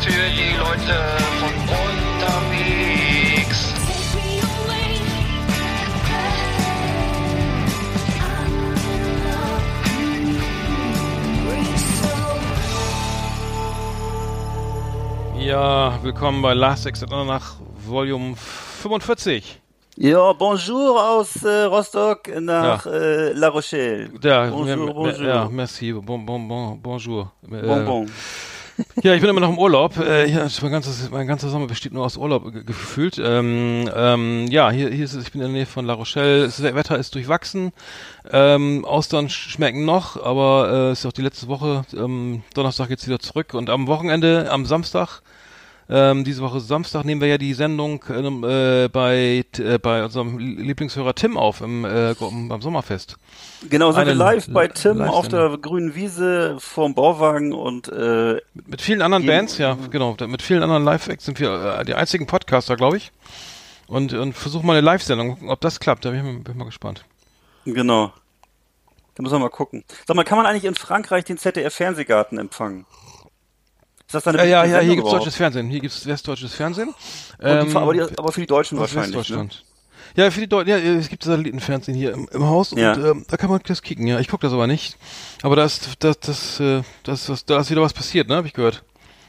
Für die Leute von unterwegs. Ja, willkommen bei Last Exit nach Volume 45. Ja, bonjour aus äh, Rostock nach äh, La Rochelle. Ja, bonjour, bonjour. ja merci, bon, bon, bon, bonjour. Äh, Bonbon. Ja, ich bin immer noch im Urlaub. Äh, ja, mein, ganzes, mein ganzer Sommer besteht nur aus Urlaub ge- gefühlt. Ähm, ähm, ja, hier, hier ist es, ich bin in der Nähe von La Rochelle. Das Wetter ist durchwachsen. Ähm, Austern sch- schmecken noch, aber äh, es ist auch die letzte Woche. Ähm, Donnerstag geht's wieder zurück und am Wochenende, am Samstag, ähm, diese Woche Samstag nehmen wir ja die Sendung ähm, äh, bei äh, bei unserem Lieblingshörer Tim auf im äh, beim Sommerfest. Genau, sind wir Eine live bei Tim auf Live-Sendung. der grünen Wiese vorm Bauwagen und äh, Mit vielen anderen Bands, ja, genau. Mit vielen anderen Live-Acts sind wir äh, die einzigen Podcaster, glaube ich. Und, und versuchen mal eine Live-Sendung, ob das klappt. Da bin ich, mal- bin ich mal gespannt. genau. Da müssen wir mal gucken. Sag mal, kann man eigentlich in Frankreich den ZDF-Fernsehgarten empfangen? Ist das dann Äh, ja, ja, hier Sendung gibt's überhaupt? deutsches Fernsehen. Hier gibt's westdeutsches Fernsehen. Und die, aber, die, aber für die Deutschen wahrscheinlich. Ne? Westdeutschland. Ja, für die Deu ja, es gibt Satellitenfernsehen hier im, im Haus Ja. und ähm, da kann man das kicken. Ja, ich gucke das aber nicht. Aber da ist, das, das, äh, das, das, da ist wieder was passiert, ne? Habe ich gehört.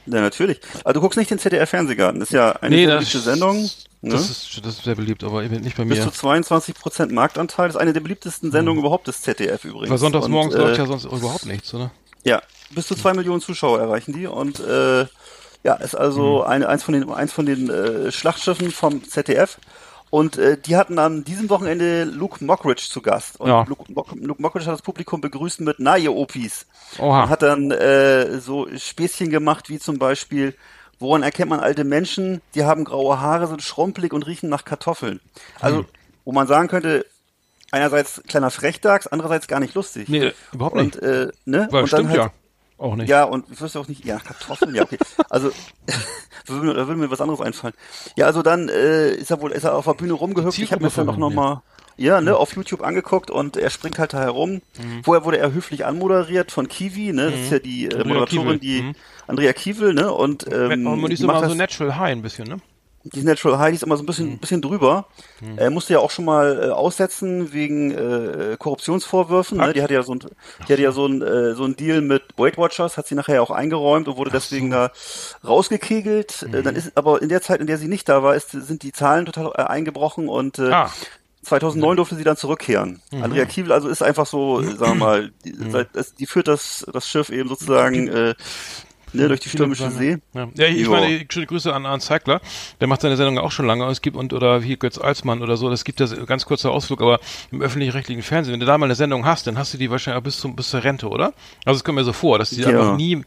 Ja, natürlich. Aber du guckst nicht den ZDF-Fernsehgarten. Das ist ja eine Nee, beliebte Sendung. Ne? Das ist, das ist sehr beliebt, aber eben nicht bei Bis mir. zu 22% Marktanteil. Das ist eine der beliebtesten Sendungen überhaupt des ZDF übrigens. Weil sonntags Und, morgens äh, läuft ja sonst überhaupt nichts, oder? Ja, bis zu zwei Millionen Zuschauer erreichen die und äh, ja, ist also Mhm. eine, eins von den eins von den äh, Schlachtschiffen vom ZDF. Und äh, die hatten an diesem Wochenende Luke Mockridge zu Gast. Und Ja. Luke, Mock, Luke Mockridge hat das Publikum begrüßt mit Na, ihr Opis. Oha. Und hat dann äh, so Späßchen gemacht, wie zum Beispiel, woran erkennt man alte Menschen? Die haben graue Haare, sind schrumpelig und riechen nach Kartoffeln. Also, Hm. wo man sagen könnte, einerseits kleiner Frechdachs, andererseits gar nicht lustig. Nee, überhaupt nicht. Und, äh, ne? Weil und dann stimmt halt, ja. Auch nicht. ja, und ich wüsste auch nicht, ja, Kartoffeln, ja, okay. Also, da würde mir, da würde mir was anderes einfallen. Ja, also dann äh, ist er wohl, ist er auf der Bühne rumgehüpft. Ich habe mir das dann auch nochmal, ja, ne, auf YouTube angeguckt und er springt halt da herum. Vorher wurde er höflich anmoderiert von Kiwi, ne, das ist ja die äh, Moderatorin, die mhm. Andrea Kiewel, ne, und ähm, Ähm, die ist immer so natural high ein bisschen, ne? Die Natural High, die ist immer so ein bisschen, Mhm. bisschen drüber. Er musste ja auch schon mal äh, aussetzen wegen äh, Korruptionsvorwürfen. Ne? Die hatte ja so ein, die hatte ja so ein, äh, so ein Deal mit Weight Watchers, hat sie nachher auch eingeräumt und wurde deswegen da rausgekegelt. Äh, dann Mhm. ist, aber in der Zeit, in der sie nicht da war, ist, sind die Zahlen total äh, eingebrochen und äh, Ah. 2009 durfte sie dann zurückkehren. Mhm. Andrea Kiewel also ist einfach so, sagen wir mal, die, das, die führt das, das Schiff eben sozusagen äh, ne, durch die stürmische See. Ja, ja ich Jo. meine, schöne Grüße an Arndt Zeigler. Der macht seine Sendung auch schon lange. Und es gibt, und, oder hier Götz Alsmann oder so, das gibt ja ganz kurzer Ausflug, aber im öffentlich-rechtlichen Fernsehen, wenn du da mal eine Sendung hast, dann hast du die wahrscheinlich auch bis zum, bis zur Rente, oder? Also es kommt mir so vor, dass die Ja. einfach nie,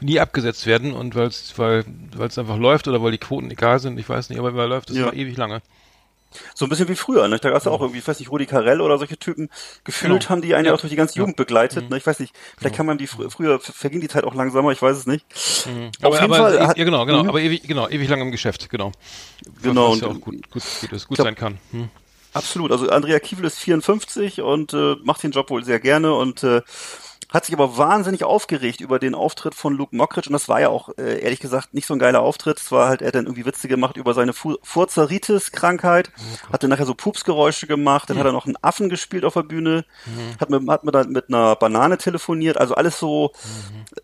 nie abgesetzt werden und weil's, weil, weil es einfach läuft oder weil die Quoten egal sind, ich weiß nicht, aber weil läuft es Ja. ewig lange. So ein bisschen wie früher, ne? Da gab es ja auch irgendwie, ich weiß nicht, Rudi Carell oder solche Typen. Gefühlt Genau. haben die einen ja Ja. auch durch die ganze Jugend begleitet, ne? Ich weiß nicht, vielleicht kann man die fr früher, verging die Zeit auch langsamer, ich weiß es nicht. Auf aber, jeden aber, Fall hat, ja, genau, genau, Mhm. aber ewig, genau, ewig lang im Geschäft, genau. Genau, Was ja und- auch gut, gut, gut, ist, gut glaub- sein kann. Hm. Absolut. Also Andrea Kiewel ist 54 und äh, macht den Job wohl sehr gerne und äh, hat sich aber wahnsinnig aufgeregt über den Auftritt von Luke Mockridge und das war ja auch äh, ehrlich gesagt nicht so ein geiler Auftritt. Es war halt, er hat dann irgendwie Witze gemacht über seine Fu Furzeritis-Krankheit, hatte nachher so Pupsgeräusche gemacht, dann hat er noch einen Affen gespielt auf der Bühne, hat mit, hat mit, einer- mit einer Banane telefoniert, also alles so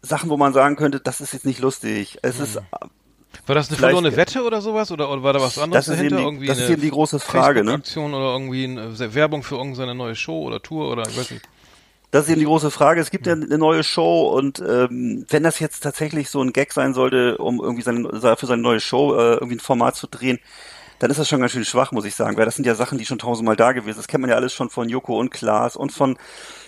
Sachen, wo man sagen könnte, das ist jetzt nicht lustig. Es ist War das eine Vielleicht- verlorene Wette oder sowas? Oder, oder war da was anderes Das ist dahinter? eben die- irgendwie das ist eben die große Frage, ne? Oder irgendwie eine Werbung für irgendeine neue Show oder Tour oder ich weiß nicht. Das ist eben die große Frage. Es gibt ja eine neue Show und ähm, wenn das jetzt tatsächlich so ein Gag sein sollte, um irgendwie seine, für seine neue Show äh, irgendwie ein Format zu drehen, dann ist das schon ganz schön schwach, muss ich sagen, weil das sind ja Sachen, die schon tausendmal da gewesen sind. Das kennt man ja alles schon von Joko und Klaas und von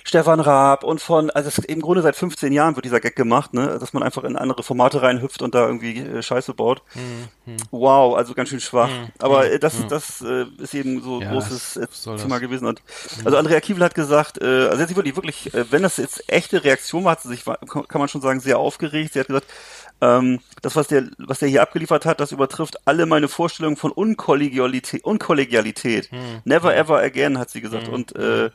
Stefan Raab und von, also es, im Grunde seit 15 Jahren wird dieser Gag gemacht, ne, dass man einfach in andere Formate reinhüpft und da irgendwie äh, Scheiße baut. Hm, Wow, also ganz schön schwach. Aber äh, das, das äh, ist eben so ein Ja, großes äh, Thema? Hm. gewesen. Und, also Andrea Kiewel hat gesagt, äh, also sie wirklich, wirklich, äh, wenn das jetzt echte Reaktion war, hat sie sich, kann man schon sagen, sehr aufgeregt. Sie hat gesagt, ähm, das, was der, was der hier abgeliefert hat, das übertrifft alle meine Vorstellungen von Unkollegialität. Unkollegialität. Hm. Never ever again, hat sie gesagt. Und äh,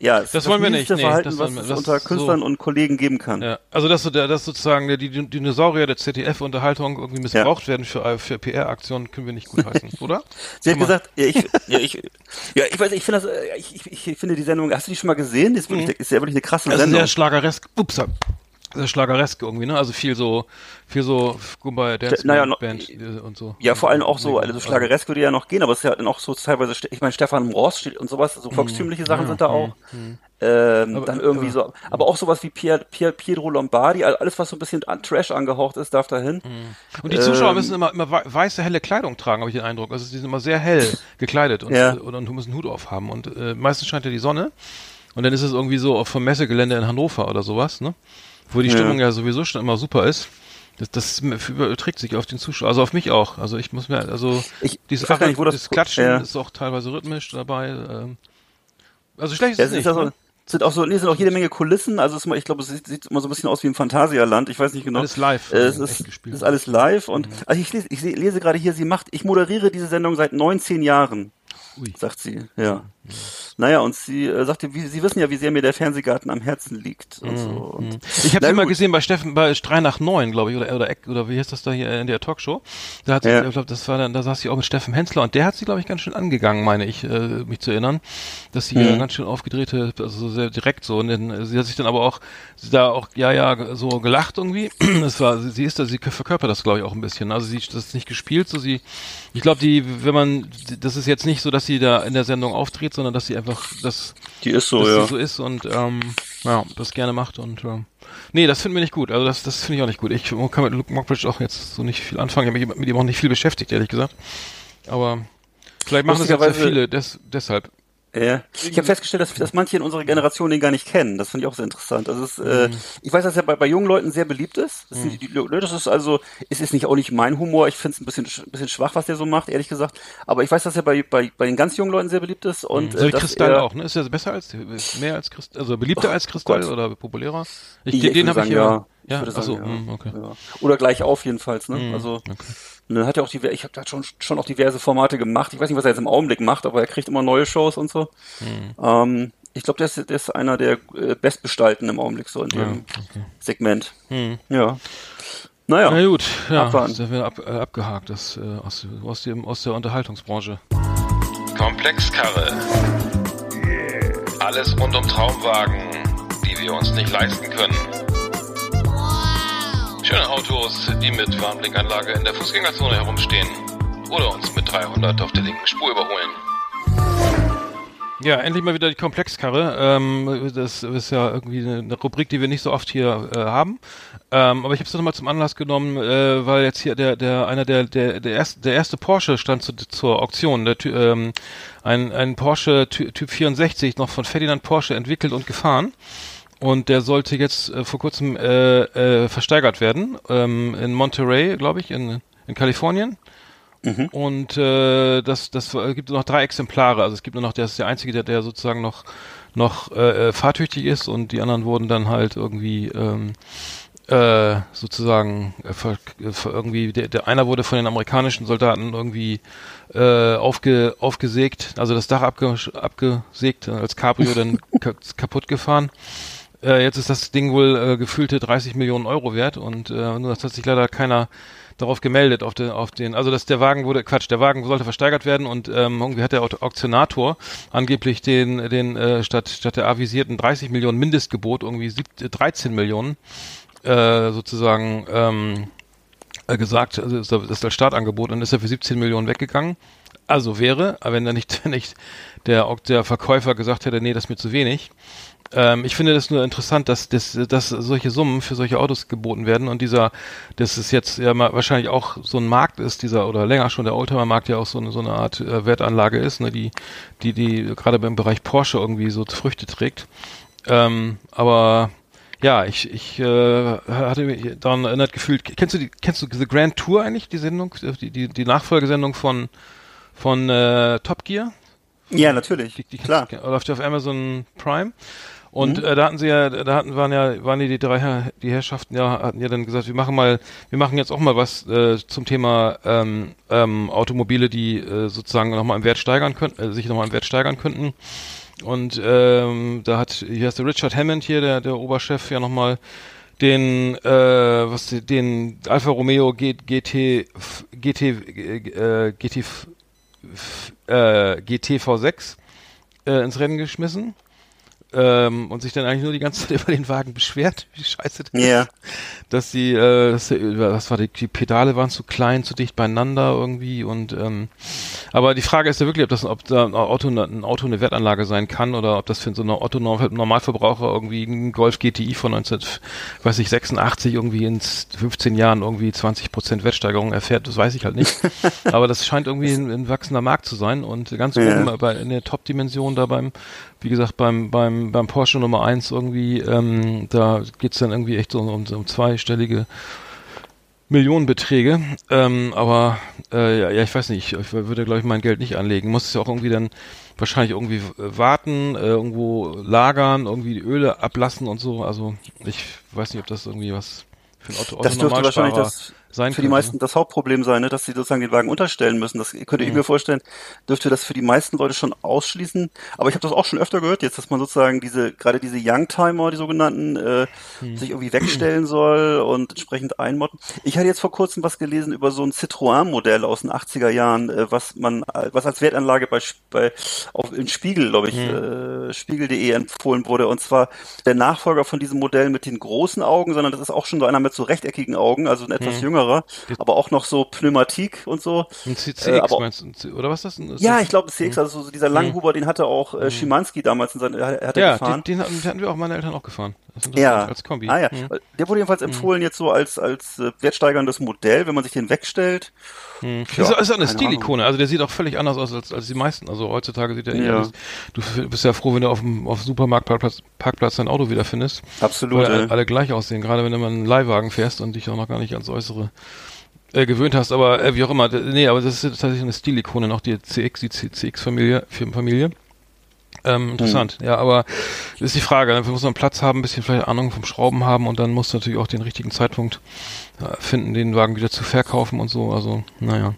ja, Das ist wollen wir nicht, nee, Verhalten, das was wir- es das unter ist so- Künstlern und Kollegen geben kann. Ja, also dass so der, dass sozusagen der, die Dinosaurier der ZDF-Unterhaltung irgendwie missbraucht werden für, für PR-Aktionen, können wir nicht gutheißen, oder? Sie hat mal. gesagt, ja, ich, ja, ich, ja, ich weiß, ich finde das, äh, ich, ich, ich finde die Sendung, hast du die schon mal gesehen? Die ist, wirklich, ist ja wirklich eine krasse Also Sendung. sehr schlageresk, ups, sehr schlageresk irgendwie, ne? Also viel so, viel so, mal, Dance naja, Band äh, und so. Ja, vor allem auch so, also Also- Schlageresk würde ja noch gehen, aber es ist ja dann auch so teilweise, ich meine, Stefan Ross steht und sowas, so volkstümliche Sachen sind da auch. Ähm, dann irgendwie so, aber auch sowas wie Pier, Pier, Pietro Lombardi, also alles, was so ein bisschen an Trash angehaucht ist, darf dahin. Und die Zuschauer Ähm, müssen immer, immer wei- weiße, helle Kleidung tragen, habe ich den Eindruck. Also die sind immer sehr hell gekleidet und, Ja. und, und müssen einen Hut aufhaben. Und äh, meistens scheint ja die Sonne. Und dann ist es irgendwie so auf vom Messegelände in Hannover oder sowas, ne? Wo die Ja. Stimmung ja sowieso schon immer super ist. Das, das überträgt sich auf den Zuschauer, also auf mich auch. Also ich muss mir, also Ich- dieses, ich nicht, wo das- Klatschen ja. ist auch teilweise rhythmisch dabei. Ähm, also schlecht ist Ja, es nicht. ist also, ne? es sind auch so, nee, es sind auch jede Menge Kulissen, also ist ich glaube, es sieht, sieht immer so ein bisschen aus wie im Phantasialand, ich weiß nicht genau. Alles live, Äh, Es also ist, es ist alles live und, also ich lese, ich se- lese gerade hier, sie macht, ich moderiere diese Sendung seit 19 Jahren. Ui. Sagt sie, ja. Naja, und sie äh, sagte, wie, Sie wissen ja, wie sehr mir der Fernsehgarten am Herzen liegt und so. Und, Ich habe Na sie mal gut. gesehen bei Steffen bei 3 nach 9, glaube ich, oder oder Eck- oder wie heißt das da hier in der Talkshow? Da hat sie, Ja. ich glaube, das war dann, da saß sie auch mit Steffen Hensler und der hat sie, glaube ich, ganz schön angegangen, meine ich, äh, mich zu erinnern, dass sie Mhm. ganz schön aufgedrehte, also sehr direkt so. Und dann, sie hat sich dann aber auch sie da auch ja ja so gelacht irgendwie. Es war, sie, sie ist da, sie verkörpert das, glaube ich, auch ein bisschen. Also sie das ist nicht gespielt, so sie. Ich glaube, die, wenn man, das ist jetzt nicht so, dass sie da in der Sendung auftritt, sondern dass sie einfach das die ist so, dass ja. sie so ist und ähm, ja, das gerne macht und ähm, nee, das finden wir nicht gut. Also das, das finde ich auch nicht gut. Ich kann mit Luke Mockbridge auch jetzt so nicht viel anfangen. Ich habe mich mit ihm auch nicht viel beschäftigt, ehrlich gesagt. Aber vielleicht machen das Lustigerweise- viele, des, deshalb. Ja. Ich habe festgestellt, dass, dass manche in unserer Generation den gar nicht kennen. Das finde ich auch sehr interessant. Also es, äh, ich weiß, dass er bei, bei jungen Leuten sehr beliebt ist. Das, sind die, die, das ist also, es ist nicht auch nicht mein Humor. Ich finde es ein bisschen, ein bisschen schwach, was der so macht, ehrlich gesagt. Aber ich weiß, dass er bei, bei, bei den ganz jungen Leuten sehr beliebt ist. Und, So wie äh, Kristall auch, ne? Ist er besser als, mehr als Kristall, also beliebter als Kristall Gott. oder populärer? Ich, Ich, den habe ich sagen, ja. ja. Ich würde sagen, ja. hm, okay. Ja. Oder gleich auf jedenfalls, ne? Hm, also, okay. Ne, hat ja auch die, ich habe da schon, schon auch diverse Formate gemacht. Ich weiß nicht, was er jetzt im Augenblick macht, aber er kriegt immer neue Shows und so. Hm. Ähm, ich glaube, der ist, der ist einer der äh, bestbestalten im Augenblick so in dem Ja, okay. Segment. Hm. Ja. Naja. Na gut, ja, Abwarten. das haben wir ab, äh, abgehakt, das äh, aus, aus, dem, aus der Unterhaltungsbranche. Komplexkarre. Alles rund um Traumwagen, die wir uns nicht leisten können. Schöne Autos, die mit Warnblinkanlage in der Fußgängerzone herumstehen. Oder uns mit 300 auf der linken Spur überholen. Ja, endlich mal wieder die Komplexkarre. Ähm, das ist ja irgendwie eine, Rubrik, die wir nicht so oft hier äh, haben. Ähm, aber ich habe es nochmal zum Anlass genommen, äh, weil jetzt hier der der einer der der der erste der erste Porsche stand zu, zur Auktion. Der, ähm, ein ein Porsche Ty Typ 64 noch von Ferdinand Porsche entwickelt und gefahren. Und der sollte jetzt äh, vor kurzem äh, äh, versteigert werden ähm, in Monterey, glaube ich, in in Kalifornien. Und äh, das, das äh, gibt noch drei Exemplare. Also es gibt nur noch, der ist der einzige, der, der sozusagen noch noch äh, äh, fahrtüchtig ist und die anderen wurden dann halt irgendwie ähm, äh, sozusagen äh, äh, irgendwie der, der einer wurde von den amerikanischen Soldaten irgendwie äh, aufge, aufgesägt, also das Dach abge, abgesägt, als Cabrio dann ka kaputt gefahren. Äh, jetzt ist das Ding wohl äh, gefühlte 30 Millionen Euro wert und äh, nur das hat sich leider keiner darauf gemeldet auf den auf den also dass der Wagen wurde Quatsch der Wagen sollte versteigert werden und ähm, irgendwie hat der Auktionator angeblich den den äh, statt statt der avisierten 30 Millionen Mindestgebot irgendwie sieb, 13 Millionen äh, sozusagen ähm, äh, gesagt also ist das ist das Startangebot und ist er für 17 Millionen weggegangen. Also wäre, wenn da nicht, nicht der, der Verkäufer gesagt hätte, nee, das ist mir zu wenig, Ähm, ich finde das nur interessant, dass, dass, dass solche Summen für solche Autos geboten werden und dieser, dass es jetzt ja mal wahrscheinlich auch so ein Markt ist, dieser oder länger schon der Oldtimer-Markt ja auch so eine, so eine Art äh, Wertanlage ist, ne, die, die, die gerade beim Bereich Porsche irgendwie so Früchte trägt. Ähm, aber ja, ich, ich äh, hatte mich daran erinnert gefühlt. Kennst du die, kennst du The Grand Tour eigentlich, die Sendung, die, die, die Nachfolgesendung von von äh, Top Gear? Ja, natürlich. Die, die Klar. Klar. läuft ja auf Amazon Prime. Und äh, da hatten sie ja, da hatten waren ja, waren die, die drei die Herrschaften ja, hatten ja dann gesagt, wir machen mal, wir machen jetzt auch mal was äh, zum Thema ähm, ähm, Automobile, die äh, sozusagen nochmal im Wert steigern könnten, äh, sich nochmal im Wert steigern könnten. Und ähm, da hat, hier ist der Richard Hammond hier, der, der Oberchef, ja nochmal den, äh, was, den Alfa Romeo G, GT, f- GT, äh, GT, äh, GT V6 äh, ins Rennen geschmissen. Ähm, und sich dann eigentlich nur die ganze Zeit über den Wagen beschwert, wie scheiße der Ja. ist. Dass die, äh, dass der, was war die, die Pedale waren zu klein, zu dicht beieinander irgendwie und ähm, aber die Frage ist ja wirklich, ob das, ob da ein Auto, eine- ein Auto eine Wertanlage sein kann oder ob das für so einen Auto Normalverbraucher irgendwie ein Golf GTI von 19, weiß ich, 86 irgendwie in 15 Jahren irgendwie 20 Prozent Wertsteigerung erfährt, das weiß ich halt nicht. aber das scheint irgendwie ein, ein wachsender Markt zu sein und ganz Ja. oben bei, in der Top-Dimension da beim, wie gesagt, beim, beim, beim Porsche Nummer 1 irgendwie, ähm, da geht's dann irgendwie echt so um, um zweistellige Millionenbeträge. Ähm, aber äh, ja, ja, ich weiß nicht, ich würde, glaube ich, mein Geld nicht anlegen. Muss es ja auch irgendwie dann wahrscheinlich irgendwie warten, äh, irgendwo lagern, irgendwie die Öle ablassen und so. Also ich weiß nicht, ob das irgendwie was für ein Auto, Das dürfte wahrscheinlich das sein für die könnte. meisten das Hauptproblem sein, ne? dass sie sozusagen den Wagen unterstellen müssen. Das könnte ich mir vorstellen, dürfte das für die meisten Leute schon ausschließen. Aber ich habe das auch schon öfter gehört, jetzt, dass man sozusagen diese, gerade diese Youngtimer, die sogenannten, äh, sich irgendwie wegstellen soll und entsprechend einmotten. Ich hatte jetzt vor kurzem was gelesen über so ein Citroën-Modell aus den 80er Jahren, äh, was man, äh, was als Wertanlage bei, bei auf, in Spiegel, glaube ich, äh, Spiegel.de empfohlen wurde. Und zwar der Nachfolger von diesem Modell mit den großen Augen, sondern das ist auch schon so einer mit so rechteckigen Augen, also ein etwas jüngerer, aber auch noch so Pneumatik und so. Ein CCX Äh, aber- meinst du? Oder was ist das? Ist Ja, das, ich glaube, CX, also so dieser Langhuber, den hatte auch äh, Schimanski damals in seinem, er hatte Ja, gefahren. den, den hatten wir auch meine Eltern auch gefahren. Ja. Als Kombi. Ah ja. Hm. Der wurde jedenfalls empfohlen jetzt so als als äh, wertsteigerndes Modell, wenn man sich den wegstellt. Hm. Ja, ist, ist auch eine Stilikone. Also der sieht auch völlig anders aus als, als die meisten. Also heutzutage sieht er eh Ja. alles. Du bist ja froh, wenn du auf dem, auf dem Supermarktparkplatz Parkplatz dein Auto wiederfindest. Absolut. Weil alle, äh. alle gleich aussehen. Gerade wenn du mal einen Leihwagen fährst und dich auch noch gar nicht ans Äußere äh, gewöhnt hast. Aber äh, wie auch immer. Nee, aber das ist tatsächlich eine Stilikone, noch die CX, die CX-Familie. Familie. Ähm, interessant, ja, aber ist die Frage, dafür muss man Platz haben, ein bisschen vielleicht Ahnung vom Schrauben haben und dann musst du natürlich auch den richtigen Zeitpunkt äh, finden, den Wagen wieder zu verkaufen und so, also, naja.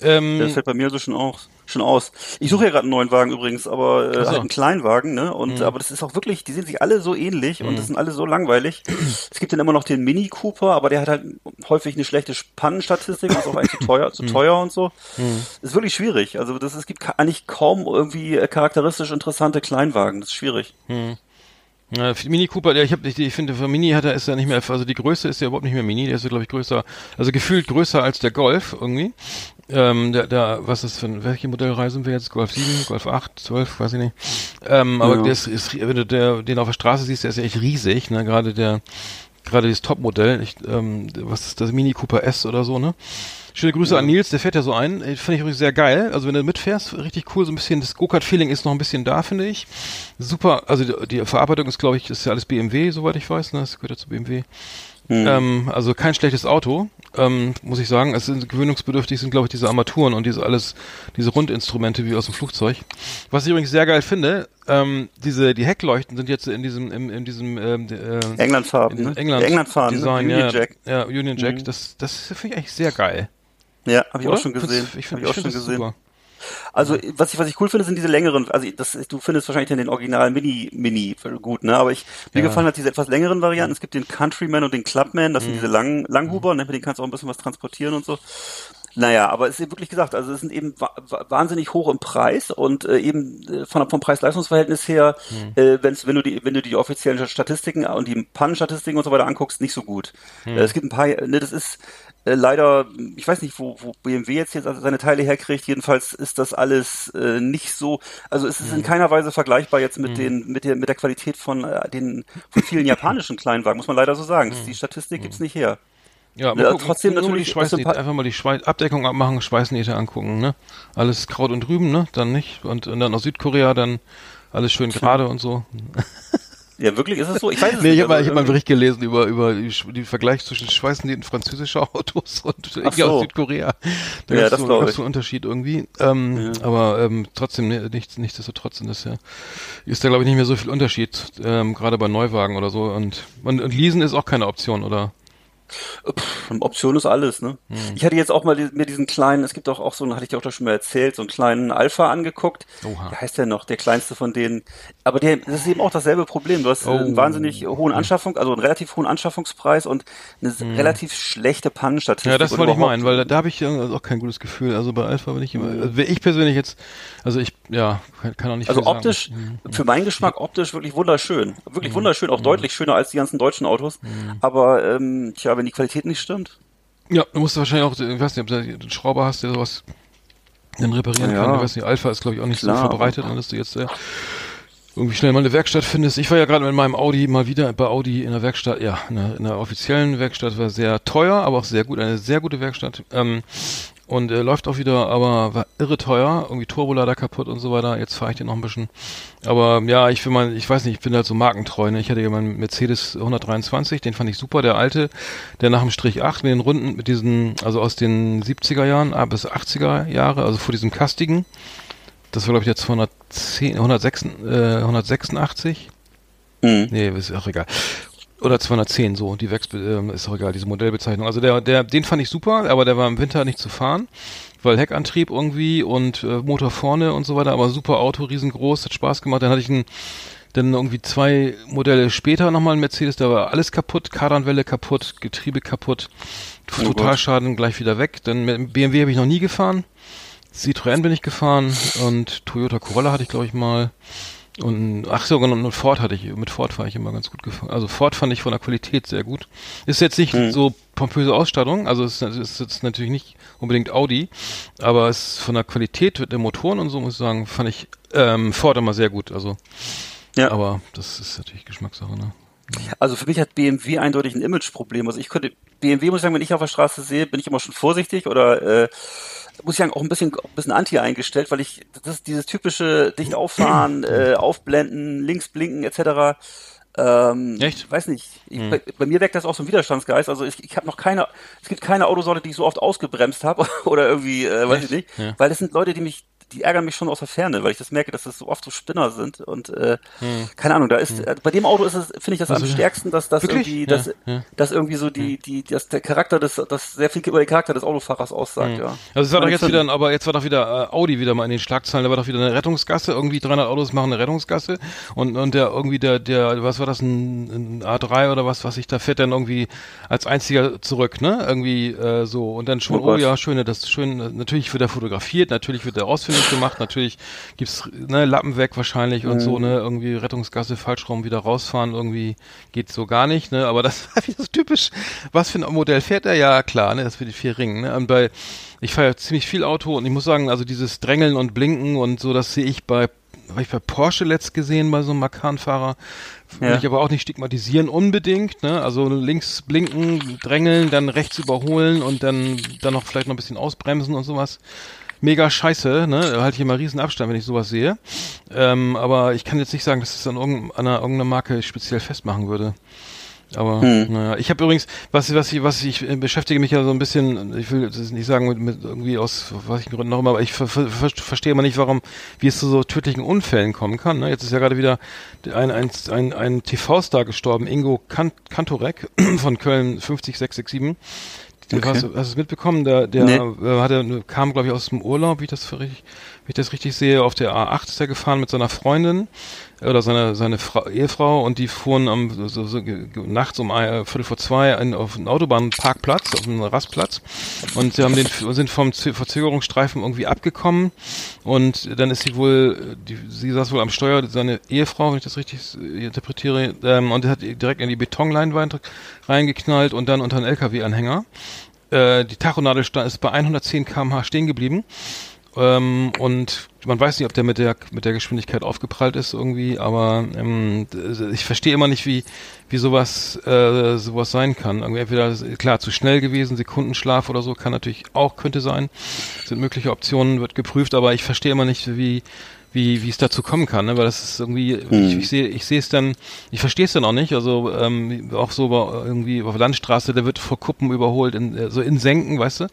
Ähm, Das fällt bei mir so schon aus. Schon aus. Ich suche ja gerade einen neuen Wagen übrigens, aber äh, so. Mhm. halt einen Kleinwagen, ne? Und aber das ist auch wirklich, die sehen sich alle so ähnlich und das sind alle so langweilig. es gibt dann immer noch den Mini Cooper, aber der hat halt häufig eine schlechte Pannenstatistik und ist auch eigentlich zu teuer, Mhm. zu teuer und so. Ist wirklich schwierig. Also das es gibt eigentlich kaum irgendwie äh, charakteristisch interessante Kleinwagen. Das ist schwierig. Ja, Mini Cooper, ja, ich habe, ich, ich finde, für Mini hat er ist ja nicht mehr, also die Größe ist ja überhaupt nicht mehr Mini, der ist ja glaube ich größer, also gefühlt größer als der Golf irgendwie. Ähm, der, der, was ist für welche Modellreihe sind wir jetzt? Golf 7, Golf 8, 12, weiß ich nicht. Ähm, aber Ja. der ist, ist, wenn du der, den auf der Straße siehst, der ist ja echt riesig, ne, gerade der, gerade das Topmodell, ich, ähm, was ist das, Mini Cooper S oder so, ne? Schöne Grüße an Nils, der fährt ja so ein. Äh, Finde ich übrigens sehr geil. Also wenn du mitfährst, richtig cool, so ein bisschen, das Go-Kart-Feeling ist noch ein bisschen da, finde ich. Super, also die, die Verarbeitung ist, glaube ich, ist ja alles BMW, soweit ich weiß, ne? Das gehört ja zu BMW. Ähm, also kein schlechtes Auto, ähm, muss ich sagen. Es sind gewöhnungsbedürftig sind, glaube ich, diese Armaturen und diese alles, diese Rundinstrumente wie aus dem Flugzeug. Was ich übrigens sehr geil finde, ähm, diese, die Heckleuchten sind jetzt in diesem, in, in diesem, ähm, äh, Englandfarben, ne? England, Englandfarben, Design, ne? ja, Union Jack. ja, Union Jack, Mhm. das, das finde ich eigentlich sehr geil. Ja, habe ich Oder? auch schon gesehen. Ich finde ich auch schon gesehen. super. Also was ich was ich cool finde, sind diese längeren. Also das, du findest wahrscheinlich den Original Mini Mini gut, ne? Aber ich mir Ja. gefallen hat diese etwas längeren Varianten. Es gibt den Countryman und den Clubman. Das sind diese langen Langhuber, ne? Mit denen kannst du auch ein bisschen was transportieren und so. Naja, aber es ist wirklich gesagt, also es sind eben wa wa wahnsinnig hoch im Preis und äh, eben äh, von, vom Preis-Leistungs-Verhältnis her, äh, wenn's, wenn du die, wenn du die offiziellen Statistiken und die Pannenstatistiken und so weiter anguckst, nicht so gut. Äh, es gibt ein paar, ne, das ist äh, leider, ich weiß nicht, wo, wo BMW jetzt also seine Teile herkriegt. Jedenfalls ist das alles äh, nicht so, also es ist in keiner Weise vergleichbar jetzt mit den mit der mit der Qualität von äh, den von vielen japanischen Kleinwagen, muss man leider so sagen. Das, die Statistik gibt's nicht her. Ja, Ja, gucken, trotzdem nur natürlich die Schweißnähte, sympath- einfach mal die Schweiß Abdeckung abmachen, Schweißnähte angucken, ne? Alles Kraut und Rüben, ne? Dann nicht. Und, und dann aus Südkorea dann alles schön gerade und so. Ja, wirklich ist es so. Ich weiß es Nee, nicht. ich habe mal, ich hab mal einen Bericht gelesen über, über die Vergleich zwischen Schweißnähten französischer Autos und irgendwie so. aus Südkorea. Da Ja, das so, glaub gab's ich. so einen Unterschied irgendwie. Ähm, Aber ähm, trotzdem, ne, nichts, nichtsdestotrotz das ja, ist da glaube ich nicht mehr so viel Unterschied, ähm, gerade bei Neuwagen oder so. Und, und, und Leasen ist auch keine Option, oder? Pff, Option ist alles, ne? Hm. Ich hatte jetzt auch mal die, mir diesen kleinen, es gibt auch, auch so einen, hatte ich dir auch doch schon mal erzählt, so einen kleinen Alpha angeguckt. Oha. Wie heißt der noch? Der kleinste von denen. Aber der, das ist eben auch dasselbe Problem. Du hast äh, Oh. einen wahnsinnig hohen Anschaffung, also einen relativ hohen Anschaffungspreis und eine relativ schlechte Pannenstatistik. Hm. Ja, das wollte ich meinen, weil da, da habe ich ja auch kein gutes Gefühl. Also bei Alpha bin ich immer, also ich persönlich jetzt, also ich, ja, kann, auch nicht Also viel sagen. optisch, Mhm. für meinen Geschmack optisch wirklich wunderschön. Wirklich wunderschön, auch deutlich schöner als die ganzen deutschen Autos. Aber, ähm, tja, wenn die Qualität nicht stimmt. Ja, du musst wahrscheinlich auch, ich weiß nicht, ob du einen Schrauber hast, der sowas dann reparieren Ja. kann. Ich weiß nicht, Alpha ist glaube ich auch nicht Klar. so verbreitet, dann dass du jetzt äh, irgendwie schnell mal eine Werkstatt findest. Ich war ja gerade mit meinem Audi mal wieder bei Audi in der Werkstatt, ja, in der, in der offiziellen Werkstatt, war sehr teuer, aber auch sehr gut, eine sehr gute Werkstatt. Ähm, und äh, läuft auch wieder, aber war irre teuer, irgendwie Turbolader kaputt und so weiter. Jetzt fahre ich den noch ein bisschen. Aber ja, ich will mal, ich weiß nicht, ich bin halt so markentreu. Ne? Ich hatte ja meinen Mercedes 123, den fand ich super, der alte, der nach dem Strich 8 mit den Runden, mit diesen, also aus den 70er Jahren ah, bis 80er Jahre, also vor diesem kastigen. Das war glaube ich der 210, 106, äh, 186. Mhm. Nee, ist auch egal. Oder 210, so, die Wex ähm, ist auch egal, diese Modellbezeichnung. Also der, der, den fand ich super, aber der war im Winter nicht zu fahren, weil Heckantrieb irgendwie und äh, Motor vorne und so weiter, aber super Auto, riesengroß, hat Spaß gemacht. Dann hatte ich einen, dann irgendwie zwei Modelle später nochmal ein Mercedes, da war alles kaputt, Kardanwelle kaputt, Getriebe kaputt, Oh Totalschaden gleich wieder weg. Dann mit dem BMW habe ich noch nie gefahren. Citroën bin ich gefahren und Toyota Corolla hatte ich glaube ich mal. Und ach so, genau, und Ford hatte ich, mit Ford fahre ich immer ganz gut gefahren. Also Ford fand ich von der Qualität sehr gut. Ist jetzt nicht so pompöse Ausstattung, also es ist, ist jetzt natürlich nicht unbedingt Audi, aber es ist von der Qualität der Motoren und so muss ich sagen, fand ich ähm, Ford immer sehr gut. Also, Ja. aber das ist natürlich Geschmackssache, ne? Also für mich hat BMW eindeutig ein Imageproblem. Also ich könnte, BMW muss ich sagen, wenn ich auf der Straße sehe, bin ich immer schon vorsichtig oder äh, muss ich sagen, auch ein bisschen, ein bisschen anti eingestellt, weil ich, das ist dieses typische dicht auffahren, äh, aufblenden, links blinken etc. Ähm, Echt? Weiß nicht. Ich, bei, bei mir weckt das auch so ein Widerstandsgeist. Also ich, ich habe noch keine, es gibt keine Autosorte, die ich so oft ausgebremst habe oder irgendwie, äh, weiß ich nicht. Ja. Weil das sind Leute, die mich, die ärgern mich schon aus der Ferne, weil ich das merke, dass das so oft so Spinner sind und äh, keine Ahnung, da ist äh, bei dem Auto ist es, finde ich das am Hm. Also, stärksten, dass das wirklich? irgendwie, dass, ja. dass irgendwie so die, die, dass der Charakter des, das sehr viel über den Charakter des Autofahrers aussagt, ja. Also es war doch jetzt wieder, aber jetzt war doch wieder äh, Audi wieder mal in den Schlagzeilen. Da war doch wieder eine Rettungsgasse. Irgendwie 300 Autos machen eine Rettungsgasse und und der irgendwie der der was war das ein, ein A3 oder was was ich da fährt dann irgendwie als einziger zurück, ne? Irgendwie äh, so und dann schon Oh oh, ja schön, das ist schön. Natürlich wird er fotografiert, natürlich wird er ausfindig gemacht, natürlich gibt's ne Lappen weg wahrscheinlich und Mhm. so ne irgendwie Rettungsgasse Falschraum wieder rausfahren irgendwie geht so gar nicht, ne? Aber das war wieder so typisch. Was für ein Modell fährt er? Ja klar, ne? Das für die vier Ringen, ne? Und bei ich fahre ja ziemlich viel Auto und ich muss sagen, also dieses Drängeln und Blinken und so, das sehe ich bei habe ich bei Porsche letzt gesehen bei so einem Macan-Fahrer. Will Ja. ich aber auch nicht stigmatisieren unbedingt, ne? Also links blinken, drängeln, dann rechts überholen und dann dann noch vielleicht noch ein bisschen ausbremsen und sowas. Mega scheiße, ne? Da halte ich immer riesen Abstand, wenn ich sowas sehe. Ähm, aber ich kann jetzt nicht sagen, dass es an irgendeiner, irgendeiner Marke speziell festmachen würde. Aber naja, ich habe übrigens, was, was ich, was ich äh, beschäftige mich ja so ein bisschen, ich will das nicht sagen mit, mit irgendwie aus was ich Gründen noch immer, aber ich ver, ver, ver, verstehe immer nicht, warum, wie es zu so tödlichen Unfällen kommen kann. Ne? Jetzt ist ja gerade wieder ein, ein, ein, ein TV-Star gestorben, Ingo Kant, Kantorek von Köln 50667. Okay. Hast, du- hast du es mitbekommen? Der, der Nee. äh, hatte, kam, glaube ich, aus dem Urlaub, wie ich das, für richtig, wie ich das richtig sehe. Auf der A8 ist er gefahren mit seiner Freundin. Oder seine seine Frau, Ehefrau und die fuhren am so, so, nachts um ein, Viertel vor zwei in, auf einen Autobahnparkplatz, auf einen Rastplatz und sie haben den sind vom Verzögerungsstreifen irgendwie abgekommen und dann ist sie wohl, die, sie saß wohl am Steuer, seine Ehefrau, wenn ich das richtig äh, interpretiere, ähm, und hat direkt in die Betonleinwand reingeknallt und dann unter einen LKW-Anhänger. Äh, die Tachonadel ist bei 110 km/h stehen geblieben. Ähm, und man weiß nicht, ob der mit der mit der Geschwindigkeit aufgeprallt ist irgendwie, aber ähm, ich verstehe immer nicht, wie wie sowas äh, sowas sein kann. Irgendwie entweder klar zu schnell gewesen, Sekundenschlaf oder so kann natürlich auch könnte sein. Sind mögliche Optionen, wird geprüft, aber ich verstehe immer nicht, wie wie wie es dazu kommen kann, ne? weil das ist irgendwie ich, ich sehe ich sehe es dann ich verstehe es dann auch nicht, also ähm, auch so bei, irgendwie auf Landstraße, der wird vor Kuppen überholt in äh, so in Senken, weißt du?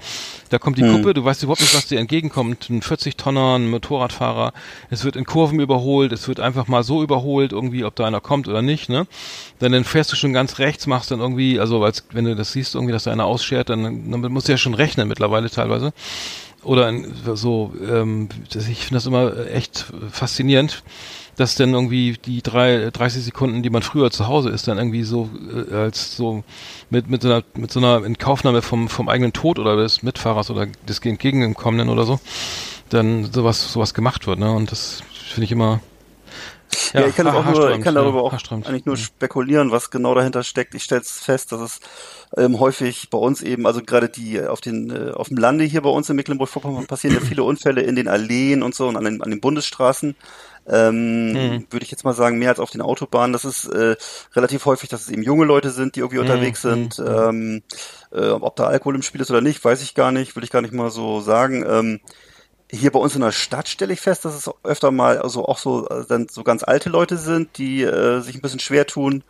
Da kommt die Kuppe, du weißt überhaupt nicht, was dir entgegenkommt, ein 40 Tonner, ein Motorradfahrer, es wird in Kurven überholt, es wird einfach mal so überholt, irgendwie ob da einer kommt oder nicht, ne? Dann, dann fährst du schon ganz rechts, machst dann irgendwie, also als wenn du das siehst, irgendwie, dass da einer ausschert, dann, dann musst du ja schon rechnen mittlerweile teilweise oder so, ähm, das, ich finde das immer echt faszinierend, dass dann irgendwie die drei, 30 Sekunden, die man früher zu Hause ist, dann irgendwie so äh, als so mit mit so einer mit so einer Inkaufnahme vom vom eigenen Tod oder des Mitfahrers oder des entgegenkommenden oder so, dann sowas sowas gemacht wird, ne? Und das finde ich immer Ja, ich kann, das auch nur, ich kann ja, darüber auch eigentlich nur spekulieren, was genau dahinter steckt. Ich stelle es fest, dass es ähm, häufig bei uns eben, also gerade die äh, auf den äh, auf dem Lande hier bei uns in Mecklenburg-Vorpommern passieren ja viele Unfälle in den Alleen und so und an den, an den Bundesstraßen. Ähm, Mhm. Würde ich jetzt mal sagen, mehr als auf den Autobahnen. Das ist äh, relativ häufig, dass es eben junge Leute sind, die irgendwie Mhm, unterwegs sind. Ähm, äh, ob da Alkohol im Spiel ist oder nicht, weiß ich gar nicht, will ich gar nicht mal so sagen. Ähm, hier bei uns in der Stadt stelle ich fest, dass es öfter mal also auch so äh, dann so ganz alte Leute sind, die äh, sich ein bisschen schwer tun,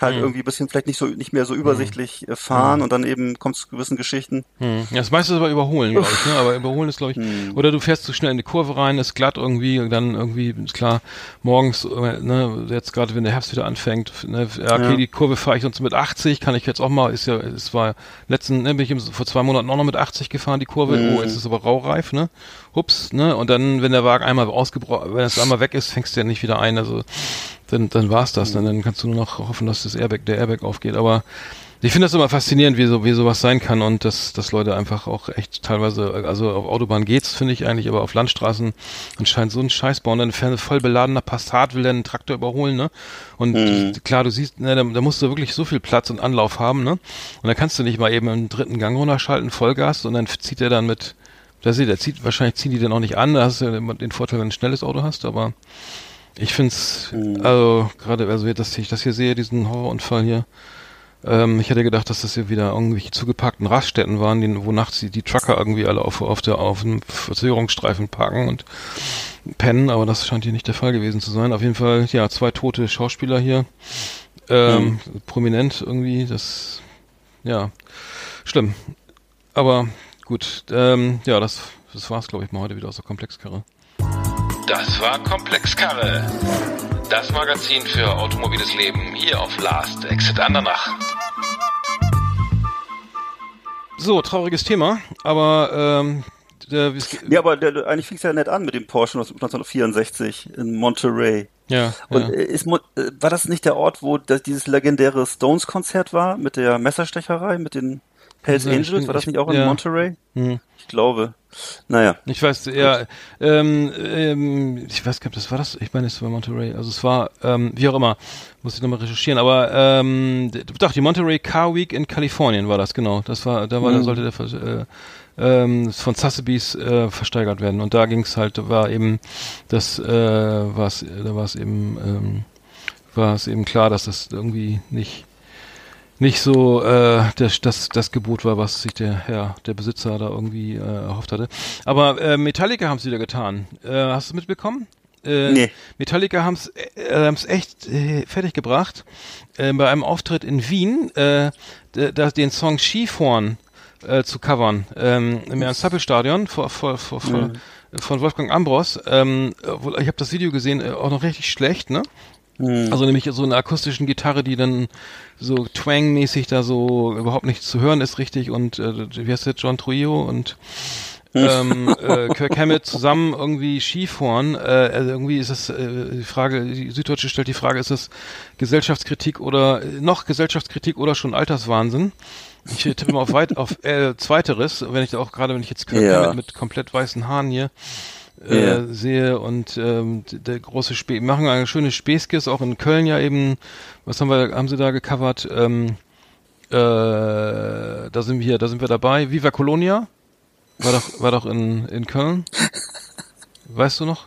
halt Mhm. irgendwie ein bisschen vielleicht nicht so nicht mehr so übersichtlich äh, fahren und dann eben kommt es zu gewissen Geschichten. Hm. Ja, das meiste ist aber überholen, glaube ich, ne? Aber überholen ist, glaube ich, Hm. oder du fährst zu schnell in die Kurve rein, ist glatt irgendwie, und dann irgendwie, ist klar, morgens, äh, ne, jetzt gerade wenn der Herbst wieder anfängt, ne, ja, okay, Ja. die Kurve fahre ich sonst mit 80, kann ich jetzt auch mal, ist ja, es war letzten, ne, bin ich vor zwei Monaten auch noch mit 80 gefahren, die Kurve, Hm. oh, jetzt ist es aber raureif, ne? Hups, ne? Und dann, wenn der Wagen einmal ausgebrochen, wenn es einmal weg ist, fängst du ja nicht wieder ein, also dann, dann war's das. Dann, dann kannst du nur noch hoffen, dass das Airbag, der Airbag aufgeht. Aber ich finde das immer faszinierend, wie so, wie sowas sein kann und dass, dass Leute einfach auch echt teilweise, also auf Autobahn geht's, finde ich eigentlich, aber auf Landstraßen anscheinend so einen Scheiß bauen. Dann fährt ein voll beladener Passat, will dann einen Traktor überholen, ne? Und du- klar, du siehst, ne, da, da musst du wirklich so viel Platz und Anlauf haben, ne? Und da kannst du nicht mal eben im dritten Gang runterschalten, Vollgas, und dann zieht er dann mit, da sieht, der zieht, wahrscheinlich ziehen die den auch nicht an, da hast du ja den Vorteil, wenn du ein schnelles Auto hast, aber ich find's, also gerade, also dass ich das hier sehe, diesen Horrorunfall hier, ähm, ich hätte gedacht, dass das hier wieder irgendwelche zugepackten Raststätten waren, die, wo nachts die, die Trucker irgendwie alle auf, auf der auf dem Verzögerungsstreifen parken und pennen, aber das scheint hier nicht der Fall gewesen zu sein. Auf jeden Fall, ja, zwei tote Schauspieler hier, ähm, prominent irgendwie, das, ja, schlimm. Aber gut, ähm, ja, das, das war's, glaube ich, mal heute wieder aus der Komplexkarre. Das war Komplexkarre. Das Magazin für automobiles Leben hier auf Last Exit Andernach. So, trauriges Thema, aber ähm, der, wie es- Ja, aber der, eigentlich fing es ja nett an mit dem Porsche 1964 in Monterey. ja, Und ja. ist, äh, war das nicht der Ort, wo das, dieses legendäre Stones-Konzert war mit der Messerstecherei, mit den Hells Angels? bin- War das ich- nicht auch in ja. Monterey? Hm. Ich glaube. Naja. Ich weiß, ja, ähm, ähm, ich weiß gar nicht, das war das, ich meine, es war Monterey, also es war, ähm, wie auch immer, muss ich nochmal recherchieren, aber, ähm, doch, die Monterey Car Week in Kalifornien war das, genau, das war, da war, da sollte der, äh, ähm, von Sotheby's äh, versteigert werden und da ging's halt, da war eben, das, äh, war's, da war es eben, ähm, war es eben klar, dass das irgendwie nicht, nicht so äh, das, das, das Gebot war, was sich der Herr, der Besitzer da irgendwie äh, erhofft hatte. Aber äh, Metallica haben es wieder getan. Äh, hast du es mitbekommen? Äh, Nee. Metallica haben es äh, haben's echt äh, fertig gebracht. Äh, bei einem Auftritt in Wien, äh, da, den Song Skihorn äh, zu covern. Ähm, Im Ernst-Happel-Stadion vor, vor, vor, vor, von Wolfgang Ambros. Ähm, ich habe das Video gesehen, äh, auch noch richtig schlecht, ne? Also nämlich so eine akustischen Gitarre, die dann so twang-mäßig da so überhaupt nicht zu hören ist richtig und äh, wie heißt der John Trujillo und ähm, äh, Kirk Hammett zusammen irgendwie Skifahren. Äh, also irgendwie ist das äh, die Frage, die Süddeutsche stellt die Frage, ist das Gesellschaftskritik oder äh, noch Gesellschaftskritik oder schon Alterswahnsinn? Ich tippe mal auf weit auf äh, zweiteres, wenn ich auch gerade, wenn ich jetzt Kirk Ja. Hammett mit komplett weißen Haaren hier äh, Ja. sehe und ähm, der große Spä machen eine schöne Späßkis, auch in Köln ja eben, was haben wir, haben sie da gecovert? Ähm, äh, da sind wir da sind wir dabei. Viva Colonia war doch, war doch in, in Köln. Weißt du noch?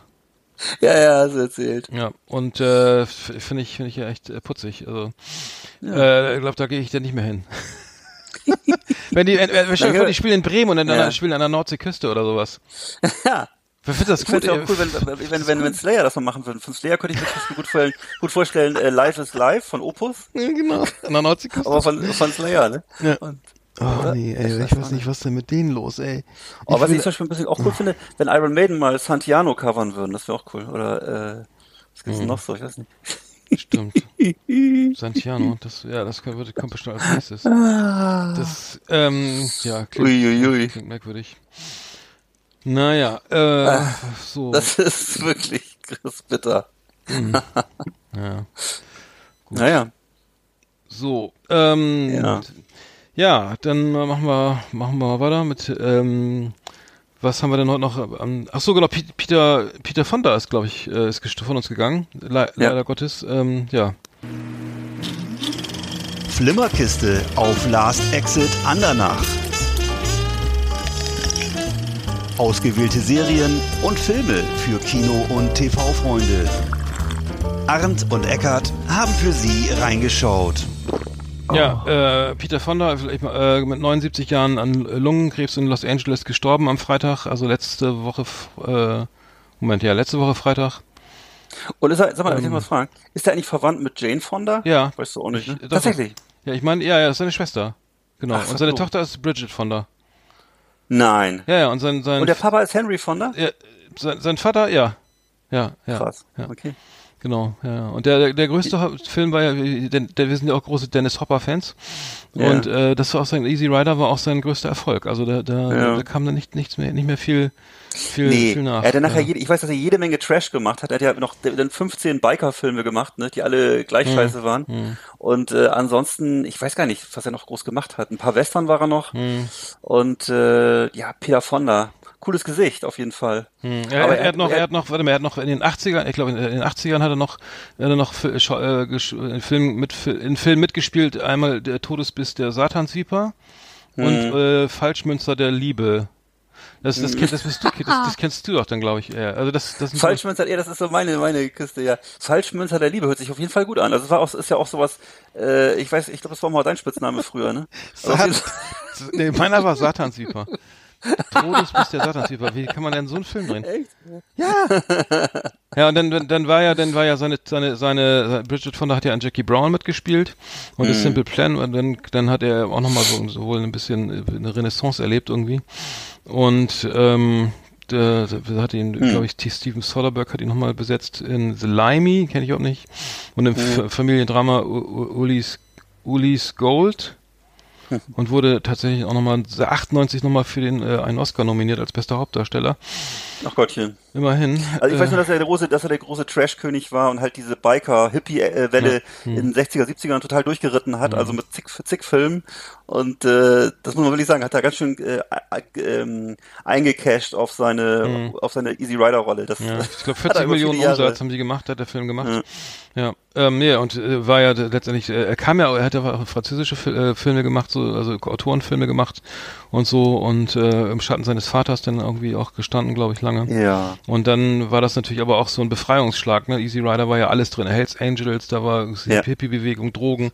Ja, ja, hast du erzählt. Ja, und äh, finde ich, finde ich ja echt äh, putzig. Also, äh, ich glaube, da gehe ich dann nicht mehr hin. Wenn die, äh, äh, stell dir vor, die spielen in Bremen und dann Ja. spielen an der Nordseeküste oder sowas. Ja. Wer findet das Ich gut? finde es ey? auch cool, wenn, wenn, wenn, wenn Slayer das mal machen würden. Von Slayer könnte ich mir das gut vorstellen, gut vorstellen äh, Live is Live von Opus, Ja, genau, an der Nordseeküste. aber von, von Slayer, ne? Ja. Und, Oh nee, ey, ich weiß nicht, was denn mit denen los, ey. aber Oh, was will- ich zum Beispiel ein bisschen auch cool finde, wenn Iron Maiden mal Santiano covern würden, das wäre auch cool. Oder äh, was gibt's denn noch so? Ich weiß nicht. Stimmt. Santiano, das, ja, das kommt, bestimmt als nächstes. Das, ähm, ja, klingt, Uiuiui. klingt merkwürdig. Naja, äh, so, Das ist wirklich ist bitter. ja. Naja. So, ähm, Ja. ja. dann äh, machen wir, machen wir mal weiter mit, ähm, was haben wir denn heute noch? Ähm, ach so, genau, Peter, Peter Fonda ist, glaube ich, äh, ist von uns gegangen, Le leider Gottes, ähm, ja. Flimmerkiste auf Last Exit Andernach. Ausgewählte Serien und Filme für Kino- und TV-Freunde. Arndt und Eckart haben für Sie reingeschaut. Ja, äh, Peter Fonda, vielleicht äh, mit 79 Jahren an Lungenkrebs in Los Angeles gestorben am Freitag, also letzte Woche, äh, Moment, ja, letzte Woche Freitag. Und ist er, sag mal, darf ich mal was fragen? Ist er eigentlich verwandt mit Jane Fonda? Ja. Weißt du auch nicht, ne? Ich- doch, Tatsächlich. Ja, ich meine, ja, ja, ist seine Schwester. Genau. Ach, und seine so. Tochter ist Bridget Fonda. Nein. Ja, ja, und sein, sein, Und der Papa ist Henry Fonda? ja, sein, sein Vater, ja. Ja, ja. Krass. Ja. Okay. Genau, ja. Und der, der, größte Film war ja, der, der, wir sind ja auch große Dennis Hopper-Fans. Ja. Und äh, das war auch sein Easy Rider war auch sein größter Erfolg. Also da, da, Ja. da kam dann nicht, nichts mehr, nicht mehr viel, viel, Nee, viel nach. er hat nachher ja. jede, ich weiß, dass er jede Menge Trash gemacht hat. Er hat ja noch dann 15 Biker-Filme gemacht, ne, die alle gleich Hm. scheiße waren. Und äh, ansonsten, ich weiß gar nicht, was er noch groß gemacht hat. Ein paar Western war er noch. Hm. Und äh, ja, Peter Fonda. Cooles Gesicht, auf jeden Fall. Hm. Er, Aber er, hat noch, er hat noch, warte mal, er hat noch in den 80ern, ich glaube in den 80ern hat er noch, hat er noch Schau- äh, in Film mit in Film mitgespielt, einmal der Todesbiss der Satansviper und äh, Falschmünzer der Liebe. Das, das, kennt, das, bist du, das, das kennst du doch dann, glaube ich. eher. Also das, das Falschmünzer, ja, das ist so meine, meine Kiste, ja. Falschmünzer der Liebe hört sich auf jeden Fall gut an. Also es war auch, ist ja auch sowas, äh, ich weiß, ich glaube, das war mal dein Spitzname früher, ne? Sat nee, meiner war Satansviper. Todesbiss der Satansviper. Wie kann man denn so einen Film drehen? Echt? Ja, und dann, dann- war ja, dann war ja seine, seine, seine, Bridget Fonda hat ja an Jackie Brown mitgespielt und Mhm. das Simple Plan und dann, dann hat er auch nochmal so, so wohl ein bisschen äh, eine Renaissance erlebt irgendwie. Und, ähm, der hat ihn, Mhm. glaube ich, T. Steven Soderbergh hat ihn nochmal besetzt in The Limey, kenne ich auch nicht. Und im Mhm. F Familiendrama U- U- Ulis, Ulis Gold. Und wurde tatsächlich auch nochmal 98 nochmal für den äh, einen Oscar nominiert als bester Hauptdarsteller. Ach Gottchen. Immerhin. Also ich weiß Äh, nur, dass er der große, dass er der große Trash-König war und halt diese Biker-Hippie-Welle Hm. in den 60er, 70ern total durchgeritten hat, also mit zig, zig Filmen. Und äh, das muss man wirklich sagen, hat er ganz schön äh, äh, ähm, eingecashed auf seine auf seine Easy Rider-Rolle. Das Hm. Ja, ich glaube hat er 40 über viele Millionen Umsatz haben die gemacht, hat der Film gemacht. Ja, ähm, nee, und äh, war ja letztendlich, äh, er kam ja, er hat ja auch französische Fil äh, Filme gemacht, so, also Autorenfilme gemacht und so und äh, im Schatten seines Vaters dann irgendwie auch gestanden, glaube ich, lange. Ja. Und dann war das natürlich aber auch so ein Befreiungsschlag, ne? Easy Rider war ja alles drin, Hells Angels, da war die Ja. Hippie-Bewegung, Drogen,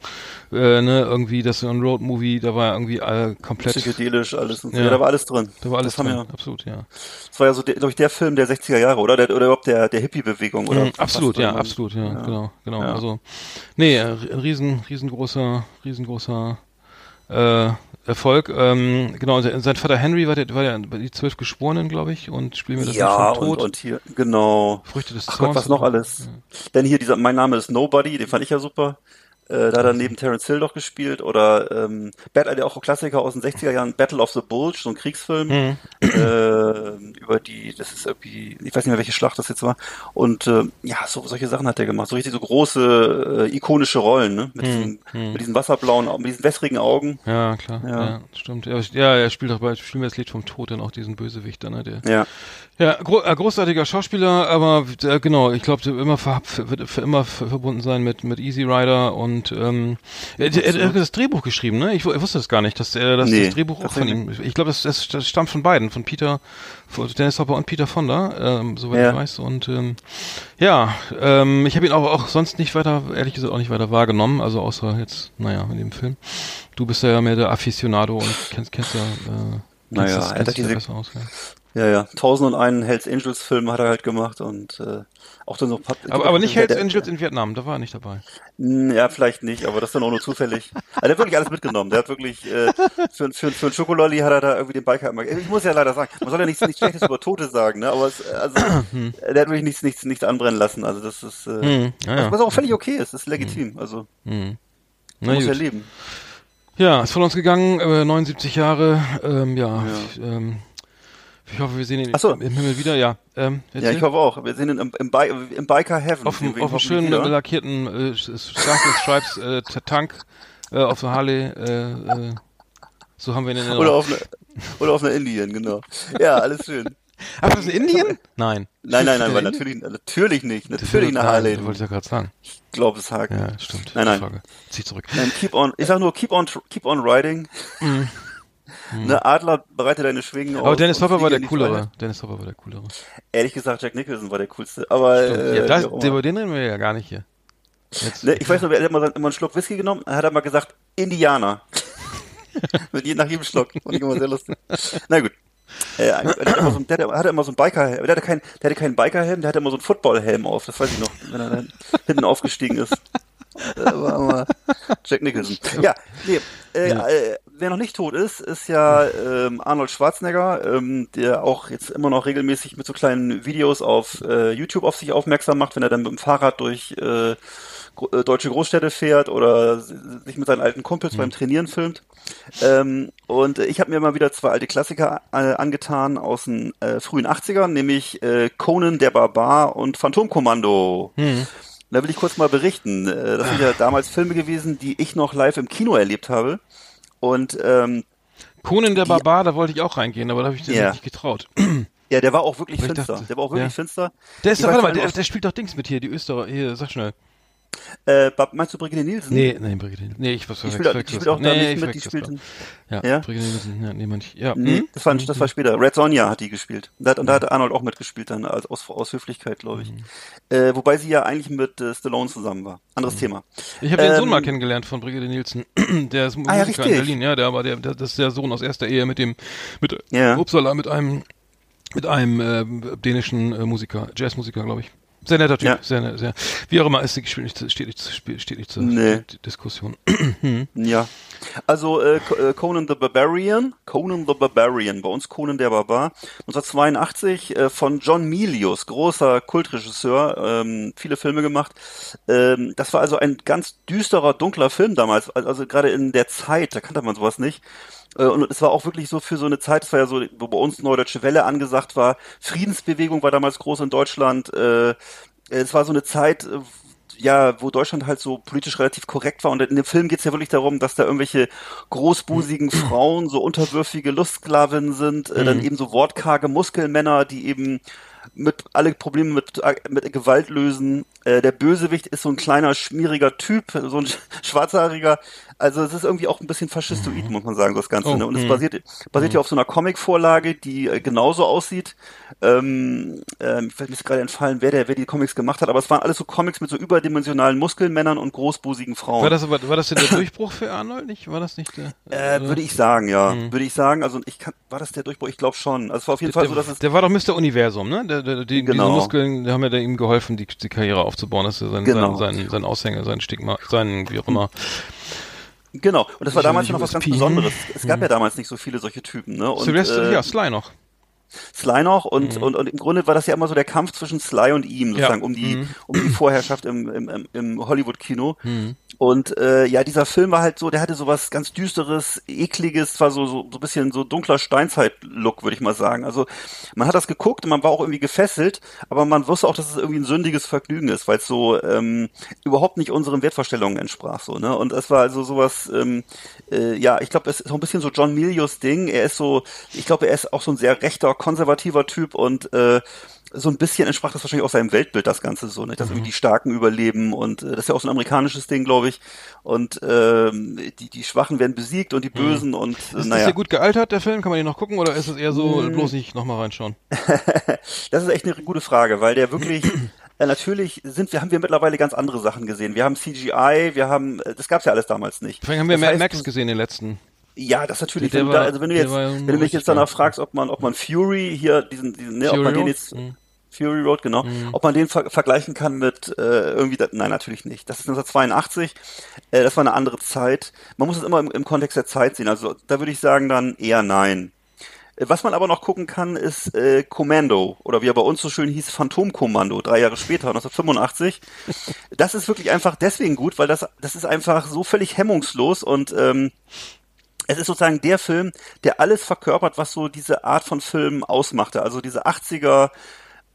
äh, ne, irgendwie das ein Road-Movie, da war irgendwie äh, komplett, Psychedelisch alles und so. Ja. Ja. da war alles drin. da war alles das drin, Ja, absolut, ja. das war ja so, glaube ich, der Film der 60er Jahre, oder? Der, oder überhaupt der, der Hippie-Bewegung, oder? Mhm, absolut, ja, absolut, ja, genau, genau. Ja. Also, nee, äh, ein riesen, riesengroßer, riesengroßer äh, Erfolg. Ähm, genau, sein Vater Henry war, der, war ja bei die zwölf Geschworenen, glaube ich, und spielen wir das Ja, Lied vom und, und hier, genau. Früchte des Ach Gott, Zorns. was noch alles? Denn hier dieser, mein Name ist Nobody, den fand ich ja super. Äh, da hat er neben Terence Hill doch gespielt oder ähm, Battle, auch ein Klassiker aus den 60er Jahren, Battle of the Bulge, so ein Kriegsfilm Mhm. äh, über die, das ist irgendwie, ich weiß nicht mehr, welche Schlacht das jetzt war. Und äh, ja, so solche Sachen hat er gemacht, so richtig so große äh, ikonische Rollen, ne? Mit, diesen, mit diesen wasserblauen, Au- mit diesen wässrigen Augen. Ja, klar. Ja, Ja. stimmt. Ja, ja, er spielt auch bei Spielen wir das Lied vom Tod dann auch diesen Bösewicht, dann, ne? Der, Ja. Ja, gro äh, großartiger Schauspieler, aber äh, genau, ich glaube, immer wird für immer ver verbunden sein mit mit Easy Rider und ähm, er, er, er hat das Drehbuch geschrieben, ne? Ich, ich wusste das gar nicht, dass er das, Nee, das Drehbuch auch von ihm. Ich glaube, das, das, das stammt von beiden, von Peter, von Dennis Hopper und Peter Fonda, ähm, soweit Ja. ich weiß. Und ähm, ja, ähm, ich habe ihn auch, auch sonst nicht weiter, ehrlich gesagt, auch nicht weiter wahrgenommen, also außer jetzt, naja, in dem Film. Du bist ja mehr der Aficionado und kennst, kennst ja, äh, Naja, er hat dich diese- aus, ja. Ja, ja. Tausend und einen Hells Angels Film hat er halt gemacht und äh, auch dann so ein paar, Aber, aber nicht Hells der- Angels in Vietnam, da war er nicht dabei. Hm, Ja, vielleicht nicht, aber das dann auch nur zufällig. Also der hat wirklich alles mitgenommen. Der hat wirklich, äh, für, für, für einen Schokololli hat er da irgendwie den Biker immer, ich muss ja leider sagen, man soll ja nichts, nichts Schlechtes über Tote sagen, ne, aber es, also, der hat wirklich nichts, nichts, nichts anbrennen lassen, also das ist, äh, Hm, ja, ja. was auch völlig okay ist, das ist legitim, also, Hm. Na muss ja leben. Ja, ist von uns gegangen, äh, 79 Jahre, ähm, ja, Ich, ähm, ich hoffe, wir sehen ihn so. im Himmel wieder, ja. Ähm, Ja, ich hoffe auch. Wir sind im, im, Bi im Biker Heaven. auf, sehen ihn auf einem schönen lackierten äh, Stripes äh, Tank äh, auf der Harley, äh, äh, so haben wir ihn in Oder Erinnerung. auf eine, oder auf einer Indien, genau. Ja, alles schön. Ach, das ist in Indien? Nein. Nein, nein, nein, weil natürlich, natürlich nicht. Das Natürlich eine Harley. Nein, wollte ich ja gerade sagen. Ich glaube, es hakt. Ja, stimmt. Nein, nein. Frage. Zieh zurück. Nein, keep on, ich sag nur, keep on, keep on riding. Ne, Adler, bereite deine Schwingen Mhm. Aber Dennis und Hopper war der coolere. Freiheit. Dennis Hopper war der coolere. Ehrlich gesagt, Jack Nicholson war der coolste. Aber, äh, ja, das, über den reden wir ja gar nicht hier. Ne, ich weiß noch, er hat immer, immer einen Schluck Whisky genommen, dann hat er mal gesagt, Indianer. Mit je, nach jedem Schluck. Fand ich immer sehr lustig. Na gut. Äh, der, hat immer so, der, hatte immer so einen Bikerhelm. Der hatte, der hatte keinen Bikerhelm, der hatte immer so einen Footballhelm auf. Das weiß ich noch, wenn er dann hinten aufgestiegen ist. Immer Jack Nicholson. Ja, nee, äh, äh, wer noch nicht tot ist, ist ja ähm, Arnold Schwarzenegger, ähm, der auch jetzt immer noch regelmäßig mit so kleinen Videos auf äh, YouTube auf sich aufmerksam macht, wenn er dann mit dem Fahrrad durch äh, gro- äh, deutsche Großstädte fährt oder sich mit seinen alten Kumpels beim Trainieren filmt. Ähm, und äh, ich habe mir mal wieder zwei alte Klassiker äh, angetan aus den äh, frühen 80ern, nämlich äh, Conan der Barbar und Phantomkommando. Da will ich kurz mal berichten. Äh, Das sind ja damals Filme gewesen, die ich noch live im Kino erlebt habe. Und ähm, Conan der Barbar, da wollte ich auch reingehen, aber da habe ich dir Ja. nicht getraut. ja, der war auch wirklich Aber finster. dachte- der war auch wirklich ja. finster. Der ist doch, warte mal, der, der spielt doch Dings mit hier, die Österreicher. Hier, sag schnell. Äh, meinst du Brigitte Nielsen? Nee, nee, Brigitte. Nee, ich was Die spielt, die spielt auch da nicht mit, die spielt in, Ja, Ja? Brigitte Nielsen, ja, nee, manch, ja. Nee, hm? das war, das war später. Red Sonja hat die gespielt. Da hat, und da hat Arnold auch mitgespielt dann, als, aus, aus Höflichkeit, glaube ich. Mhm. Äh, wobei sie ja eigentlich mit äh, Stallone zusammen war. Anderes Thema. Ich habe den Sohn Ähm, mal kennengelernt von Brigitte Nielsen. der ist Ah, ja, Musiker in. Berlin, ja, der war der, der, das ist der Sohn aus erster Ehe mit dem, mit, Ja. Upsala, mit einem, mit einem äh, dänischen äh, Musiker, Jazzmusiker, glaube ich. Sehr netter Typ, Ja. sehr, ne- sehr. Wie auch immer, ist steht nicht, steht nicht, steht nicht zur Nee. Diskussion. Ja. Also äh, äh, Conan the Barbarian, Conan the Barbarian, bei uns Conan der Barbar, 1982 äh, von John Milius, großer Kultregisseur, ähm, viele Filme gemacht. Ähm, das war also ein ganz düsterer, dunkler Film damals, also, also gerade in der Zeit, da kannte man sowas nicht. Äh, Und es war auch wirklich so für so eine Zeit, es war ja so, wo bei uns Neudeutsche Welle angesagt war, Friedensbewegung war damals groß in Deutschland. Äh, es war so eine Zeit, äh, ja, wo Deutschland halt so politisch relativ korrekt war. Und in dem Film geht's ja wirklich darum, dass da irgendwelche großbusigen Frauen, so unterwürfige Lustsklavinnen sind, äh, dann eben so wortkarge Muskelmänner, die eben mit alle Probleme mit, mit Gewalt lösen. Äh, der Bösewicht ist so ein kleiner, schmieriger Typ, so ein schwarzhaariger. Also es ist irgendwie auch ein bisschen faschistoid, muss man sagen, das Ganze. Oh, ne? Und es mhm. basiert, basiert ja auf so einer Comic-Vorlage, die äh, genauso aussieht. Ähm, ähm, ich weiß mir gerade entfallen, wer der, wer die Comics gemacht hat, aber es waren alles so Comics mit so überdimensionalen Muskelmännern und großbusigen Frauen. War das aber, war das denn der Durchbruch für Arnold nicht? War das nicht der? äh, würde ich sagen, ja. Würde ich sagen. Also ich kann, war das der Durchbruch? Ich glaube schon. Also es war auf jeden Fall der, so, dass es der war doch Mr. Universum, ne? Der, der, die, Genau. Diese Muskeln, die haben ja da ihm geholfen, die, die Karriere aufzubauen. Das ist ja sein, Genau. sein, sein, sein Aushänge, sein Stigma, sein, wie auch immer. Genau, und das war damals will noch was ganz. Besonderes. Es gab ja damals nicht so viele solche Typen, ne? Und, Sylvester, äh, ja, Sly noch. Sly noch und, Mhm. und, und im Grunde war das ja immer so der Kampf zwischen Sly und ihm, sozusagen, um die, Mhm. um die Vorherrschaft im, im, im, Hollywood-Kino. Mhm. Und äh, ja, dieser Film war halt so, der hatte so was ganz Düsteres, Ekliges, war so, so, so ein bisschen so dunkler Steinzeit-Look, würde ich mal sagen. Also man hat das geguckt und man war auch irgendwie gefesselt, aber man wusste auch, dass es irgendwie ein sündiges Vergnügen ist, weil es so ähm, überhaupt nicht unseren Wertvorstellungen entsprach. so ne Und es war also sowas, ähm, äh, ja, ich glaube, es ist so ein bisschen so John Milius Ding. Er ist so, ich glaube, er ist auch so ein sehr rechter, konservativer Typ und äh, so ein bisschen entsprach das wahrscheinlich auch seinem Weltbild, das Ganze so, ne? dass irgendwie die Starken überleben und äh, das ist ja auch so ein amerikanisches Ding, glaube ich. Und ähm, die, die Schwachen werden besiegt und die Bösen und äh, Ist das naja. hier gut gealtert, der Film? Kann man den noch gucken oder ist es eher so, Mm. bloß nicht nochmal reinschauen? Das ist echt eine gute Frage, weil der wirklich äh, natürlich sind wir haben wir mittlerweile ganz andere Sachen gesehen. Wir haben CGI, wir haben äh, das gab's ja alles damals nicht. Vielleicht haben wir Das Mad heißt, Max du- gesehen, den letzten. Ja, das natürlich. Der wenn, du war- da, also wenn du jetzt, wenn du mich jetzt danach fragst, ob man, ob man Fury hier diesen, diesen ne, ob man den jetzt Mhm. Fury Road genau, ob man den ver vergleichen kann mit äh, irgendwie, da, nein natürlich nicht. Das ist 1982. Äh, das war eine andere Zeit. Man muss es immer im, im Kontext der Zeit sehen. Also da würde ich sagen dann eher nein. Äh, Was man aber noch gucken kann, ist äh, Commando oder wie er bei uns so schön hieß, Phantomkommando, drei Jahre später, 1985. Das ist wirklich einfach deswegen gut, weil das, das ist einfach so völlig hemmungslos und ähm, es ist sozusagen der Film, der alles verkörpert, was so diese Art von Filmen ausmachte. Also diese 80er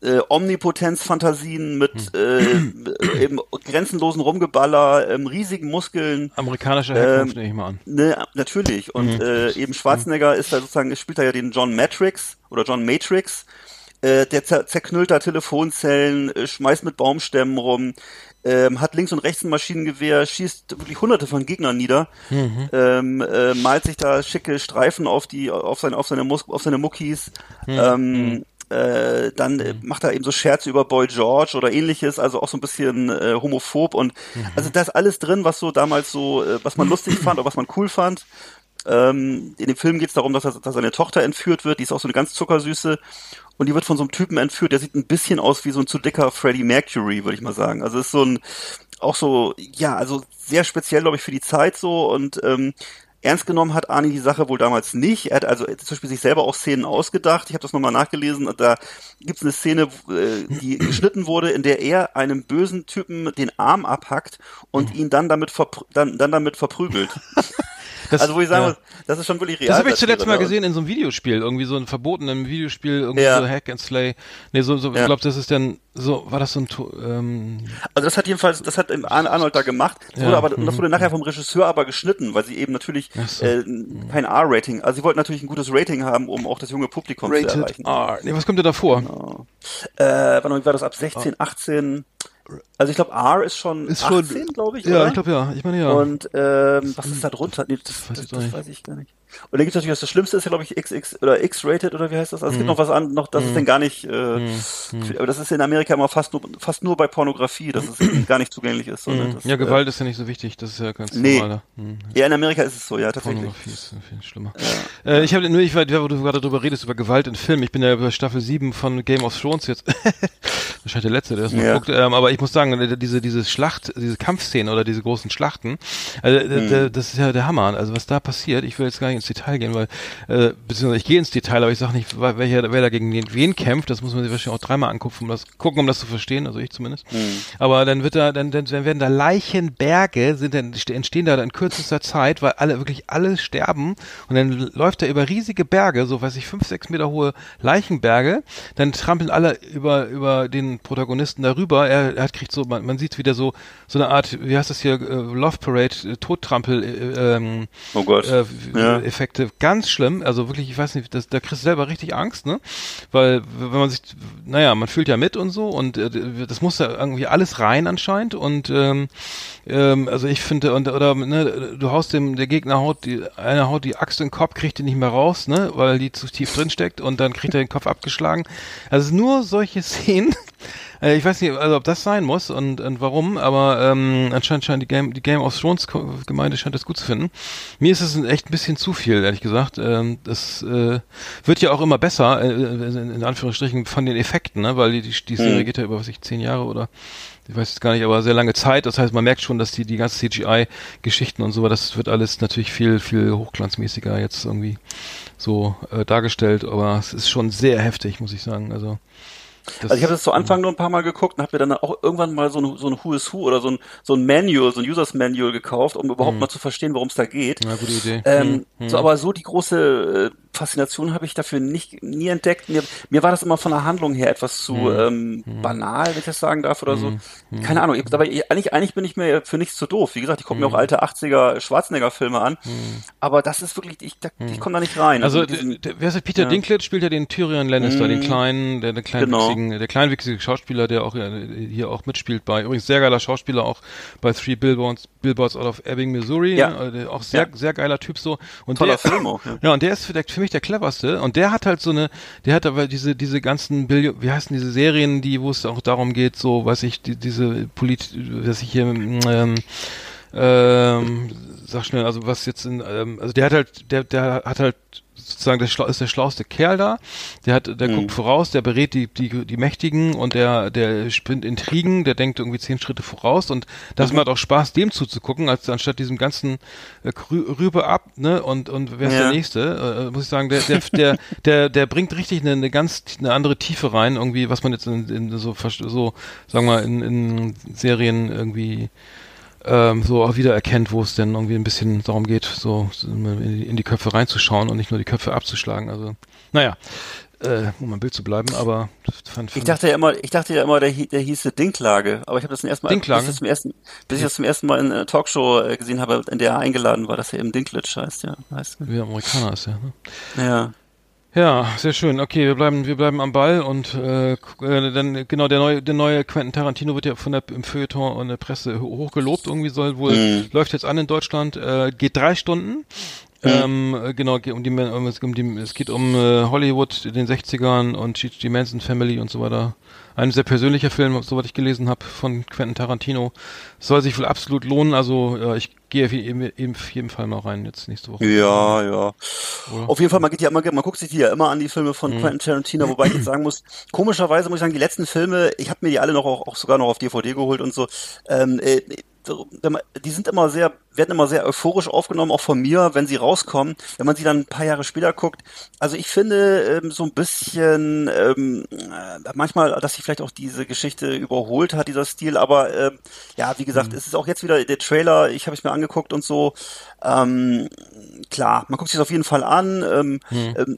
äh, Omnipotenz-Fantasien mit Hm. äh, eben grenzenlosen Rumgeballer, ähm, riesigen Muskeln, Amerikanische Ähm, Herkunft, nehme ich mal an. Ne, natürlich. Und Mhm. äh, eben Schwarzenegger ist da sozusagen, spielt da ja den John Matrix oder John Matrix. Äh, der zer zerknüllt da Telefonzellen, äh, schmeißt mit Baumstämmen rum, ähm, hat links und rechts ein Maschinengewehr, schießt wirklich hunderte von Gegnern nieder, Mhm. ähm, äh, malt sich da schicke Streifen auf die, auf seine, auf seine, Mus auf seine Muckis, Mhm. ähm, äh, dann äh, macht er eben so Scherze über Boy George oder ähnliches, also auch so ein bisschen äh, homophob und Mhm. also da ist alles drin, was so damals so, äh, was man lustig fand oder was man cool fand. Ähm, in dem Film geht es darum, dass, er, dass seine Tochter entführt wird, die ist auch so eine ganz zuckersüße und die wird von so einem Typen entführt, der sieht ein bisschen aus wie so ein zu dicker Freddie Mercury, würde ich mal sagen. Also ist so ein, auch so, ja, also sehr speziell, glaube ich, für die Zeit so und ähm, Ernst genommen hat Arnie die Sache wohl damals nicht. Er hat also zum Beispiel sich selber auch Szenen ausgedacht. Ich habe das nochmal nachgelesen. Und da gibt's eine Szene, äh, die geschnitten wurde, in der er einem bösen Typen den Arm abhackt und ihn dann damit, dann, dann damit verprügelt. Das, also wo ich sagen ja. muss, das ist schon wirklich real. Das habe ich zuletzt mal gesehen in so einem Videospiel, irgendwie so ein verbotenen Videospiel, irgendwie Ja. so Hack and Slay. Nee, so, so Ja. ich glaube, das ist dann so, war das so ein ähm, Also das hat jedenfalls, das hat Arne Arnold da gemacht. Das wurde aber, das mhm. wurde nachher vom Regisseur aber geschnitten, weil sie eben natürlich so. äh, kein R-Rating, also sie wollten natürlich ein gutes Rating haben, um auch das junge Publikum zu erreichen. R. Nee, was kommt denn da vor? Genau. Äh, war das ab 16, 18? Also ich glaube R ist schon Ist schon- 18, glaube ich, Ja, oder? ich glaube ja. Ich meine ja. Und ähm, was ist da drunter? Nee, das, Weiß das, ich das weiß ich gar nicht. Und dann gibt es natürlich, das Schlimmste ist ja, glaube ich, XX oder X-rated oder wie heißt das? Also es gibt noch was an, noch, das ist denn gar nicht, äh, für- aber das ist in Amerika immer fast nur, fast nur bei Pornografie, dass es gar nicht zugänglich ist. Das, ja, Gewalt ist ja nicht so wichtig, das ist ja ganz Nee. normaler. Äh, ja, in Amerika ist es so, ja, tatsächlich. Pornografie ist viel schlimmer. Äh, ich habe nur, ich war, wo du gerade darüber redest, über Gewalt in Filmen. Ich bin ja über Staffel 7 von Game of Thrones jetzt. Wahrscheinlich der Letzte, der das noch Ja. guckt. Ähm, aber ich muss sagen, äh, diese, diese Schlacht, diese Kampfszenen oder diese großen Schlachten, also, äh, Mhm. das ist ja der Hammer. Also was da passiert, ich will jetzt gar nicht ins Detail gehen, weil, äh, beziehungsweise ich gehe ins Detail, aber ich sage nicht, welcher, wer da gegen wen, wen kämpft. Das muss man sich wahrscheinlich auch dreimal angucken, um das, gucken, um das zu verstehen, also ich zumindest. Mhm. Aber dann wird da, dann, dann werden da Leichenberge, sind dann, entstehen da in kürzester Zeit, weil alle, wirklich alle sterben. Und dann läuft er über riesige Berge, so weiß ich, fünf, sechs Meter hohe Leichenberge. Dann trampeln alle über, über den Protagonisten darüber. Er, er hat, kriegt so, man, man sieht wieder so, so eine Art, wie heißt das hier, äh, Love Parade, äh, Todtrampel, äh, ähm, Oh Gott. äh, Ja. Effekte. Ganz schlimm. Also wirklich, ich weiß nicht, das, da kriegst du selber richtig Angst, ne? Weil, wenn man sich, naja, man fühlt ja mit und so und äh, das muss da irgendwie alles rein anscheinend und ähm, ähm, also ich finde, und oder ne, du haust dem, der Gegner haut die, einer haut die Axt in den Kopf, kriegt die nicht mehr raus, ne, weil die zu tief drin steckt und dann kriegt er den Kopf abgeschlagen. Also nur solche Szenen. Äh, Ich weiß nicht, also ob das sein muss und, und warum, aber ähm, anscheinend scheint die Game, die Game of Thrones Gemeinde scheint das gut zu finden. Mir ist es echt ein bisschen zu viel, ehrlich gesagt. Ähm, das äh, wird ja auch immer besser, äh, in, in Anführungsstrichen, von den Effekten, ne? weil die, die, die Serie Mhm. geht ja über, was ich, zehn Jahre oder ich weiß jetzt gar nicht, aber sehr lange Zeit. Das heißt, man merkt schon, dass die, die ganzen CGI-Geschichten und so, das wird alles natürlich viel, viel hochglanzmäßiger jetzt irgendwie so äh, dargestellt, aber es ist schon sehr heftig, muss ich sagen. Also das, Also ich habe das zu Anfang nur ein paar Mal geguckt und habe mir dann auch irgendwann mal so ein, so ein Who is Who oder so ein, so ein Manual, so ein Users Manual gekauft, um überhaupt mal zu verstehen, worum es da geht. Ja, gute Idee. Ähm, Hm, So, aber so die große äh, Faszination habe ich dafür nicht nie entdeckt. Mir, mir war das immer von der Handlung her etwas zu Hm, ähm, banal, wenn ich das sagen darf oder so. Keine Ahnung. Ich, aber ich, eigentlich, eigentlich bin ich mir für nichts zu doof. Wie gesagt, ich gucke mir Hm. auch alte 80er Schwarzenegger-Filme an. Aber das ist wirklich, ich, da, ich komme da nicht rein. Also, diesen- der, wer ist? Peter ja. Dinklage spielt ja den Tyrion Lannister, den kleinen, der, der Genau. kleinwüchsigen, der kleinwüchsige Schauspieler, der auch äh, hier auch mitspielt bei, übrigens sehr geiler Schauspieler auch bei Three Billboards, Billboards out of Ebbing, Missouri, Ja. ne? der auch sehr, Ja. sehr geiler Typ so. Und Toller der, Film auch, ja. Ja, und der ist für, der, für mich der cleverste. Und der hat halt so eine, der hat aber diese, diese ganzen Billion, wie heißen diese Serien, die, wo es auch darum geht, so, weiß ich, die, diese Polit, was ich hier, ähm, ähm, sag schnell, also was jetzt in, ähm, also der hat halt, der, der hat halt sozusagen der schlau, ist der schlauste Kerl da. Der hat, der guckt voraus, der berät die, die, die Mächtigen und der, der spinnt Intrigen, der denkt irgendwie zehn Schritte voraus und das macht auch Spaß, dem zuzugucken, als anstatt diesem ganzen äh, Rü- Rübe ab, ne, und, und wer ist Ja. der nächste, äh, muss ich sagen, der, der, der, der, der bringt richtig eine, eine ganz, eine andere Tiefe rein, irgendwie, was man jetzt in, in so, so, sagen wir, in, in Serien irgendwie, ähm, so auch wieder erkennt, wo es denn irgendwie ein bisschen darum geht, so in die, Köpfe reinzuschauen und nicht nur die Köpfe abzuschlagen. Also, naja, äh, um ein Bild zu bleiben, aber das fand, Ich fand dachte ja immer, ich dachte ja immer, der, der hieße Dinklage, aber ich habe das zum ersten Mal, Dinklage? Bis, ich das zum ersten, bis ich das zum ersten Mal in einer Talkshow äh, gesehen habe, in der er eingeladen war, dass er eben Dinklage heißt, ja, heißt. wie Amerikaner ist ja. Ne? Ja. Ja, sehr schön. Okay, wir bleiben, wir bleiben am Ball und äh, äh, dann genau der neue, der neue Quentin Tarantino wird ja von der im Feuilleton und der Presse ho- hochgelobt. Irgendwie soll wohl läuft jetzt an in Deutschland, äh, geht drei Stunden. Ähm, äh, genau, geht um die, um, es, um die, es geht um äh, Hollywood in den 60ern und die Manson Family und so weiter. Ein sehr persönlicher Film, soweit ich gelesen habe, von Quentin Tarantino. Soll sich wohl absolut lohnen. Also ja, ich gehe auf jeden, Fall mal rein jetzt nächste Woche. Ja, ja. Auf jeden Fall, man geht ja immer, man guckt sich die ja immer an, die Filme von Quentin Tarantino, wobei ich jetzt sagen muss, komischerweise muss ich sagen, die letzten Filme, ich habe mir die alle noch auch, auch sogar noch auf DVD geholt und so, ähm, die sind immer sehr, werden immer sehr euphorisch aufgenommen, auch von mir, wenn sie rauskommen. Wenn man sie dann ein paar Jahre später guckt, also ich finde ähm, so ein bisschen ähm, äh, manchmal, dass sich vielleicht auch diese Geschichte überholt hat, dieser Stil, aber ähm, ja, wie gesagt, es ist auch jetzt wieder der Trailer, ich habe es mir angeguckt und so, ähm, klar, man guckt sich das auf jeden Fall an. Ähm, ähm,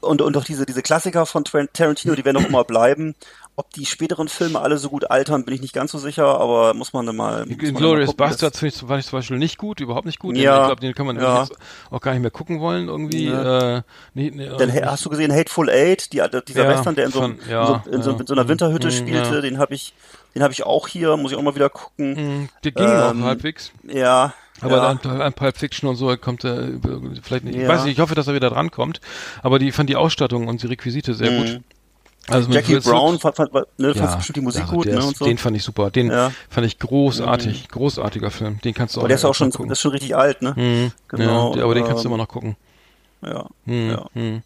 und, und auch diese, diese Klassiker von Tarantino, die werden auch immer bleiben. Ob die späteren Filme alle so gut altern, bin ich nicht ganz so sicher, aber muss man dann mal. Glorious Bastards ich, fand ich zum Beispiel nicht gut, überhaupt nicht gut. Ja, ich glaube, den kann man ja. auch gar nicht mehr gucken wollen irgendwie. Ja. Äh, nee, nee, dann äh, hast du gesehen Hateful Eight, die, dieser Ja, Western, der in so, von- in ja, so, in so, in so einer Winterhütte Mhm, spielte, den habe ich, den habe ich auch hier, muss ich auch mal wieder gucken. mh, der ging Ähm, auch halbwegs. Ja, Aber ja. dann ein Pulp Fiction und so kommt er über- vielleicht nicht. Ich Ja. weiß nicht, ich hoffe, dass er wieder drankommt. Aber die fand die Ausstattung und die Requisite sehr Mhm. gut. Also Jackie Smith- Brown, fand, fand, ne, ja, bestimmt die Musik ja, gut, ne, ist, und so. Den fand ich super. Den Ja. Mhm. fand ich großartig. Großartiger Film. Den kannst du auch aber der ist auch schon, gucken. das ist schon richtig alt, ne? Mhm. Genau, aber den kannst du ähm, immer noch gucken. Ja, Mhm. ja. Mhm.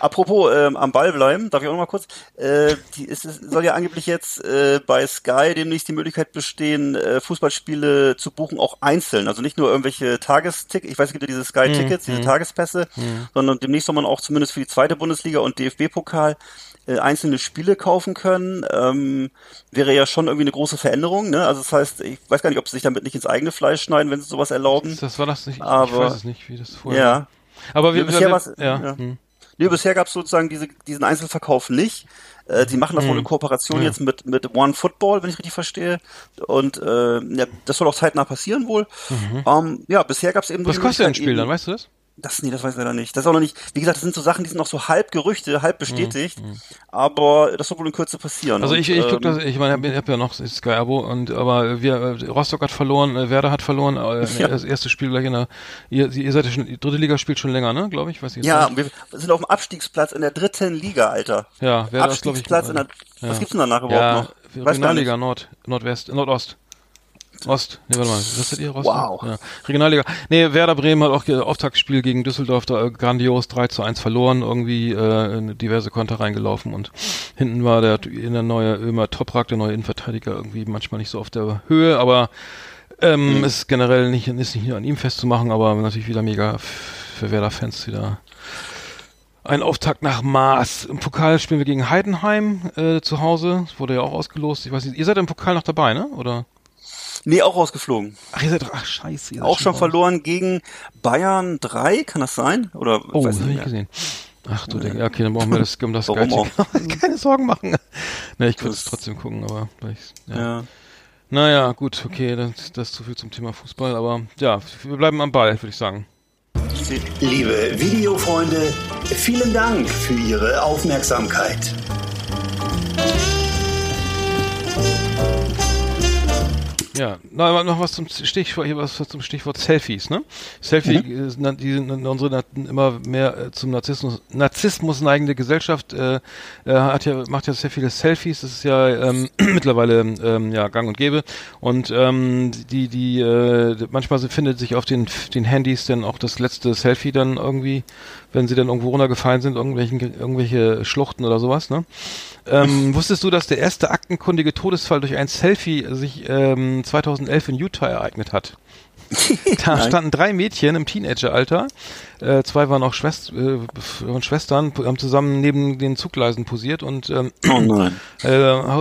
Apropos ähm, am Ball bleiben, darf ich auch noch mal kurz? Äh, die ist, es soll ja angeblich jetzt äh, bei Sky demnächst die Möglichkeit bestehen, äh, Fußballspiele zu buchen, auch einzeln. Also nicht nur irgendwelche Tagestickets, ich weiß, es gibt ja diese Sky-Tickets, diese Tagespässe, sondern demnächst soll man auch zumindest für die zweite Bundesliga und DFB-Pokal äh, einzelne Spiele kaufen können. Ähm, wäre ja schon irgendwie eine große Veränderung. Ne? Also das heißt, ich weiß gar nicht, ob sie sich damit nicht ins eigene Fleisch schneiden, wenn sie sowas erlauben. Das war das nicht. ich Aber- weiß es nicht, wie das vorher Ja. war. Aber wir, bisher war's- ja. ja. hm. Nee, bisher gab es sozusagen diese, diesen Einzelverkauf nicht. Äh, die machen das wohl in Kooperation Mhm. Ja. jetzt mit, mit One Football, wenn ich richtig verstehe. Und äh, ja, das soll auch zeitnah passieren wohl. Ähm, ja, bisher gab es eben nur Was kostet ein Spiel eben- dann, weißt du das? Das, nee, das weiß ich leider nicht. Das ist auch noch nicht, wie gesagt, das sind so Sachen, die sind noch so halb Gerüchte, halb Mhm. bestätigt. Aber das soll wohl in Kürze passieren. Also ich, ich guck ähm, das, ich meine, ich habe ja noch Sky Abo und aber wir äh, Rostock hat verloren, äh, Werder hat verloren, äh, Ja. das erste Spiel gleich in der ihr, ihr seid ja schon die dritte Liga spielt schon länger, ne, glaube ich, weiß ich Ja, nicht. wir sind auf dem Abstiegsplatz in der dritten Liga, Alter. Ja, Werder ist glaube ich Abstiegsplatz in der, ja. was gibt's denn danach überhaupt ja, noch? Regionalliga. Nord, Nordwest, Nordost. Ost, nee, warte mal, was seid ihr, Rostock? Wow. Ja. Regionalliga. Nee, Werder Bremen hat auch Auftaktspiel gegen Düsseldorf da äh, grandios 3 zu 1 verloren, irgendwie äh, in diverse Konter reingelaufen und hinten war der in der neue Ömer Toprak, der neue Innenverteidiger, irgendwie manchmal nicht so auf der Höhe, aber ähm, ist generell nicht, ist nicht nur an ihm festzumachen, aber natürlich wieder mega für Werder-Fans wieder Ein Auftakt nach Maß. Im Pokal spielen wir gegen Heidenheim äh, zu Hause. Das wurde ja auch ausgelost. Ich weiß nicht, ihr seid im Pokal noch dabei, ne? Oder? Nee, auch rausgeflogen. Ach, ihr seid ach scheiße. Ihr seid Auch schon raus. verloren gegen Bayern 3, kann das sein? Oder Oh, weiß das habe nicht ich gesehen. Ach du, Digga. Ja, okay, dann brauchen wir das, um das Warum Geizige- keine Sorgen machen. Ne, ich könnte es trotzdem gucken, aber vielleicht, ja. Ja. Naja, gut, okay, das, das ist zu viel zum Thema Fußball, aber ja, wir bleiben am Ball, würde ich sagen. Liebe Videofreunde, vielen Dank für Ihre Aufmerksamkeit. Ja, na, noch was zum Stichwort, hier was zum Stichwort Selfies, ne? Selfie, Mhm. na- die sind unsere immer mehr äh, zum Narzissmus, Narzissmus neigende Gesellschaft äh, äh, hat ja macht ja sehr viele Selfies, das ist ja ähm, mittlerweile ähm, ja gang und gäbe und ähm, die die äh, manchmal findet sich auf den den Handys dann auch das letzte Selfie dann irgendwie, wenn sie dann irgendwo runtergefallen sind, irgendwelchen irgendwelche Schluchten oder sowas, ne? Ähm, wusstest du, dass der erste aktenkundige Todesfall durch ein Selfie sich ähm, 2011 in Utah ereignet hat? Da standen drei Mädchen im Teenageralter, äh, zwei waren auch Schwest äh, Schwestern, haben zusammen neben den Zuggleisen posiert und ähm, Oh äh,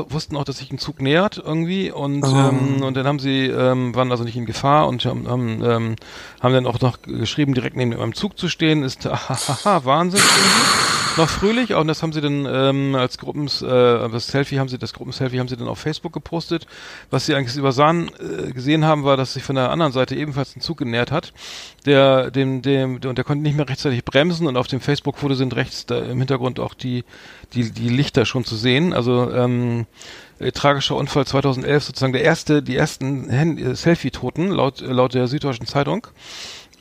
wussten auch, dass sich ein Zug nähert irgendwie und ähm, und dann haben sie ähm, waren also nicht in Gefahr und haben haben, ähm, haben dann auch noch geschrieben, direkt neben einem Zug zu stehen, ist hahaha Wahnsinn irgendwie. Noch fröhlich, und das haben sie dann ähm, als Gruppens, äh, das Selfie haben sie, das Gruppenselfie haben sie dann auf Facebook gepostet. Was sie eigentlich übersahen, äh, gesehen haben, war, dass sich von der anderen Seite ebenfalls ein Zug genähert hat. Der, dem, dem, und der konnte nicht mehr rechtzeitig bremsen und auf dem Facebook-Foto sind rechts da im Hintergrund auch die, die, die Lichter schon zu sehen. Also, ähm, äh, tragischer Unfall 2011, sozusagen der erste, die ersten Hand- äh, Selfie-Toten laut, äh, laut der Süddeutschen Zeitung.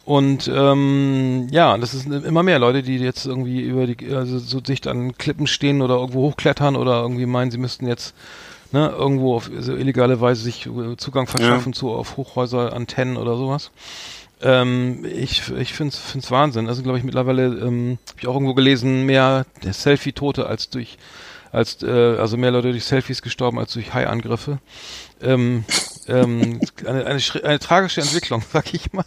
Und ähm, ja, das ist immer mehr Leute, die jetzt irgendwie über die, also so dicht an Klippen stehen oder irgendwo hochklettern oder irgendwie meinen, sie müssten jetzt ne, irgendwo auf so illegale Weise sich Zugang verschaffen zu auf Hochhäuser, Antennen oder sowas. Ähm, ich ich finde es Wahnsinn. Also glaube ich mittlerweile, ähm, habe ich auch irgendwo gelesen, mehr Selfie-Tote als durch als äh, also mehr Leute durch Selfies gestorben als durch Hai-Angriffe. Ähm, ähm, eine, eine, eine tragische Entwicklung, sag ich mal.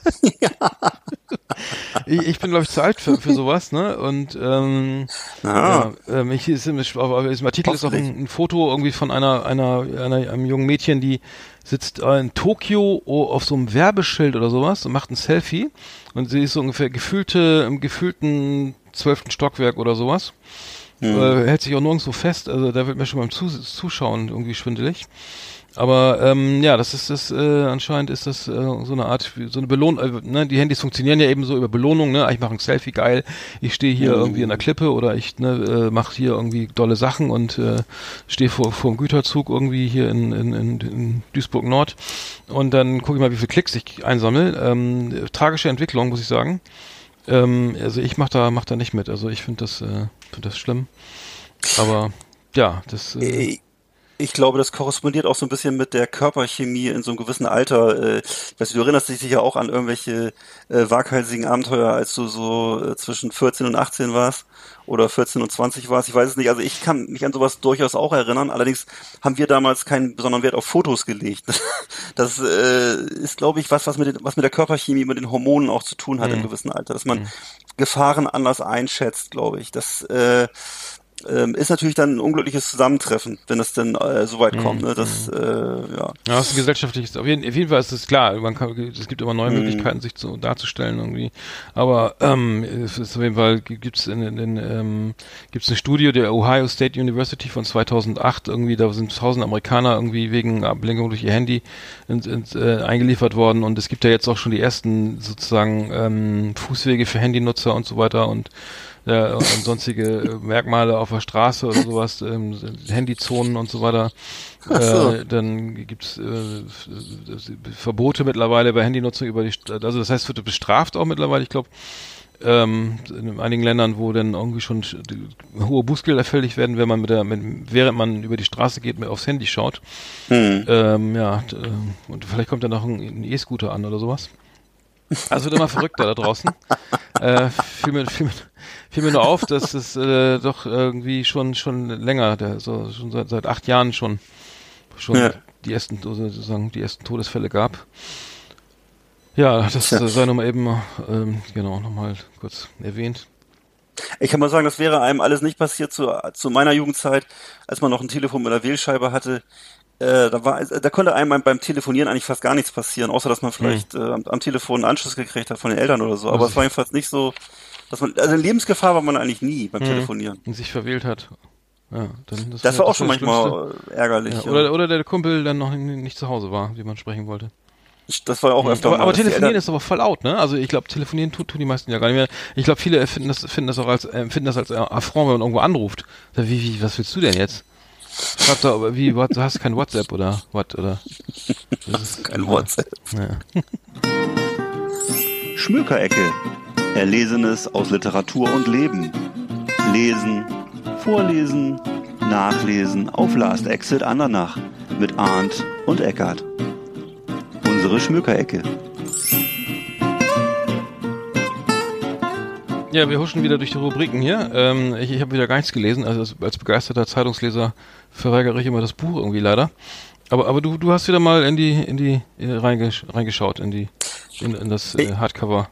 ich, ich bin, glaube ich, zu alt für, für sowas, ne? Und ähm, Ah. ja, ähm, ich, ist im, auf diesem Artikel ist auch ein, ein Foto irgendwie von einer, einer, einer, einem jungen Mädchen, die sitzt äh, in Tokio oh, auf so einem Werbeschild oder sowas und macht ein Selfie. Und sie ist so ungefähr gefühlte, im gefühlten zwölften Stockwerk oder sowas. Äh, hält sich auch nirgendwo fest, also da wird mir schon beim Zus Zuschauen irgendwie schwindelig. Aber ähm, ja, das ist das, äh, anscheinend ist das äh, so eine Art, so eine Belohnung, äh, ne, die Handys funktionieren ja eben so über Belohnung, ne, ich mache ein Selfie, geil, ich stehe hier irgendwie in der Klippe oder ich ne, äh, mache hier irgendwie dolle Sachen und äh, stehe vor, vor dem Güterzug irgendwie hier in, in, in, in Duisburg Nord und dann gucke ich mal, wie viele Klicks ich einsammle. Ähm, tragische Entwicklung, muss ich sagen. Ähm, also ich mach da, mach da nicht mit, also ich finde das, äh, find das schlimm. Aber ja, das äh, Äh, Ich glaube, das korrespondiert auch so ein bisschen mit der Körperchemie in so einem gewissen Alter. Äh, weißt du, du erinnerst dich sicher auch an irgendwelche äh, waghalsigen Abenteuer, als du so äh, zwischen 14 und 18 warst oder 14 und 20 warst. Ich weiß es nicht. Also ich kann mich an sowas durchaus auch erinnern. Allerdings haben wir damals keinen besonderen Wert auf Fotos gelegt. Das äh, ist, glaube ich, was, was mit, den, was mit der Körperchemie, mit den Hormonen auch zu tun hat im gewissen Alter, dass man Gefahren anders einschätzt, glaube ich. Das äh, ähm, ist natürlich dann ein unglückliches Zusammentreffen, wenn es denn äh, so weit kommt. Ne? Das, äh, ja. Ja, das ist ein gesellschaftliches, auf jeden, auf jeden Fall ist es klar, man kann, es gibt immer neue Möglichkeiten, sich zu, darzustellen irgendwie. Aber ähm, es ist auf jeden Fall gibt es in, in, in, ähm, gibt's eine Studie der Ohio State University von 2008 irgendwie, da sind tausend Amerikaner irgendwie wegen Ablenkung durch ihr Handy ins, ins, äh, eingeliefert worden und es gibt ja jetzt auch schon die ersten sozusagen ähm, Fußwege für Handynutzer und so weiter und ja, und sonstige äh, Merkmale auf der Straße oder sowas, ähm, Handyzonen und so weiter. so. Äh, dann gibt's äh, Verbote mittlerweile bei Handynutzung über die, St- also das heißt, wird bestraft auch mittlerweile, ich glaube, ähm, in einigen Ländern, wo dann irgendwie schon hohe Bußgelder fällig werden, wenn man mit der, mit, während man über die Straße geht, mit aufs Handy schaut. Hm. Ähm, ja, ähm, und vielleicht kommt dann noch ein E-Scooter an oder sowas. Also wird immer verrückter da draußen. Äh, fiel, mir, fiel, mir, fiel mir nur auf, dass es äh, doch irgendwie schon schon länger, der, so, schon seit, seit acht Jahren schon schon Ja. die ersten sozusagen die ersten Todesfälle gab. Ja, das Tja. äh, sei nochmal eben ähm, genau nochmal kurz erwähnt. Ich kann mal sagen, das wäre einem alles nicht passiert zu, zu meiner Jugendzeit, als man noch ein Telefon mit einer Wählscheibe hatte. Äh, da, war, da konnte einem beim Telefonieren eigentlich fast gar nichts passieren, außer dass man vielleicht äh, am, am Telefon einen Anschluss gekriegt hat von den Eltern oder so. Aber es war jedenfalls nicht so, dass man, also in Lebensgefahr war man eigentlich nie beim Telefonieren. Und sich verwählt hat. Ja, dann, Das war auch schon das manchmal Schlimmste. ärgerlich. Ja, ja. oder, oder der Kumpel dann noch nicht zu Hause war, den man sprechen wollte. Das war auch öfter aber, mal. aber telefonieren ist aber voll out, ne? Also ich glaube, telefonieren tun, tun die meisten ja gar nicht mehr. Ich glaube, viele finden das, finden das auch als, äh, empfinden das als äh, Affront, wenn man irgendwo anruft. Wie, wie, was willst du denn jetzt? Schreib doch, aber wie, what, du hast kein WhatsApp oder what, oder? Das ist kein WhatsApp. Ja. Schmökerecke. Erlesenes aus Literatur und Leben. Lesen, vorlesen, nachlesen auf Last Exit Andernach mit Arndt und Eckart. Unsere Schmökerecke. Ja, wir huschen wieder durch die Rubriken hier. Ähm, ich ich habe wieder gar nichts gelesen. Also als, begeisterter Zeitungsleser verweigere ich immer das Buch irgendwie leider. Aber aber du du hast wieder mal in die in die äh, reingesch reingeschaut in die in, in das äh, Hardcover.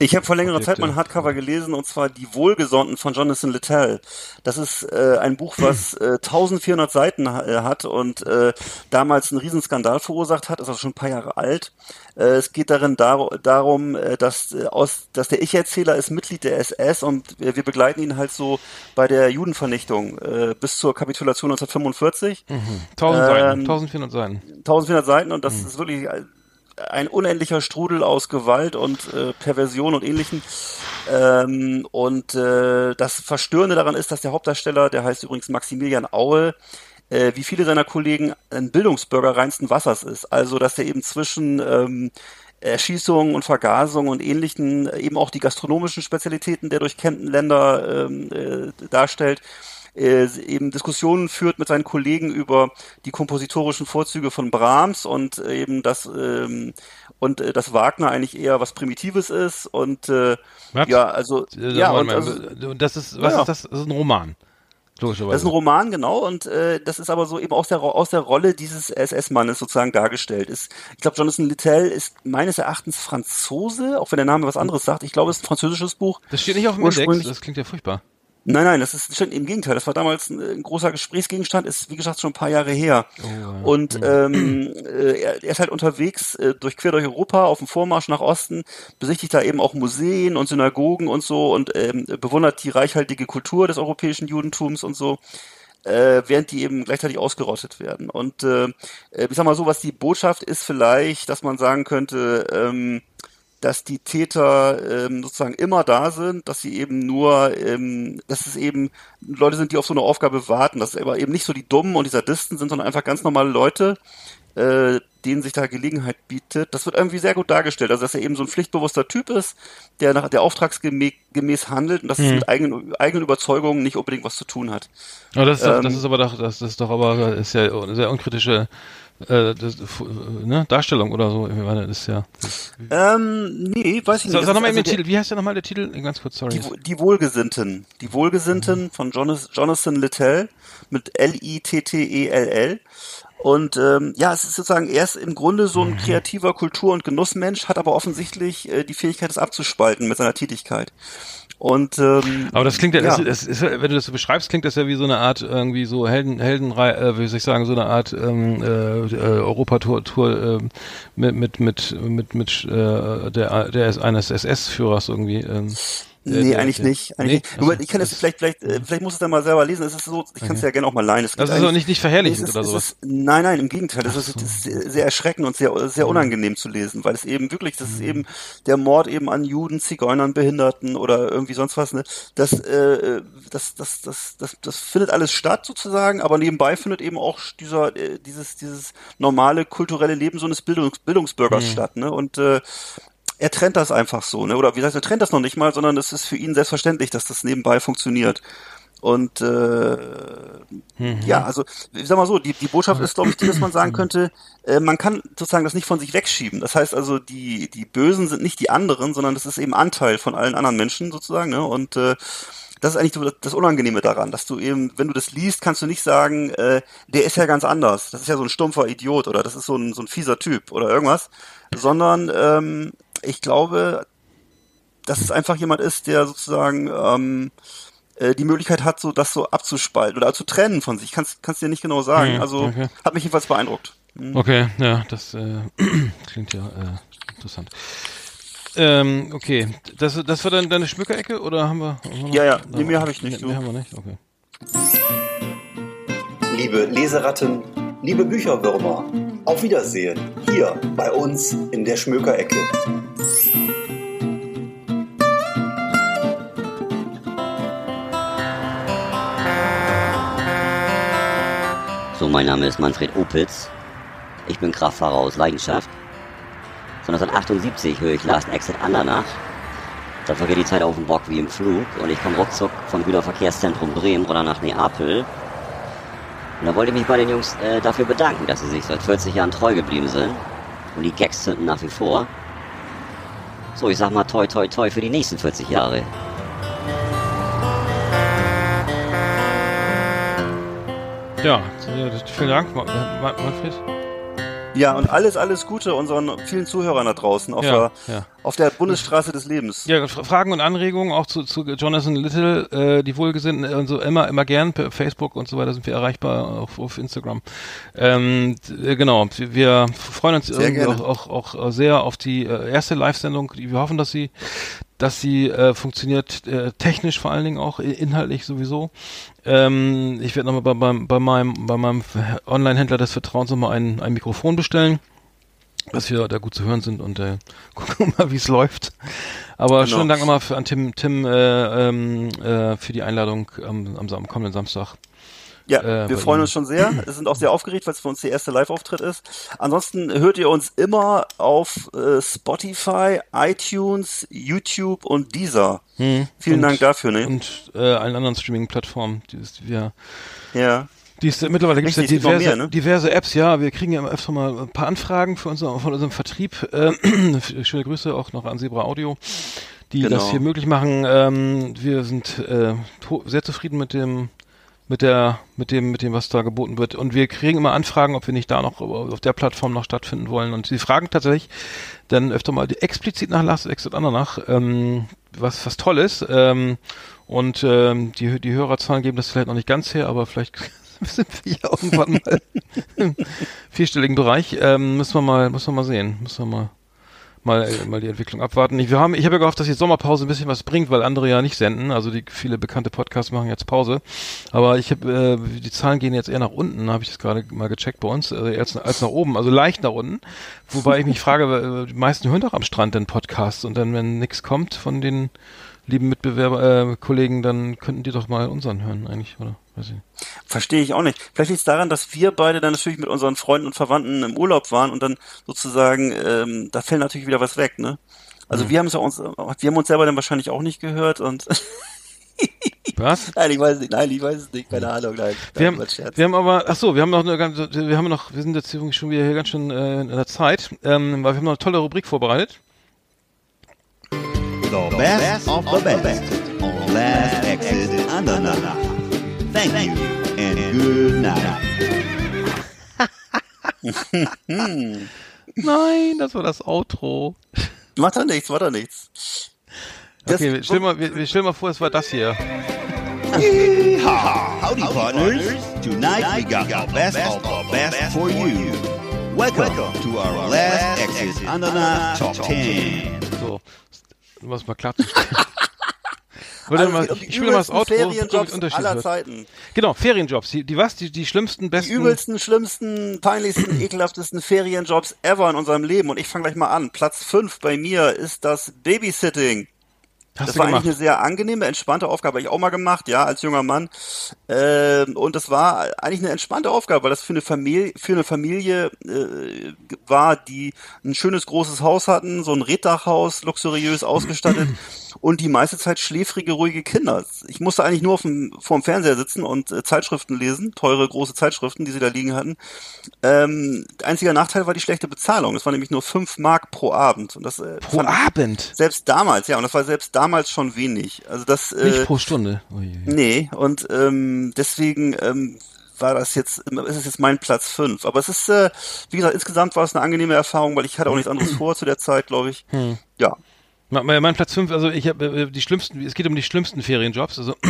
Ich habe vor längerer. Zeit mal ein Hardcover gelesen und zwar Die Wohlgesonnten von Jonathan Littell. Das ist äh, ein Buch, was äh, 1400 Seiten ha- äh, hat und äh, damals einen Riesenskandal verursacht hat. Ist also schon ein paar Jahre alt. Äh, es geht darin dar darum, äh, dass äh, aus, dass der Ich-Erzähler ist Mitglied der SS und äh, wir begleiten ihn halt so bei der Judenvernichtung äh, bis zur Kapitulation 1945. 1000 Seiten, Ähm, 1400 Seiten. 1400 Seiten und das Mhm. ist wirklich ein unendlicher Strudel aus Gewalt und äh, Perversion und ähnlichen. Ähm, und äh, das Verstörende daran ist, dass der Hauptdarsteller, der heißt übrigens Maximilian Aue, äh, wie viele seiner Kollegen ein Bildungsbürger reinsten Wassers ist. Also, dass er eben zwischen ähm, Erschießungen und Vergasungen und ähnlichen äh, eben auch die gastronomischen Spezialitäten der durchkennten Länder ähm, äh, darstellt äh, eben Diskussionen führt mit seinen Kollegen über die kompositorischen Vorzüge von Brahms und äh, eben das ähm, und äh, dass Wagner eigentlich eher was Primitives ist und äh, Was? ja also Äh, ja und also, und das ist was Ja. ist das? Das ist ein Roman. Logischerweise. das ist ein Roman, genau, und äh, das ist aber so eben aus der, aus der Rolle dieses SS-Mannes sozusagen dargestellt. Ist, ich glaube, Jonathan Littell ist meines Erachtens Franzose, auch wenn der Name was anderes sagt. Ich glaube, es ist ein französisches Buch. das steht nicht auf dem Index, das klingt ja furchtbar. Nein, nein, das ist schon im Gegenteil. Das war damals ein, ein großer Gesprächsgegenstand, ist wie gesagt schon ein paar Jahre her. Und ähm, äh, er, er ist halt unterwegs äh, durch quer durch Europa auf dem Vormarsch nach Osten, besichtigt da eben auch Museen und Synagogen und so und ähm, bewundert die reichhaltige Kultur des europäischen Judentums und so äh, während die eben gleichzeitig ausgerottet werden. Und äh, äh, ich sag mal so, was die Botschaft ist vielleicht, dass man sagen könnte, ähm, dass die Täter ähm, sozusagen immer da sind, dass sie eben nur, ähm, dass es eben Leute sind, die auf so eine Aufgabe warten, dass es aber eben nicht so die Dummen und die Sadisten sind, sondern einfach ganz normale Leute, äh, denen sich da Gelegenheit bietet. Das wird irgendwie sehr gut dargestellt, also dass er eben so ein pflichtbewusster Typ ist, der nach der auftragsgemäß gemäß handelt und dass es mit eigenen, eigenen Überzeugungen nicht unbedingt was zu tun hat. Aber das ist, doch, das Ähm, ist aber doch, das ist doch aber ist ja eine sehr unkritische äh, das, äh, ne, Darstellung oder so. Ich meine, das ist ja. Das, Ähm, nee, weiß ich sag nicht. sag Das nochmal eben den also Titel. Wie heißt der nochmal der Titel? Ganz kurz, sorry. Die, die Wohlgesinnten. Die Wohlgesinnten von Jonas, Jonathan Littell mit L-I-T-T-E-L-L. Und ähm, ja, es ist sozusagen, er ist im Grunde so ein kreativer Kultur- und Genussmensch, hat aber offensichtlich äh, die Fähigkeit, das abzuspalten mit seiner Tätigkeit. Und ähm, Aber das klingt ja, ja. Das ist, ja- wenn du das so beschreibst, klingt das ja wie so eine Art irgendwie so Helden, Heldenrei, äh, wie soll ich sagen, so eine Art ähm, äh, äh, Europatour Tour, äh, mit mit mit mit mit äh, der der ist eines SS-Führers irgendwie. Ähm, Nee, der- eigentlich der- nicht. Eigentlich Nee? nicht. Nur, ich kann es das- vielleicht, vielleicht, äh, vielleicht muss es dann mal selber lesen. Es ist so, ich kann es ja gerne auch mal leihen. Es Das ist auch eigentlich- nicht, nicht verherrlichend ist- oder sowas. Ist, nein, nein, im Gegenteil. Das ist, das ist sehr, erschreckend und sehr, sehr unangenehm zu lesen, weil es eben wirklich, das ist Mhm. eben der Mord eben an Juden, Zigeunern, Behinderten oder irgendwie sonst was. Ne? Das, äh, das, das, das, das, das findet alles statt sozusagen, aber nebenbei findet eben auch dieser, äh, dieses, dieses normale kulturelle Leben so eines Bildungs, Bildungsbürgers Mhm. statt. Ne? Und äh, er trennt das einfach so, ne? Oder wie gesagt, er trennt das noch nicht mal, sondern es ist für ihn selbstverständlich, dass das nebenbei funktioniert. Und äh, ja, also ich sag mal so, die, die Botschaft ist, glaube ich, die, dass man sagen könnte, äh, man kann sozusagen das nicht von sich wegschieben. Das heißt also, die, die Bösen sind nicht die anderen, sondern das ist eben Anteil von allen anderen Menschen sozusagen. Ne? Und äh, das ist eigentlich so das Unangenehme daran, dass du eben, wenn du das liest, kannst du nicht sagen, äh, der ist ja ganz anders. Das ist ja so ein stumpfer Idiot oder das ist so ein, so ein fieser Typ oder irgendwas, sondern ähm, ich glaube, dass es einfach jemand ist, der sozusagen ähm, äh, die Möglichkeit hat, so das so abzuspalten oder zu trennen von sich. Kannst kannst dir nicht genau sagen. Hm, also okay. hat mich jedenfalls beeindruckt. Hm. Okay, ja, das äh, klingt ja äh, interessant. Ähm, okay, das, das war dann deine Schmückerecke oder haben wir? Haben wir Ja, ja. Nee, mehr habe ich nicht, Nee, mehr haben wir nicht. Okay. Liebe Leseratten, liebe Bücherwürmer, auf Wiedersehen hier bei uns in der Schmökerecke. So, mein Name ist Manfred Opitz. Ich bin Kraftfahrer aus Leidenschaft. Von 1978 höre ich Last Exit Andernach. Da vergeht die Zeit auf dem Bock wie im Flug und ich komme ruckzuck vom Güterverkehrszentrum Bremen runter nach Neapel. Und da wollte ich mich bei den Jungs äh, dafür bedanken, dass sie sich seit 40 Jahren treu geblieben sind. Und die Gags zünden nach wie vor. So, ich sag mal toi toi toi für die nächsten 40 Jahre. Ja, äh, vielen Dank, Ma Ma Manfred. Ja, und alles, alles Gute unseren vielen Zuhörern da draußen auf, Ja, der, ja. auf der Bundesstraße des Lebens. Ja, Fragen und Anregungen auch zu, zu Jonathan Little, äh, die Wohlgesinnten und so immer, immer gern per Facebook und so weiter sind wir erreichbar auf, auf Instagram. Ähm, äh, genau, wir, freuen uns auch, auch, auch sehr auf die äh, erste Live-Sendung. Die- Wir hoffen, dass sie, dass sie äh, funktioniert, äh, technisch vor allen Dingen auch, inhaltlich sowieso. Ähm, ich werde nochmal bei, beim, bei meinem, bei meinem Online-Händler des Vertrauens nochmal ein, ein Mikrofon bestellen dass wir da gut zu hören sind und äh, gucken mal, wie es läuft. Aber Genau. schönen Dank nochmal für, an Tim, Tim äh, ähm, äh, für die Einladung am, am, Sam- kommenden Samstag. Ja, Äh, wir freuen Ihnen. uns schon sehr. Wir sind auch sehr aufgeregt, weil es für uns der erste Live-Auftritt ist. Ansonsten hört ihr uns immer auf äh, Spotify, iTunes, YouTube und Deezer. Vielen Hm. Und- Dank dafür, ne? Und äh, allen anderen Streaming-Plattformen. Die ist, wir, ja. die ist, mittlerweile gibt es ja diverse, mehr, ne? diverse Apps, ja. Wir kriegen ja immer öfter mal ein paar Anfragen für unser, von unserem Vertrieb. Äh, schöne Grüße auch noch an Zebra Audio, die Genau. das hier möglich machen. Ähm, wir sind äh, sehr zufrieden mit dem mit der, mit dem, mit dem, was da geboten wird. Und wir kriegen immer Anfragen, ob wir nicht da noch auf der Plattform noch stattfinden wollen. Und sie fragen tatsächlich dann öfter mal explizit nach Last Exit Andernach, ähm, was, was toll ist. Ähm, und ähm, die, die Hörerzahlen geben das vielleicht noch nicht ganz her, aber vielleicht sind wir ja irgendwann mal im vierstelligen Bereich. Ähm, müssen wir mal, müssen wir mal sehen. Müssen wir mal mal, mal die Entwicklung abwarten. Ich, wir haben, ich habe ja gehofft, dass die Sommerpause ein bisschen was bringt, weil andere ja nicht senden. Also die viele bekannte Podcasts machen jetzt Pause. Aber ich habe, äh, die Zahlen gehen jetzt eher nach unten, habe ich das gerade mal gecheckt bei uns, äh, als, als nach oben, also leicht nach unten. Wobei ich mich frage, äh, die meisten hören doch am Strand den Podcasts und dann, wenn nichts kommt von den lieben Mitbewerber, äh, Kollegen, dann könnten die doch mal unseren hören eigentlich, oder? Weiß ich nicht. Verstehe ich auch nicht. Vielleicht liegt es daran, dass wir beide dann natürlich mit unseren Freunden und Verwandten im Urlaub waren und dann sozusagen, ähm, da fällt natürlich wieder was weg, ne? Also wir haben es ja uns, wir haben uns selber dann wahrscheinlich auch nicht gehört und Was? nein, ich weiß nicht, nein, ich weiß es nicht, keine Ahnung, nein. Wir haben, wir haben aber, ach so, wir haben noch eine ganze, wir haben noch, wir sind jetzt übrigens schon wieder hier ganz schön äh, in der Zeit, ähm, weil wir haben noch eine tolle Rubrik vorbereitet. The best of the best on Last Exit Andernach. Thank you and good night. Nein, das war das Outro. Macht doch nichts, macht doch nichts. Das- Okay, wir stellen mal, wir, wir stellen mal vor, es war das hier. Yeehaw! Howdy, partners. Tonight we got the best of the best for you. Welcome to our Last Exit Andernach Top 10. So, um das mal klarzustellen. Also mal, die ich will mal das Outro Ferienjobs aller. Zeiten. Genau, Ferienjobs. Die, die was? Die, die schlimmsten, Die besten. übelsten, schlimmsten, peinlichsten, ekelhaftesten Ferienjobs ever in unserem Leben. Und ich fange gleich mal an. Platz 5 bei mir ist das Babysitting. Hast das war gemacht? eigentlich eine sehr angenehme, entspannte Aufgabe. Habe ich auch mal gemacht, ja, als junger Mann. Ähm, und das war eigentlich eine entspannte Aufgabe, weil das für eine Familie, für eine Familie äh, war, die ein schönes großes Haus hatten, so ein Reddachhaus, luxuriös ausgestattet und die meiste Zeit schläfrige, ruhige Kinder. Ich musste eigentlich nur auf dem, vor dem Fernseher sitzen und äh, Zeitschriften lesen, teure, große Zeitschriften, die sie da liegen hatten. Ähm, einziger Nachteil war die schlechte Bezahlung. Es war nämlich nur fünf Mark pro Abend. Und das, äh, Pro Abend. selbst damals, ja, und das war selbst damals schon wenig. Also das Nicht äh, pro Stunde. Ui. nee, und ähm, deswegen ähm, war das jetzt, ist es jetzt mein Platz fünf. Aber es ist, äh, wie gesagt, insgesamt war es eine angenehme Erfahrung, weil ich hatte auch nichts anderes vor zu der Zeit, glaube ich. Hm. Ja. Mein, Platz 5, also ich habe die schlimmsten, es geht um die schlimmsten Ferienjobs, also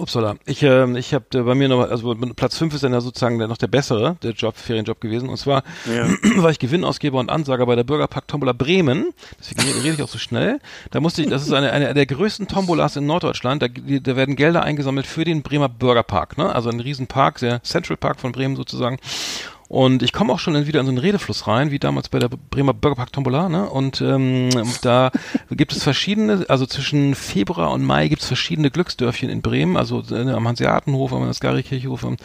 Upsala. Ich, ähm, ich habe bei mir noch, also Platz 5 ist dann ja sozusagen der, noch der bessere, der Job, Ferienjob gewesen. Und zwar Ja. war ich Gewinnausgeber und Ansager bei der Bürgerpark Tombola Bremen. Deswegen rede ich auch so schnell. Da musste ich, das ist eine, eine der größten Tombolas in Norddeutschland. Da, da werden Gelder eingesammelt für den Bremer Bürgerpark, ne? Also ein Riesenpark, der Central Park von Bremen sozusagen. Und ich komme auch schon wieder in so einen Redefluss rein, wie damals bei der Bremer Bürgerpark Tombola, ne? Und ähm, da gibt es verschiedene, also zwischen Februar und Mai gibt es verschiedene Glücksdörfchen in Bremen, also äh, am Hanseatenhof, am Ascari-Kirchhof, am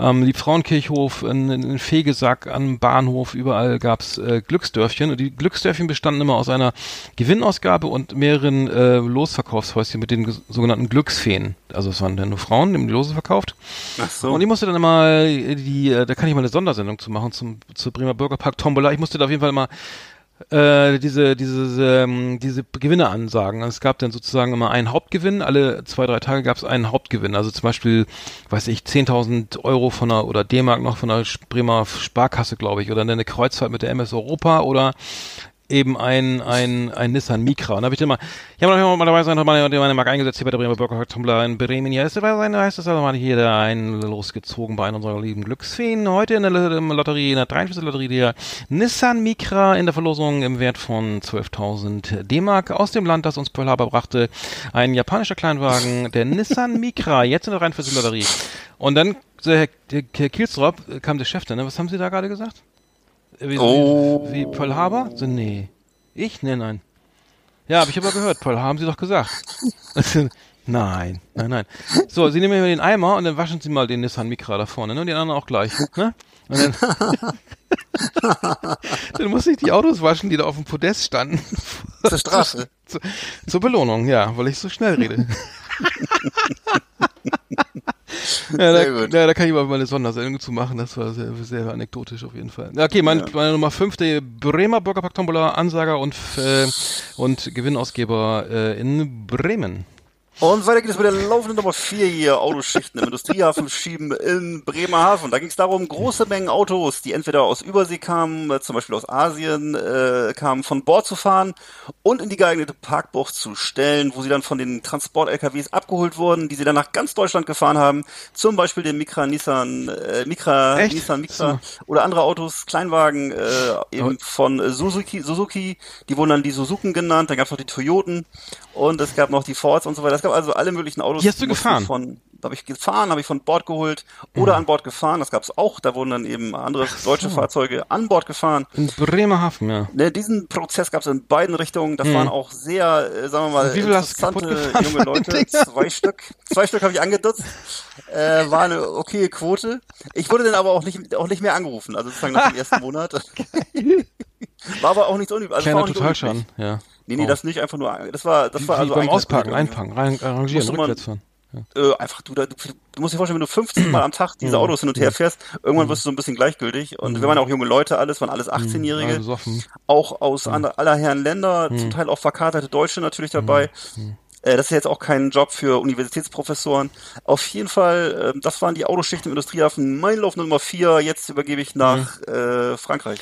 ähm, Liebfrauenkirchhof, in, in, Fegesack, am Bahnhof, überall gab's äh, Glücksdörfchen. Und die Glücksdörfchen bestanden immer aus einer Gewinnausgabe und mehreren äh, Losverkaufshäuschen mit den sogenannten Glücksfeen. Also es waren dann nur Frauen, die haben die Lose verkauft. Ach so. Und ich musste dann immer die, äh, da kann ich mal eine Sondersendung zu machen zum zur Bremer Bürgerpark Tombola. Ich musste da auf jeden Fall mal äh, diese diese ähm, diese Gewinne ansagen. Es gab dann sozusagen immer einen Hauptgewinn. Alle zwei drei Tage gab es einen Hauptgewinn. Also zum Beispiel, weiß ich, 10.000 Euro von der oder D-Mark noch von der Bremer Sparkasse, glaube ich, oder eine Kreuzfahrt mit der MS Europa oder eben ein, ein, ein Nissan Micra. Und da habe ich dann mal, ja, mal, mal dabei sein, meine, meine Mark eingesetzt hier bei der Bremer Bürgerpark Tumbler in Bremen. Ja, ist dabei da heißt es also mal hier der einen losgezogen bei einer unserer lieben Glücksfeen. Heute in der Lotterie, in der 43. Lotterie, der Nissan Micra in der Verlosung im Wert von 12.000 D-Mark aus dem Land, das uns Pearl Harbor brachte. Ein japanischer Kleinwagen, der Nissan Micra, jetzt in der 43. Lotterie. Und dann, der, Herr Kielstrop, äh, kam der Chef dann, ne? was haben Sie da gerade gesagt? Wie, Oh. wie, wie Pearl Harbor? So, nee. Ich? Nee, nein. Ja, habe ich aber gehört. Pearl haben Sie doch gesagt. nein, nein, nein. So, Sie nehmen mir den Eimer und dann waschen Sie mal den Nissan Micra da vorne, ne? Und den anderen auch gleich, ne? Und dann, dann muss ich die Autos waschen, die da auf dem Podest standen. Zur Strafe. Zu, zur Belohnung, ja, weil ich so schnell rede. Ja, da. Ja, da kann ich mal eine Sondersendung zu machen. Das war sehr, sehr anekdotisch auf jeden Fall. Ja, Okay, mein, meine Nummer 5, der Bremer Bürgerpark Tombola, Ansager und, äh, und Gewinnausgeber äh, in Bremen. Und weiter geht es mit der laufenden Nummer 4 hier, Autoschichten im Industriehafen schieben in Bremerhaven. Da ging es darum, große Mengen Autos, die entweder aus Übersee kamen, äh, zum Beispiel aus Asien, äh, kamen, von Bord zu fahren und in die geeignete Parkbucht zu stellen, wo sie dann von den Transport-LKWs abgeholt wurden, die sie dann nach ganz Deutschland gefahren haben. Zum Beispiel den Micra Nissan, äh, Micra, Echt? Nissan Micra oder andere Autos, Kleinwagen, äh, eben von äh, Suzuki, Suzuki, die wurden dann die Suzuken genannt, dann gab es noch die Toyoten und es gab noch die Fords und so weiter. Es gab also alle möglichen Autos. Die hast du gefahren? Von, habe ich gefahren, habe ich von Bord geholt oder an Bord gefahren. Das gab es auch. Da wurden dann eben andere deutsche Fahrzeuge an Bord gefahren. In Bremerhaven, ja. Ne, diesen Prozess gab es in beiden Richtungen. Das waren auch sehr, äh, sagen wir mal, interessante junge Leute. Zwei Stück. Zwei Stück habe ich angedutzt. Äh, war eine okaye Quote. Ich wurde dann aber auch nicht, auch nicht mehr angerufen. Also sozusagen nach dem ersten Monat. War aber auch nichts unüblich. Also Kleiner Totalschaden, ja. Nee, nee, Oh. das nicht einfach nur, das war, das Wie, war wie also beim Gute. einfangen, rein, arrangieren, rückwärts fahren. Äh, einfach, du, da, du, du musst dir vorstellen, wenn du 15 Mal am Tag diese Autos hin und her fährst, irgendwann wirst du so ein bisschen gleichgültig. Und wir waren auch junge Leute, alles, waren alles Alle 18-Jährige, besoffen. auch aus ander- aller Herren Länder, zum Teil auch verkaterte Deutsche natürlich dabei. Äh, Das ist jetzt auch kein Job für Universitätsprofessoren. Auf jeden Fall, äh, das waren die Autoschichten im Industriehafen. Mein Lauf Nummer vier. Jetzt übergebe ich nach äh, Frankreich.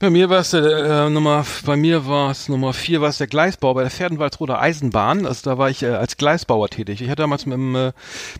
Bei mir war es äh, Nummer, bei mir war es Nummer vier, war es der Gleisbau bei der Pferdenwaldsroder Eisenbahn. Also da war ich äh, als Gleisbauer tätig. Ich hatte damals mit einem, äh,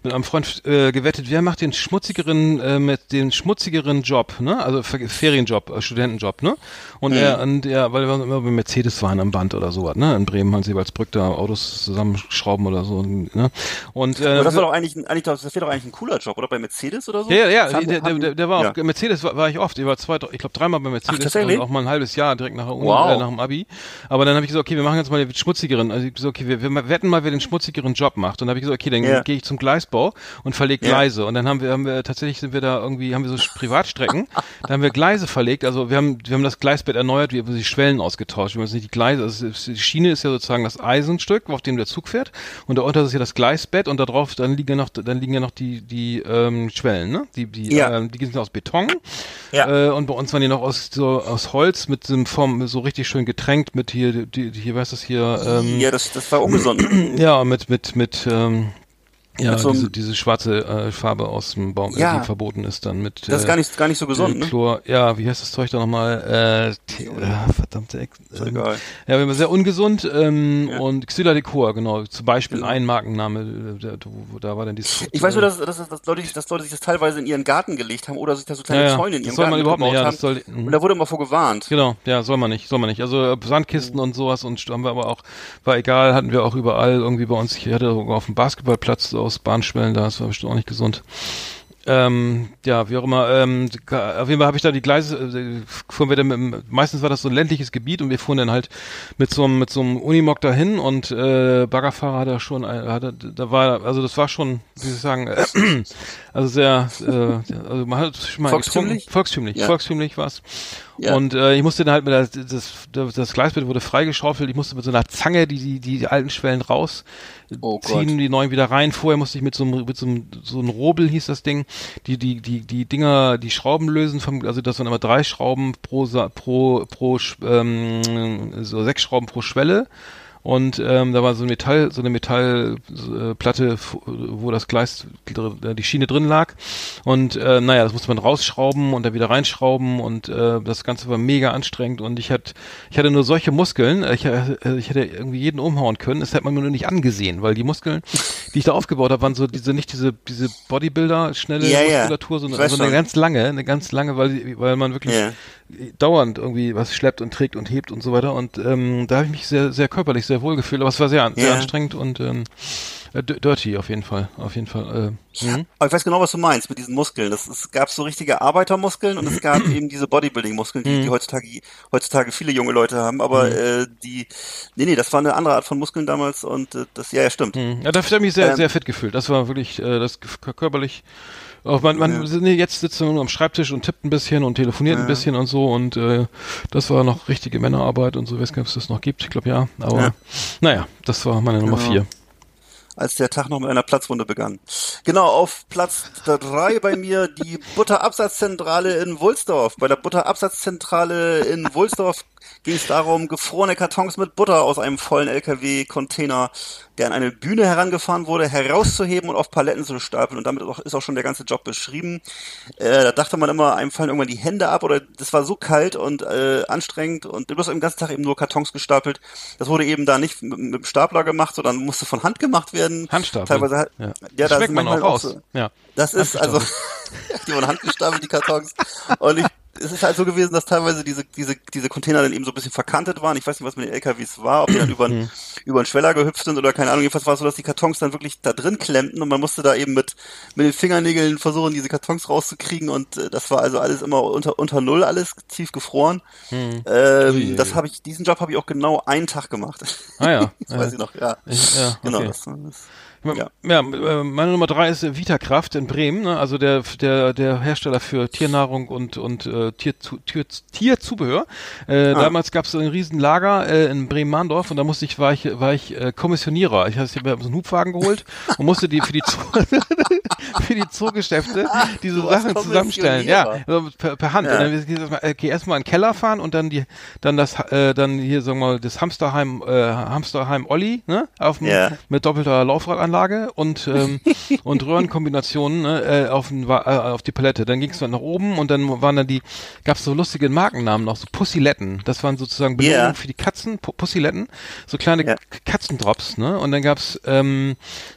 mit einem Freund äh, gewettet, wer macht den schmutzigeren, äh, mit den schmutzigeren Job, ne? Also Fer- Ferienjob, äh, Studentenjob, ne? Und er, und er, weil wir immer bei Mercedes waren am Band oder sowas, ne? In Bremen, Hans-Ebalsbrück, da Autos zusammenschrauben oder so, ne? Und äh, Aber das war doch eigentlich, ein- eigentlich das wäre doch eigentlich ein cooler Job, oder? Bei Mercedes oder so? ja, ja, ja, haben- der, der, haben- der, der war ja. auf Mercedes war, war ich oft. Ich war zwei, ich glaube dreimal bei Mercedes tatsächlich? und auch mal ein halbes Jahr direkt nach der Uni, Wow. äh, nach dem Abi. Aber dann habe ich gesagt, okay, wir machen jetzt mal den schmutzigeren. Also ich gesagt, okay, wir, wir wetten mal, wer den schmutzigeren Job macht. Und dann habe ich gesagt, okay, dann Ja. gehe ich zum Gleisbau und verlege Ja. Gleise. Und dann haben wir, haben wir tatsächlich sind wir da irgendwie, haben wir so Privatstrecken. da haben wir Gleise verlegt. Also wir haben, wir haben das Gleisbett erneuert, wir haben die Schwellen ausgetauscht. Wir haben jetzt nicht die Gleise, also die Schiene ist ja sozusagen das Eisenstück, auf dem der Zug fährt. Und darunter ist ja das Gleisbett und da drauf, dann liegen ja noch, dann liegen ja noch die, die ähm, Schwellen, ne? Die, die, Ja. ähm, die sind aus Beton. Ja. Äh, und bei uns waren die noch aus so aus Holz mit so einem Form, so richtig schön getränkt mit hier, die, die hier, weißt du das hier, ähm, ja, das, das war ungesund. ja, mit, mit, mit, ähm, Ja, so diese, diese schwarze äh, Farbe aus dem Baum, Ja. äh, die verboten ist dann mit Das ist gar nicht, gar nicht so gesund, äh, ne? Chlor, ja, wie heißt das Zeug da nochmal? Äh, The- äh, verdammte Ex Ist egal. Ja, aber sehr ungesund ähm, Ja. und Xyladecor, genau. Zum Beispiel Genau. ein Markenname, äh, wo, da war dann dieses. Ich weiß nur, dass, dass, dass, Leute, dass Leute sich das teilweise in ihren Garten gelegt haben oder sich da so kleine ja, ja, Zäune in ihrem soll man Garten überhaupt nicht, gebaut ja, haben. das soll, mhm. Und da wurde immer vor gewarnt. Genau, ja, soll man nicht, soll man nicht. Also äh, Sandkisten und sowas und haben wir aber auch, war egal, hatten wir auch überall irgendwie bei uns. Ich hatte auf dem Basketballplatz so aus Bahnschwellen da, das war bestimmt auch nicht gesund. Ähm, ja, wie auch immer. Ähm, auf jeden Fall habe ich da die Gleise, äh, fuhren wir dann mit, meistens war das so ein ländliches Gebiet und wir fuhren dann halt mit so einem mit so einem Unimog dahin und äh, Baggerfahrer hat er schon, ein- hat er, da war, also das war schon, wie soll ich sagen, äh, also sehr, äh, also man hat schon mal Volkstümlich? getrunken. volkstümlich, Ja. volkstümlich war's. Ja. Und äh, ich musste dann halt mit der, das, das, das Gleisbett wurde freigeschaufelt, ich musste mit so einer Zange die, die, die alten Schwellen raus Oh ziehen, Gott. die neuen wieder rein. Vorher musste ich mit so einem, mit so einem, so einem Robel hieß das Ding, die, die, die, die Dinger, die Schrauben lösen, vom, also das waren immer drei Schrauben pro, pro, pro, ähm, so sechs Schrauben pro Schwelle. Und ähm, da war so ein Metall, so eine Metallplatte, f- wo das Gleis, dr- die Schiene drin lag. Und äh, naja, das musste man rausschrauben und dann wieder reinschrauben und äh, das Ganze war mega anstrengend und ich hatte, ich hatte nur solche Muskeln, ich, äh, ich hätte irgendwie jeden umhauen können, das hat man mir nur nicht angesehen, weil die Muskeln, die ich da aufgebaut habe, waren so diese, nicht diese, diese Bodybuilder, schnelle Ja, ja. Muskulatur, Ich sondern so eine schon. ganz lange, eine ganz lange, weil, weil man wirklich Ja. dauernd irgendwie was schleppt und trägt und hebt und so weiter. Und ähm, da habe ich mich sehr, sehr körperlich sehr wohl gefühlt, aber es war sehr, sehr Ja. anstrengend und ähm, äh, dirty auf jeden Fall. Auf jeden Fall. Äh, mhm. Aber ich weiß genau, was du meinst mit diesen Muskeln. Das, es gab so richtige Arbeitermuskeln und es gab eben diese Bodybuilding-Muskeln, die, die heutzutage, heutzutage viele junge Leute haben. Aber äh, die, nee, nee, das war eine andere Art von Muskeln damals und äh, das, ja, ja, stimmt. Mhm. Ja, dafür habe ich mich sehr, Ähm, sehr fit gefühlt. Das war wirklich, äh, das körperlich. Auch man, man nee, jetzt sitzt man am Schreibtisch und tippt ein bisschen und telefoniert ein bisschen und so und äh, das war noch richtige Männerarbeit und so, weiß gar nicht, ob es das noch gibt. Ich glaube ja. Aber Ja. naja, das war meine Nummer Genau. vier. als der Tag noch mit einer Platzwunde begann. Genau, auf Platz drei bei mir die Butterabsatzzentrale in Wulsdorf. Bei der Butterabsatzzentrale in Wulsdorf ging es darum, gefrorene Kartons mit Butter aus einem vollen LKW-Container, der an eine Bühne herangefahren wurde, herauszuheben und auf Paletten zu stapeln. Und damit ist auch- schon der ganze Job beschrieben. Äh, da dachte man immer, einem fallen irgendwann die Hände ab oder das war so kalt und äh, anstrengend und du hast den ganzen Tag eben nur Kartons gestapelt. Das wurde eben da nicht mit, mit dem Stapler gemacht, sondern musste von Hand gemacht werden. Handstapel. Teilweise halt, Ja. ja, Das da schmeckt man auch raus. so. Ja. Das ist also, die wurden handgestapelt, die Kartons. Und ich, es ist halt so gewesen, dass teilweise diese, diese, diese Container dann eben so ein bisschen verkantet waren. Ich weiß nicht, was mit den LKWs war, ob die dann über, einen- über einen Schweller gehüpft sind oder keine Ahnung. Jedenfalls war es so, dass die Kartons dann wirklich da drin klemmten und man musste da eben mit, mit den Fingernägeln versuchen, diese Kartons rauszukriegen und äh, das war also alles immer unter, unter Null, alles tief gefroren. Ähm, das habe ich, diesen Job habe ich auch genau einen Tag gemacht. Ah ja. das weiß ich noch, ja. Ich- ja, Genau, okay. das, das, Ja. ja. äh, meine Nummer drei ist Vitakraft in Bremen, ne? also der, der, der Hersteller für Tiernahrung und, und äh, Tierzu, Tier, Tierzubehör. Äh, Ah. Damals gab es so ein riesen Lager äh, in Bremen-Mahndorf und da musste ich, war ich, war ich äh, Kommissionierer. Ich, ich habe so einen Hubwagen geholt und musste die für die, für die Zoogeschäfte diese Du Sachen zusammenstellen. Ja, also per, per Hand. Ja. Und dann okay, erstmal in den Keller fahren und dann die, dann das, äh, dann hier sagen wir mal das Hamsterheim, äh, Hamsterheim Olli, ne, auf dem, Ja. mit doppelter Laufradanlage und ähm, und Röhrenkombinationen ne, äh, auf, den, äh, auf die Palette. Dann ging es dann nach oben und dann waren dann die, gab es so lustige Markennamen noch, so Pussiletten. Das waren sozusagen Belohnungen Ja. für die Katzen, Pu- Pussiletten, so kleine Ja. Katzendrops, ne? Und dann gab's ähm,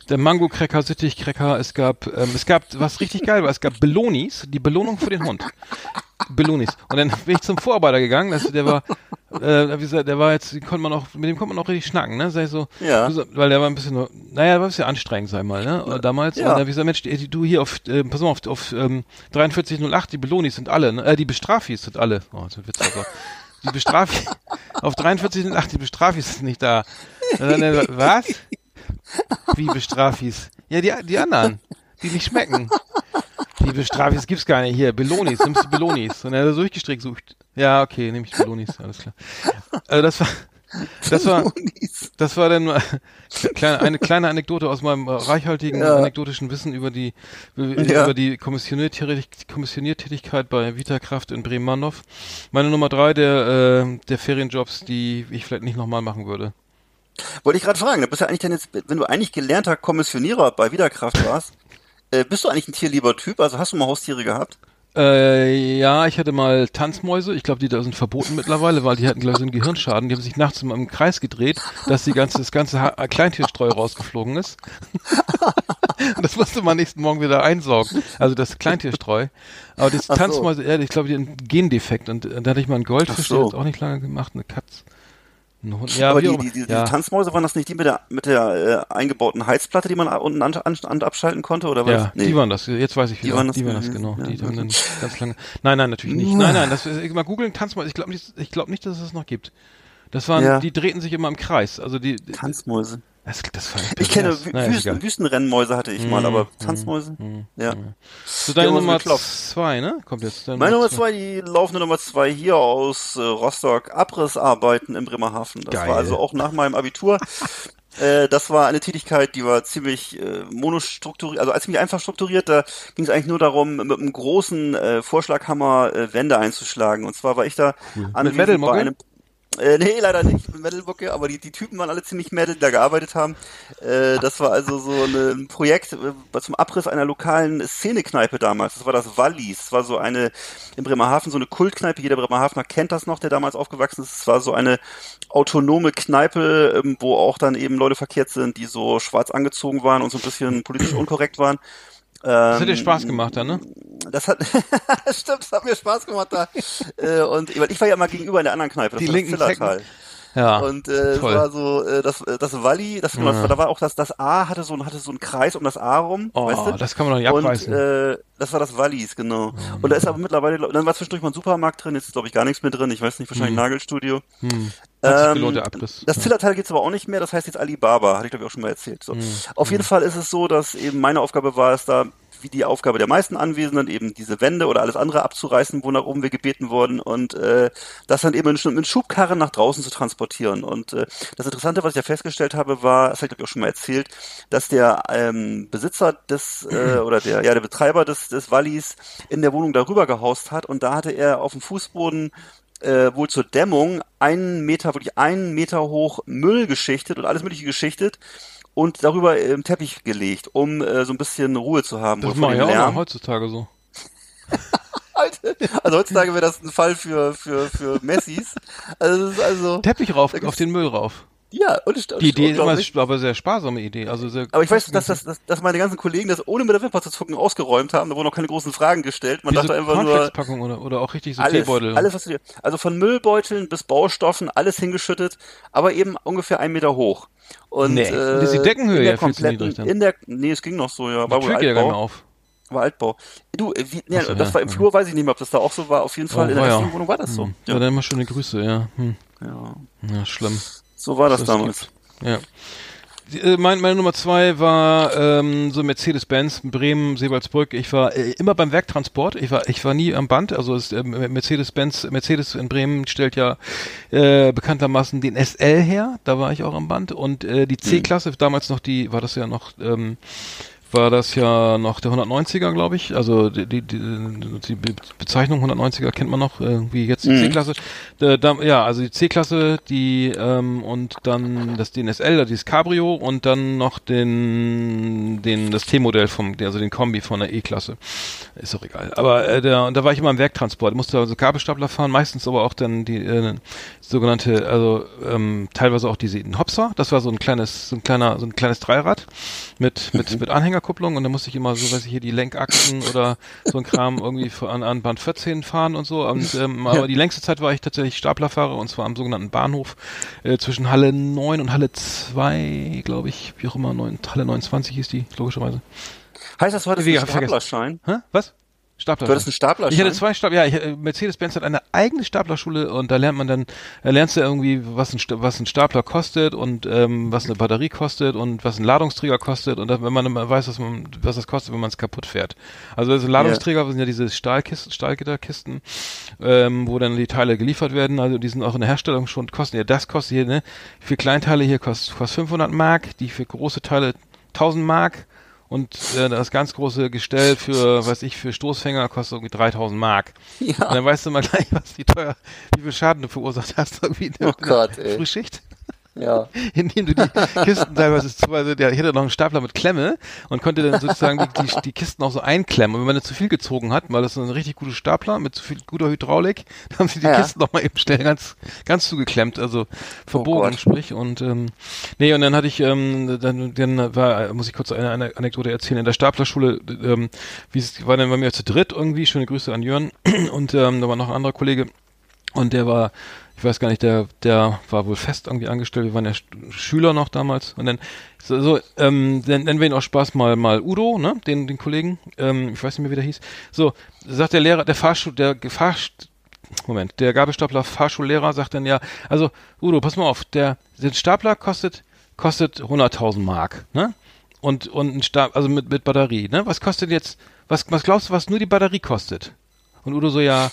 der Mango-Cracker, Sittich-Cracker, es gab, ähm, es gab, was richtig geil war, es gab Belonis, die Belohnung für den Hund. Belonis. Und dann bin ich zum Vorarbeiter gegangen, das, der war, äh, wie gesagt, der war jetzt, konnte man auch, mit dem konnte man auch richtig schnacken, ne? Sag ich so, Ja. weil der war ein bisschen, naja, der war ein bisschen anstrengend, sag ich mal, ne? Damals. Ja. Und da hab ich gesagt, Mensch, du hier auf, äh, pass mal auf, auf ähm, 4308, die Belonis sind alle, ne? Äh, die Bestrafis sind alle. Oh, das ist ein Witz, aber. Die Bestrafis, auf 4308, die Bestrafis sind nicht da. Dann, was? Wie Bestrafis? Ja, die, die anderen, die nicht schmecken. Die Bestrafis gibt's gar nicht hier. Belonis, nimmst du Belonis. Und er hat so durchgestrickt sucht. Ja, okay, nehme ich Belonis, alles klar. Also das war, das war, das war dann kleine, eine kleine Anekdote aus meinem äh, reichhaltigen Ja. anekdotischen Wissen über die, über Ja. die Kommissioniertätig- Kommissioniertätigkeit bei Vitakraft in Bremen-Mannhof. Meine Nummer drei der, äh, der Ferienjobs, die ich vielleicht nicht nochmal machen würde. Wollte ich gerade fragen, du bist ja eigentlich dann jetzt, wenn du eigentlich gelernter Kommissionierer bei Wiederkraft warst, äh, bist du eigentlich ein tierlieber Typ? Also hast du mal Haustiere gehabt? Äh, ja, ich hatte mal Tanzmäuse. Ich glaube, die da sind verboten mittlerweile, weil die hatten, glaube ich, so einen Gehirnschaden. Die haben sich nachts immer im Kreis gedreht, dass die ganze, das ganze ha Kleintierstreu rausgeflogen ist. Und das musste man nächsten Morgen wieder einsaugen. Also das Kleintierstreu. Aber das Ach so. Tanzmäuse, ja, ich glaube, die haben einen Gendefekt. Und äh, da hatte ich mal einen Goldfisch, so. der hat auch nicht lange gemacht, eine Katz. Ja, Aber die, die, die, die ja. Tanzmäuse waren das nicht die mit der mit der äh, eingebauten Heizplatte, die man unten an, an, an abschalten konnte, oder was? Ja, die waren das. Jetzt weiß ich Die wieder. waren das die waren das, genau. Ja, die haben dann ganz lange. Nein, nein, natürlich nicht. Nein, nein, das ich mal googeln Tanzmäuse. Ich glaube nicht, ich glaube nicht, dass es das noch gibt. Das waren, Ja. die drehten sich immer im Kreis. Also die, die Tanzmäuse. Das, das Ich kenne Naja, Wüsten. Wüstenrennmäuse hatte ich mal, Mhm, aber mhm, Tanzmäuse? mhm, ja. So Die deine Nummer zwei, ne? Kommt jetzt. Meine Nummer zwei, die laufende Nummer zwei hier aus äh, Rostock, Abrissarbeiten in Bremerhaven. Das Geil. war also auch nach meinem Abitur. Äh, das war eine Tätigkeit, die war ziemlich äh, monostrukturiert, also ziemlich einfach strukturiert. Da ging es eigentlich nur darum, mit einem großen äh, Vorschlaghammer äh, Wände einzuschlagen. Und zwar war ich da Metal-Mucke? bei einem äh, nee, leider nicht mit Metalbucke, aber die, die Typen waren alle ziemlich Metal, die da gearbeitet haben. Äh, das war also so eine, ein Projekt äh, zum Abriss einer lokalen Szenekneipe damals. Das war das Wallis. Das war so eine, in Bremerhaven so eine Kultkneipe. Jeder Bremerhavener kennt das noch, der damals aufgewachsen ist. Es war so eine autonome Kneipe, ähm, wo auch dann eben Leute verkehrt sind, die so schwarz angezogen waren und so ein bisschen politisch unkorrekt waren. Das hat dir Spaß gemacht dann, ne? Das hat, stimmt, das hat mir Spaß gemacht da. äh, und ich, weil ich war ja immer gegenüber in der anderen Kneipe, das Die war linken das Zillertal. Ja. Und äh, es war so äh, das das Walli, das, das da war auch das das A hatte so ein hatte so einen Kreis um das A rum, Oh, weißt du? das kann man doch nicht abreißen. Und äh, das war das Wallis, genau. Und da ist aber mittlerweile dann war zwischendurch mal ein Supermarkt drin, jetzt ist glaube ich gar nichts mehr drin, ich weiß nicht, wahrscheinlich Nagelstudio. Hm. Ähm, Abriss. Das Ja. Zillertal gibt's aber auch nicht mehr, das heißt jetzt Alibaba, hatte ich glaube ich auch schon mal erzählt. So. Auf jeden Fall ist es so, dass eben meine Aufgabe war es da, wie die Aufgabe der meisten Anwesenden, eben diese Wände oder alles andere abzureißen, wo nach oben wir gebeten wurden und äh, das dann eben in, in Schubkarren nach draußen zu transportieren. Und äh, das Interessante, was ich da festgestellt habe, war, das habe ich glaube ich auch schon mal erzählt, dass der ähm, Besitzer des äh, oder der ja der Betreiber des des Wallis in der Wohnung darüber gehaust hat und da hatte er auf dem Fußboden äh, wohl zur Dämmung einen Meter, wirklich einen Meter hoch Müll geschichtet und alles mögliche geschichtet und darüber im Teppich gelegt, um äh, so ein bisschen Ruhe zu haben. Das mache ich auch heutzutage so. Also heutzutage wäre das ein Fall für, für, für Messis. Also, also, Teppich rauf, auf den Müll rauf. Ja, und, und Die Idee ist immer, aber sehr sparsame Idee. Also sehr Aber ich weiß, dass, dass, dass, dass meine ganzen Kollegen das ohne mit der Wimper zu zucken ausgeräumt haben. Da wurden auch keine großen Fragen gestellt. Man wie so dachte einfach nur, Cornflakes-Packung oder, oder auch richtig so alles, Teebeutel. alles, was du dir, also von Müllbeuteln bis Baustoffen, alles hingeschüttet, aber eben ungefähr einen Meter hoch. Und, Nee, äh, und ist die Deckenhöhe in der ja kompletten- dann. In der, nee, es ging noch so, ja, war Die wohl Tür geht ja gar nicht auf. War Altbau. Du, äh, wie, nee, so, das ja, war im ja. Flur, weiß ich nicht mehr, ob das da auch so war. Auf jeden Fall Oh, in der war ersten Wohnung war das so. Hm. Ja, Ja, dann immer schöne Grüße, ja. Hm. ja. Ja, schlimm. So war das Das damals. gibt. Ja. Äh, Mein, meine Nummer zwei war ähm, so Mercedes-Benz Bremen, Seewaldsbrück. Ich war äh, immer beim Werktransport. Ich war ich war nie am Band. Also äh, Mercedes-Benz Mercedes in Bremen stellt ja äh, bekanntermaßen den SL her. Da war ich auch am Band und äh, die C-Klasse damals noch die war das ja noch ähm, war das ja noch der 190er, glaube ich. Also die, die, die, die Be- Bezeichnung 190er kennt man noch, äh, wie jetzt die Mhm. C-Klasse. Ja, also die C-Klasse, die ähm, und dann das DNSL, dieses Cabrio und dann noch den, den das T-Modell vom, also den Kombi von der E-Klasse. Ist doch egal. Aber äh, der, und da war ich immer im Werktransport. Musste also Kabelstapler fahren, meistens aber auch dann die äh, sogenannte, also ähm, teilweise auch diese Hopser. Das war so ein kleines, so ein kleiner, so ein kleines Dreirad mit mit mit Anhängerkupplung und da musste ich immer so, weiß ich hier die Lenkachsen oder so ein Kram irgendwie an, an Band 14 fahren und so. Und ähm, aber die längste Zeit war ich tatsächlich Staplerfahrer und zwar am sogenannten Bahnhof äh, zwischen Halle 9 und Halle 2, glaube ich, wie auch immer, 9, Halle 29 hieß die, logischerweise. Heißt das, hattest Wie. Staplerschein? Hä? Was? Stapler. Du hattest einen Staplerschein? Ich hatte zwei Stapler, ja, äh, Mercedes-Benz hat eine eigene Staplerschule und da lernt man dann, da lernst du irgendwie, was ein, was ein Stapler kostet und ähm, was eine Batterie kostet und was ein Ladungsträger kostet und wenn man weiß, was, man, was das kostet, wenn man es kaputt fährt. Also, also Ladungsträger sind ja diese Stahlkisten, Stahlgitterkisten, ähm, wo dann die Teile geliefert werden, also die sind auch in der Herstellung schon, kosten ja, das kostet hier, ne, für Kleinteile hier kostet, kostet 500 Mark, die für große Teile 1000 Mark und äh, das ganz große Gestell für, weiß ich, für Stoßfänger kostet irgendwie 3000 Mark. Ja. Und dann weißt du mal gleich, was wie teuer, wie viel Schaden du verursacht hast irgendwie in der, Oh Gott. Frühschicht. Ja. indem du die Kisten teilweise zu, also der ich hatte noch einen Stapler mit Klemme und konnte dann sozusagen die, die, die Kisten auch so einklemmen. Und wenn man dann zu viel gezogen hat, weil das so ein richtig guter Stapler mit zu viel guter Hydraulik, dann haben sie die Ja. Kisten noch mal eben schnell ganz, ganz zugeklemmt, also verbogen, Gott. sprich. Und ähm, nee, und dann hatte ich, ähm, dann, dann war, muss ich kurz eine, eine Anekdote erzählen. In der Staplerschule, ähm, wie es war dann bei mir zu dritt irgendwie, schöne Grüße an Jörn. Und ähm, da war noch ein anderer Kollege und der war, ich weiß gar nicht, der, der war wohl fest irgendwie angestellt. Wir waren ja Sch- Schüler noch damals. Und dann, so, so ähm, dann nennen wir ihn auch Spaß mal, mal Udo, ne, den, den Kollegen. Ähm, ich weiß nicht mehr, wie der hieß. So, sagt der Lehrer, der Fahrschul, der Fahrst, Moment, der Gabelstapler Fahrschullehrer sagt dann ja, also Udo, pass mal auf, der, der Stapler kostet, kostet 100.000 Mark, ne? Und, und ein Stab, also mit, mit Batterie, ne? Was kostet jetzt, was, was glaubst du, was nur die Batterie kostet? Und Udo so, ja,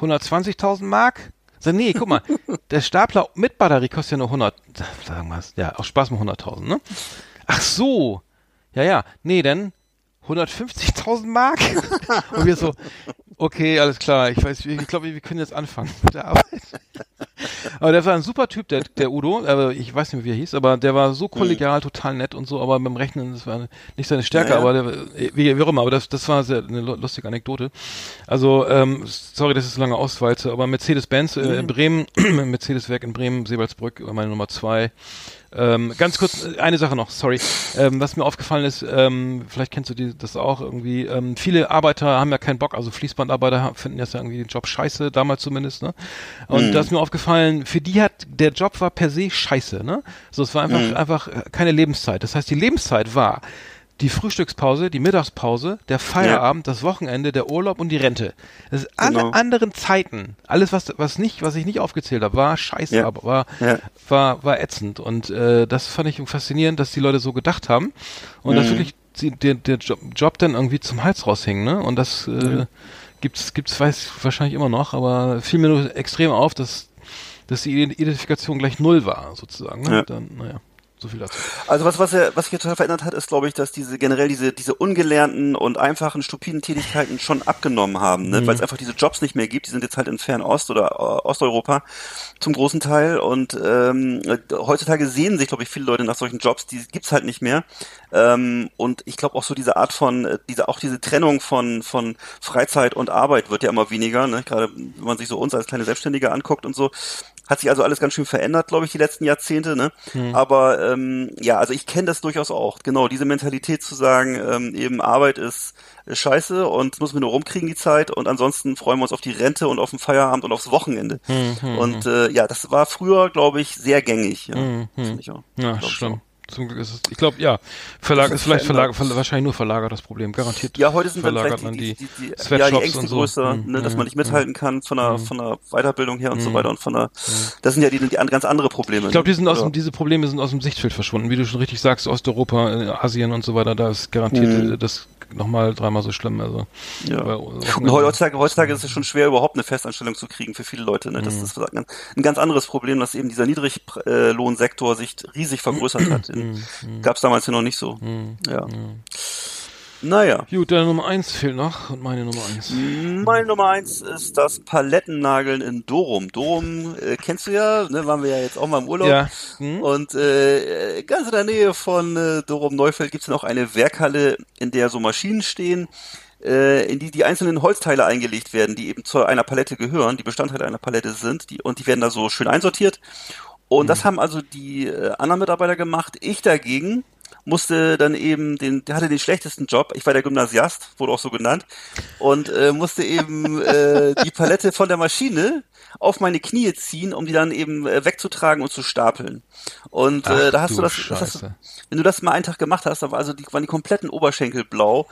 120.000 Mark? Sag, nee, guck mal, der Stapler mit Batterie kostet ja nur 100, sagen wir ja, auch Spaß mit 100.000, ne? Ach so, ja, ja, nee, dann 150.000 Mark? Und wir so, okay, alles klar, ich weiß, ich glaube, wir können jetzt anfangen mit der Arbeit. Aber der war ein super Typ, der, der Udo, aber ich weiß nicht, wie er hieß, aber der war so kollegial, total nett und so, aber beim Rechnen, das war nicht seine Stärke, Ja, ja. aber der, wie, wie auch immer, aber das, das war sehr, eine lu- lustige Anekdote. Also, ähm, sorry, dass ich so lange ausweize, aber Mercedes-Benz äh, in Bremen, Mercedes-Werk in Bremen, Seebaldsbrück, meine Nummer zwei. Ähm, ganz kurz, äh, eine Sache noch, sorry. Ähm, was mir aufgefallen ist, ähm, vielleicht kennst du die, das auch irgendwie, ähm, viele Arbeiter haben ja keinen Bock, also Fließbandarbeiter finden jetzt ja irgendwie den Job scheiße, damals zumindest, ne? Und da ist mir aufgefallen, für die hat, der Job war per se scheiße, ne? So, es war einfach, einfach äh, keine Lebenszeit. Das heißt, die Lebenszeit war die Frühstückspause, die Mittagspause, der Feierabend, das Wochenende, der Urlaub und die Rente. Das ist alle Genau. anderen Zeiten, alles was was nicht, was ich nicht aufgezählt habe, war scheiße, Ja. aber war Ja. war war ätzend und äh, das fand ich faszinierend, dass die Leute so gedacht haben und Mhm. dass wirklich die, der, der Job, Job dann irgendwie zum Hals raushing, ne? Und das äh, gibt's gibt's weiß wahrscheinlich immer noch, aber fiel mir nur extrem auf, dass dass die Identifikation gleich null war sozusagen. Ne? Ja. Dann naja, so viel dazu. Also was, was, er, was sich total verändert hat, ist, glaube ich, dass diese generell diese, diese ungelernten und einfachen, stupiden Tätigkeiten schon abgenommen haben, ne? weil es einfach diese Jobs nicht mehr gibt. Die sind jetzt halt in Fernost oder äh, Osteuropa zum großen Teil. Und ähm, äh, heutzutage sehen sich, glaube ich, viele Leute nach solchen Jobs, die gibt's halt nicht mehr. Ähm, und ich glaube auch so diese Art von, äh, diese auch diese Trennung von von Freizeit und Arbeit wird ja immer weniger. Ne? Gerade wenn man sich so uns als kleine Selbstständige anguckt und so, hat sich also alles ganz schön verändert, glaube ich, die letzten Jahrzehnte. Ne? Aber ähm, ja, also ich kenne das durchaus auch. Genau, diese Mentalität zu sagen, ähm, eben Arbeit ist, ist scheiße und müssen wir nur rumkriegen die Zeit und ansonsten freuen wir uns auf die Rente und auf den Feierabend und aufs Wochenende. und äh, ja, das war früher, glaube ich, sehr gängig. Ja, Finde ich auch. Ja, auch. Zum Glück ist es, ich glaube, ja, Verlag ist vielleicht verlagert, wahrscheinlich nur verlagert das Problem, garantiert. Ja, heute sind dann verlagert vielleicht man die, die, die, die, ja, die Ängste und so. größer, Mhm, ne, dass man nicht mithalten kann von der, von der Weiterbildung her und so Mhm. weiter und von der, das sind ja die, die an- ganz andere Probleme. Ich glaube, die ne? sind aus dem, diese Probleme sind aus dem Sichtfeld verschwunden, wie du schon richtig sagst, Osteuropa, äh, Asien und so weiter, da ist garantiert Mhm. äh, das nochmal dreimal so schlimm. Also, Ja. Und heutzutage, heutzutage ist es schon schwer, überhaupt eine Festanstellung zu kriegen für viele Leute. Ne? Das Mhm. ist ein, ein ganz anderes Problem, dass eben dieser Niedriglohnsektor sich riesig vergrößert hat. Mhm. Gab es damals ja noch nicht so. Ja. Naja. Gut, deine Nummer eins fehlt noch und meine Nummer eins. Meine Nummer eins ist das Palettennageln in Dorum. Dorum äh, kennst du ja, ne, waren wir ja jetzt auch mal im Urlaub. Ja. Hm? Und äh, ganz in der Nähe von äh, Dorum Neufeld gibt's dann auch eine Werkhalle, in der so Maschinen stehen, äh, in die die einzelnen Holzteile eingelegt werden, die eben zu einer Palette gehören, die Bestandteile einer Palette sind, die, und die werden da so schön einsortiert. Und das haben also die äh, anderen Mitarbeiter gemacht. Ich dagegen musste dann eben den, der hatte den schlechtesten Job. Ich war der Gymnasiast, wurde auch so genannt, und äh, musste eben äh, die Palette von der Maschine auf meine Knie ziehen, um die dann eben äh, wegzutragen und zu stapeln. Und äh, Ach da hast du das, das hast, wenn du das mal einen Tag gemacht hast, dann war also die, waren die kompletten Oberschenkel blau.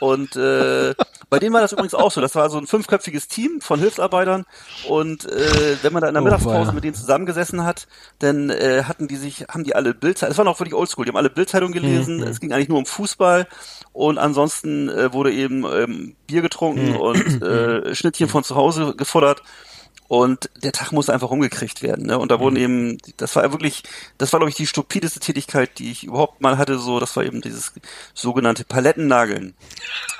Und äh, bei denen war das übrigens auch so. Das war so ein fünfköpfiges Team von Hilfsarbeitern. Und äh, wenn man da in der Oh, Mittagspause weia. mit denen zusammengesessen hat, dann äh, hatten die sich, haben die alle Bildzeitung, es war noch wirklich oldschool, die haben alle Bildzeitung gelesen. Es ging eigentlich nur um Fußball. Und ansonsten äh, wurde eben ähm, Bier getrunken und äh, Schnittchen von zu Hause gefuttert. Und der Tag musste einfach umgekriegt werden. Ne? Und da wurden eben, das war wirklich, das war glaube ich die stupideste Tätigkeit, die ich überhaupt mal hatte. So, das war eben dieses sogenannte Palettennageln.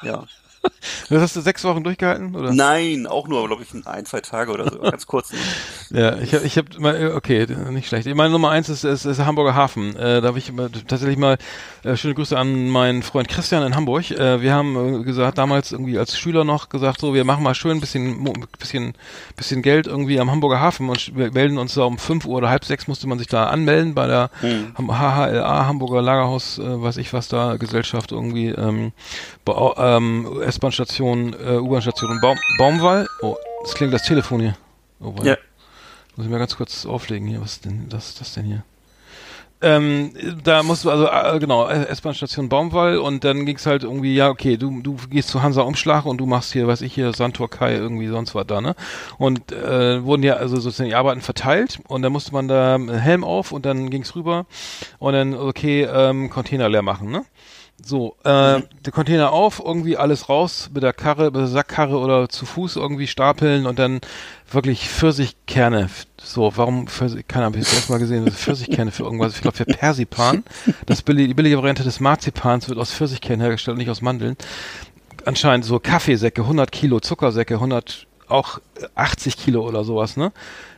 Ja. Das hast du sechs Wochen durchgehalten, oder? Nein, auch nur, glaube ich, ein, zwei Tage oder so, ganz kurz. Ja, ich habe, ich hab mal, okay, nicht schlecht. Meine Nummer eins ist, ist, ist Hamburger Hafen. Äh, da habe ich tatsächlich mal äh, schöne Grüße an meinen Freund Christian in Hamburg. Äh, wir haben äh, gesagt, damals irgendwie als Schüler noch gesagt, so, wir machen mal schön ein bisschen, bisschen, bisschen Geld irgendwie am Hamburger Hafen und melden uns da um fünf Uhr oder halb sechs musste man sich da anmelden bei der Ham- HHLA Hamburger Lagerhaus, äh, weiß ich was da, Gesellschaft irgendwie, ähm, ähm, S-Bahn-Station, äh, U-Bahn-Station Baum, Baumwall. Oh, das klingt das Telefon hier. Oh. Ja. Muss ich mal ganz kurz auflegen hier. Was ist denn, ist das denn hier? Ähm, da musst du also, äh, genau, S-Bahn-Station Baumwall und dann ging's halt irgendwie, ja, okay, du, du gehst zu Hansa Umschlag und du machst hier, weiß ich hier, Sandtor Kai, irgendwie sonst was da, ne? Und äh, wurden ja also sozusagen die Arbeiten verteilt und dann musste man da einen Helm auf und dann ging's rüber und dann, okay, ähm, Container leer machen, ne? So, äh, der Container auf, irgendwie alles raus mit der Karre, mit der Sackkarre oder zu Fuß irgendwie stapeln und dann wirklich Pfirsichkerne. So, warum Pfirsich, keine Ahnung, hab ich das erste Mal gesehen, das Pfirsichkerne für irgendwas. Ich glaube für Persipan. Das billige, die billige Variante des Marzipans wird aus Pfirsichkernen hergestellt und nicht aus Mandeln. Anscheinend so Kaffeesäcke, 100 Kilo, Zuckersäcke, 100, auch 80 Kilo oder sowas, ne?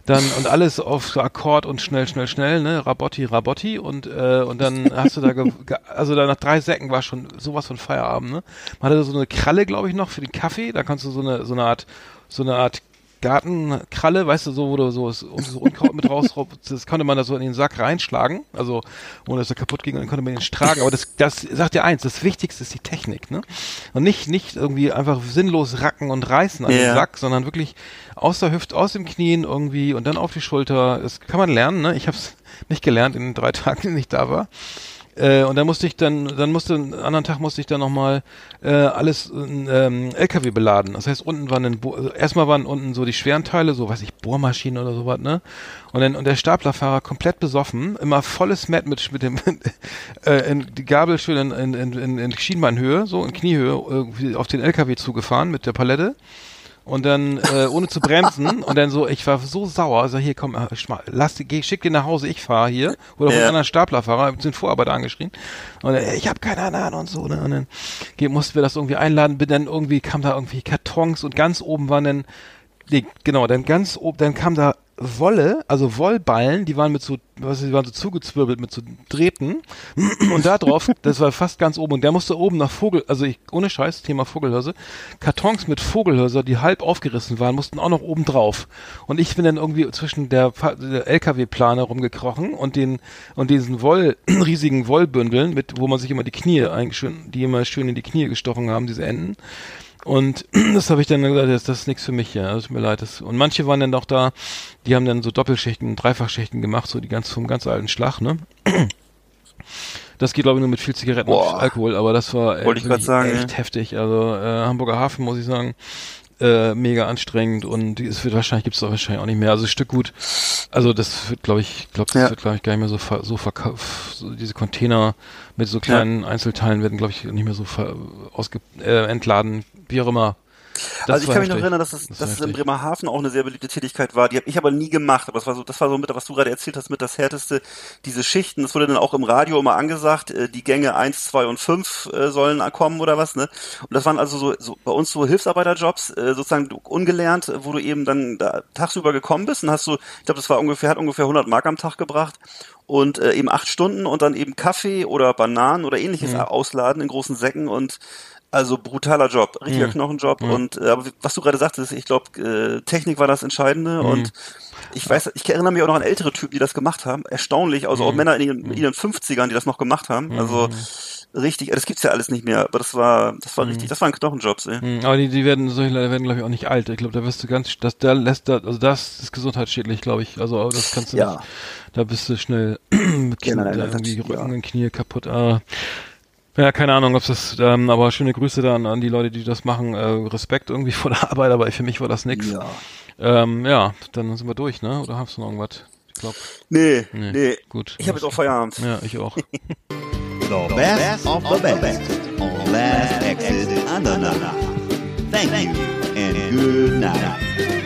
Dann, und alles auf so Akkord und schnell, schnell, schnell, ne? Rabotti, Rabotti und, äh, und dann hast du da, ge also da nach drei Säcken war schon sowas von Feierabend, ne? Man hatte so eine Kralle, glaube ich, noch für den Kaffee, da kannst du so eine, so eine Art, so eine Art Gartenkralle, weißt du, so, wo du so, so Unkraut mit raus, das konnte man da so in den Sack reinschlagen, also ohne dass er kaputt ging, und dann konnte man ihn tragen. Aber das, das sagt ja eins, das Wichtigste ist die Technik, ne? Und nicht, nicht irgendwie einfach sinnlos racken und reißen an den Ja. Sack, sondern wirklich aus der Hüfte, aus dem Knien irgendwie und dann auf die Schulter. Das kann man lernen, ne? Ich habe es nicht gelernt in den drei Tagen, in denen ich da war. Äh, und dann musste ich dann, dann musste, einen anderen Tag musste ich dann nochmal äh, alles ähm, LKW beladen. Das heißt, unten waren dann, also erstmal waren unten so die schweren Teile, so weiß ich, Bohrmaschinen oder sowas, ne? Und dann, und der Staplerfahrer komplett besoffen, immer volles Met mit, mit dem, äh, in, die Gabel schön in, in, in, in, in Schienbeinhöhe, so in Kniehöhe, irgendwie auf den LKW zugefahren mit der Palette. Und dann, äh, ohne zu bremsen, und dann so, ich war so sauer, also hier, komm, äh, lass geh, schick den nach Hause, ich fahre hier. Oder von Ja. anderen Staplerfahrer, den Vorarbeiter angeschrien. Und dann, ich habe keine Ahnung und so, ne? Und dann mussten wir das irgendwie einladen, bin dann irgendwie, kam da irgendwie Kartons und ganz oben waren dann, nee, genau, dann ganz oben, dann kam da Wolle, also Wollballen, die waren mit so, was, die waren so zugezwirbelt mit so Drähten. Und da drauf, das war fast ganz oben. Und der musste oben nach Vogel, also ich, ohne Scheiß, Thema Vogelhörse, Kartons mit Vogelhörser, die halb aufgerissen waren, mussten auch noch oben drauf. Und ich bin dann irgendwie zwischen der, der LKW-Plane rumgekrochen und den, und diesen Woll, riesigen Wollbündeln, mit, wo man sich immer die Knie eigentlich schön, die immer schön in die Knie gestochen haben, diese Enden. Und das habe ich dann gesagt, das, das ist nichts für mich, ja, das tut mir leid. Das, und manche waren dann doch da, die haben dann so Doppelschichten, Dreifachschichten gemacht, so die ganz vom ganz alten Schlag, ne? Das geht glaube ich nur mit viel Zigaretten Boah. und Alkohol, aber das war äh, ich sagen, echt ja. heftig. Also äh, Hamburger Hafen muss ich sagen, äh, mega anstrengend und es wird wahrscheinlich gibt's da wahrscheinlich auch nicht mehr. Also Stückgut, also das wird glaube ich, glaube das Ja. wird glaube ich gar nicht mehr so ver so verkauft. So diese Container mit so kleinen Einzelteilen werden glaube ich nicht mehr so äh, entladen, wie auch immer. Das also ich kann mich noch erinnern, dass es, Das dass es in. Bremerhaven auch eine sehr beliebte Tätigkeit war. Die habe ich aber nie gemacht. Aber das war so, das war so mit, was du gerade erzählt hast, mit das härteste, diese Schichten. Das wurde dann auch im Radio immer angesagt, äh, die Gänge eins, zwei und fünf äh, sollen kommen oder was, ne? Und das waren also so, so bei uns so Hilfsarbeiterjobs, äh, sozusagen ungelernt, wo du eben dann da tagsüber gekommen bist und hast du, ich glaube, das war ungefähr, hat ungefähr 100 Mark am Tag gebracht und eben acht Stunden und dann eben Kaffee oder Bananen oder ähnliches ausladen in großen Säcken und also brutaler Job, richtiger Knochenjob und äh, aber was du gerade sagtest, ich glaube, äh, Technik war das Entscheidende und ich weiß, ich erinnere mich auch noch an ältere Typen, die das gemacht haben. Erstaunlich, also auch Männer in ihren, in ihren 50ern, die das noch gemacht haben. Also richtig, das gibt's ja alles nicht mehr, aber das war, das war richtig, das waren Knochenjobs, ey. Mhm, Aber die, die werden, solche Leute werden, glaube ich, auch nicht alt. Ich glaube, da wirst du ganz, das, da lässt da, also das ist gesundheitsschädlich, glaube ich. Also, das kannst du Ja. nicht, da bist du schnell mit Knie, da das- irgendwie ja. Rücken und Knie kaputt. Äh, ja, keine Ahnung, ob das, ähm, aber schöne Grüße dann an die Leute, die das machen. Äh, Respekt irgendwie vor der Arbeit, aber für mich war das nix. Ja. Ähm, ja, dann sind wir durch, ne? Oder hast du noch irgendwas? Ich glaube, Nee, Nee, nee. gut. Ich habe jetzt auch Feierabend. ja, ich auch. The best of the best on Last Exit Andernach. Thank you and good night.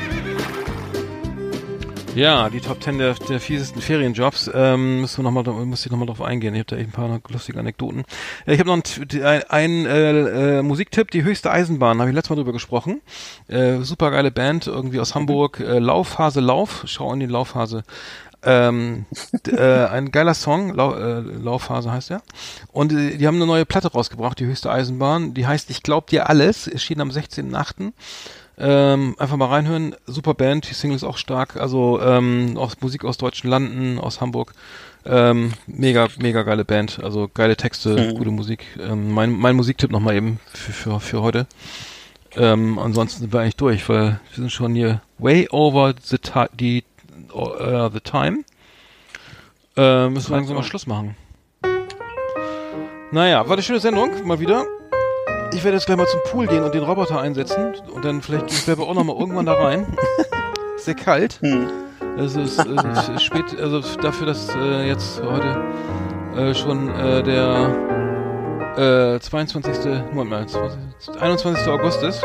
Ja, die Top 10 der, der fiesesten Ferienjobs. Ähm, müssen wir noch mal, muss ich nochmal drauf eingehen. Ich habe da echt ein paar lustige Anekdoten. Äh, Ich habe noch einen ein, äh, äh, Musiktipp, die höchste Eisenbahn, habe ich letztes Mal drüber gesprochen. Äh, super geile Band, irgendwie aus Hamburg. Äh, Laufhase Lauf, schau in die Laufhase. Ähm, äh, ein geiler Song, Lau, äh, Laufhase heißt er. Und äh, die haben eine neue Platte rausgebracht, die höchste Eisenbahn. Die heißt Ich glaub dir alles, erschien am 16.8. Ähm, einfach mal reinhören. Super Band, die Single ist auch stark. Also ähm, aus Musik aus deutschen Landen, aus Hamburg. Ähm, mega, mega geile Band. Also geile Texte, gute Musik. Ähm, mein, mein Musiktipp nochmal eben für, für, für heute. Ähm, ansonsten sind wir eigentlich durch, weil wir sind schon hier way over the, ti die, uh, the time. Äh, müssen wir langsam mal Schluss machen. Naja, war eine schöne Sendung, mal wieder. Ich werde jetzt gleich mal zum Pool gehen und den Roboter einsetzen und dann vielleicht gehe ich selber auch noch mal irgendwann da rein. Sehr kalt. Es ist äh, spät, also dafür, dass äh, jetzt heute äh, schon äh, der äh, 22. Moment mal, 20, 21. August ist.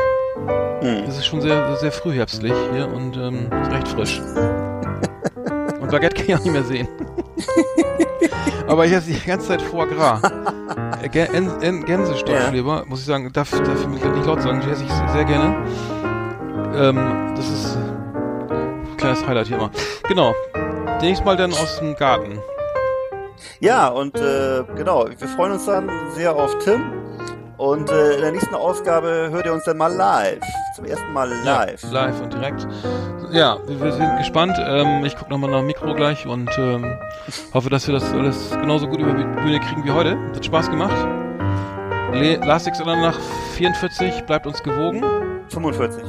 Es ist schon sehr, sehr frühherbstlich hier und ähm, ist recht frisch. Und Baguette kann ich auch nicht mehr sehen. Aber ich esse die ganze Zeit Foie Gras. Gä- En- En- Gänsestoffleber, muss ich sagen, darf, darf ich nicht laut sagen, die esse ich sehr gerne. Ähm, das ist ein kleines Highlight hier immer. Genau. Nächstes Mal dann aus dem Garten. Ja, und äh, genau, wir freuen uns dann sehr auf Tim. Und äh, in der nächsten Ausgabe hört ihr uns dann mal live. Zum ersten Mal live. Ja, live und direkt. Ja, wir, sind gespannt. Ähm, ich gucke nochmal nach dem Mikro gleich und ähm, hoffe, dass wir das alles genauso gut über die Bühne kriegen wie heute. Hat Spaß gemacht. Le Last X nach 44, bleibt uns gewogen. 45.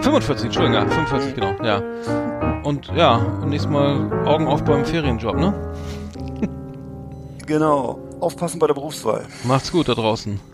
45, Entschuldigung, ja, 45, genau, ja. Und ja, und nächstes Mal Augen auf beim Ferienjob, ne? Genau. Aufpassen bei der Berufswahl. Macht's gut da draußen.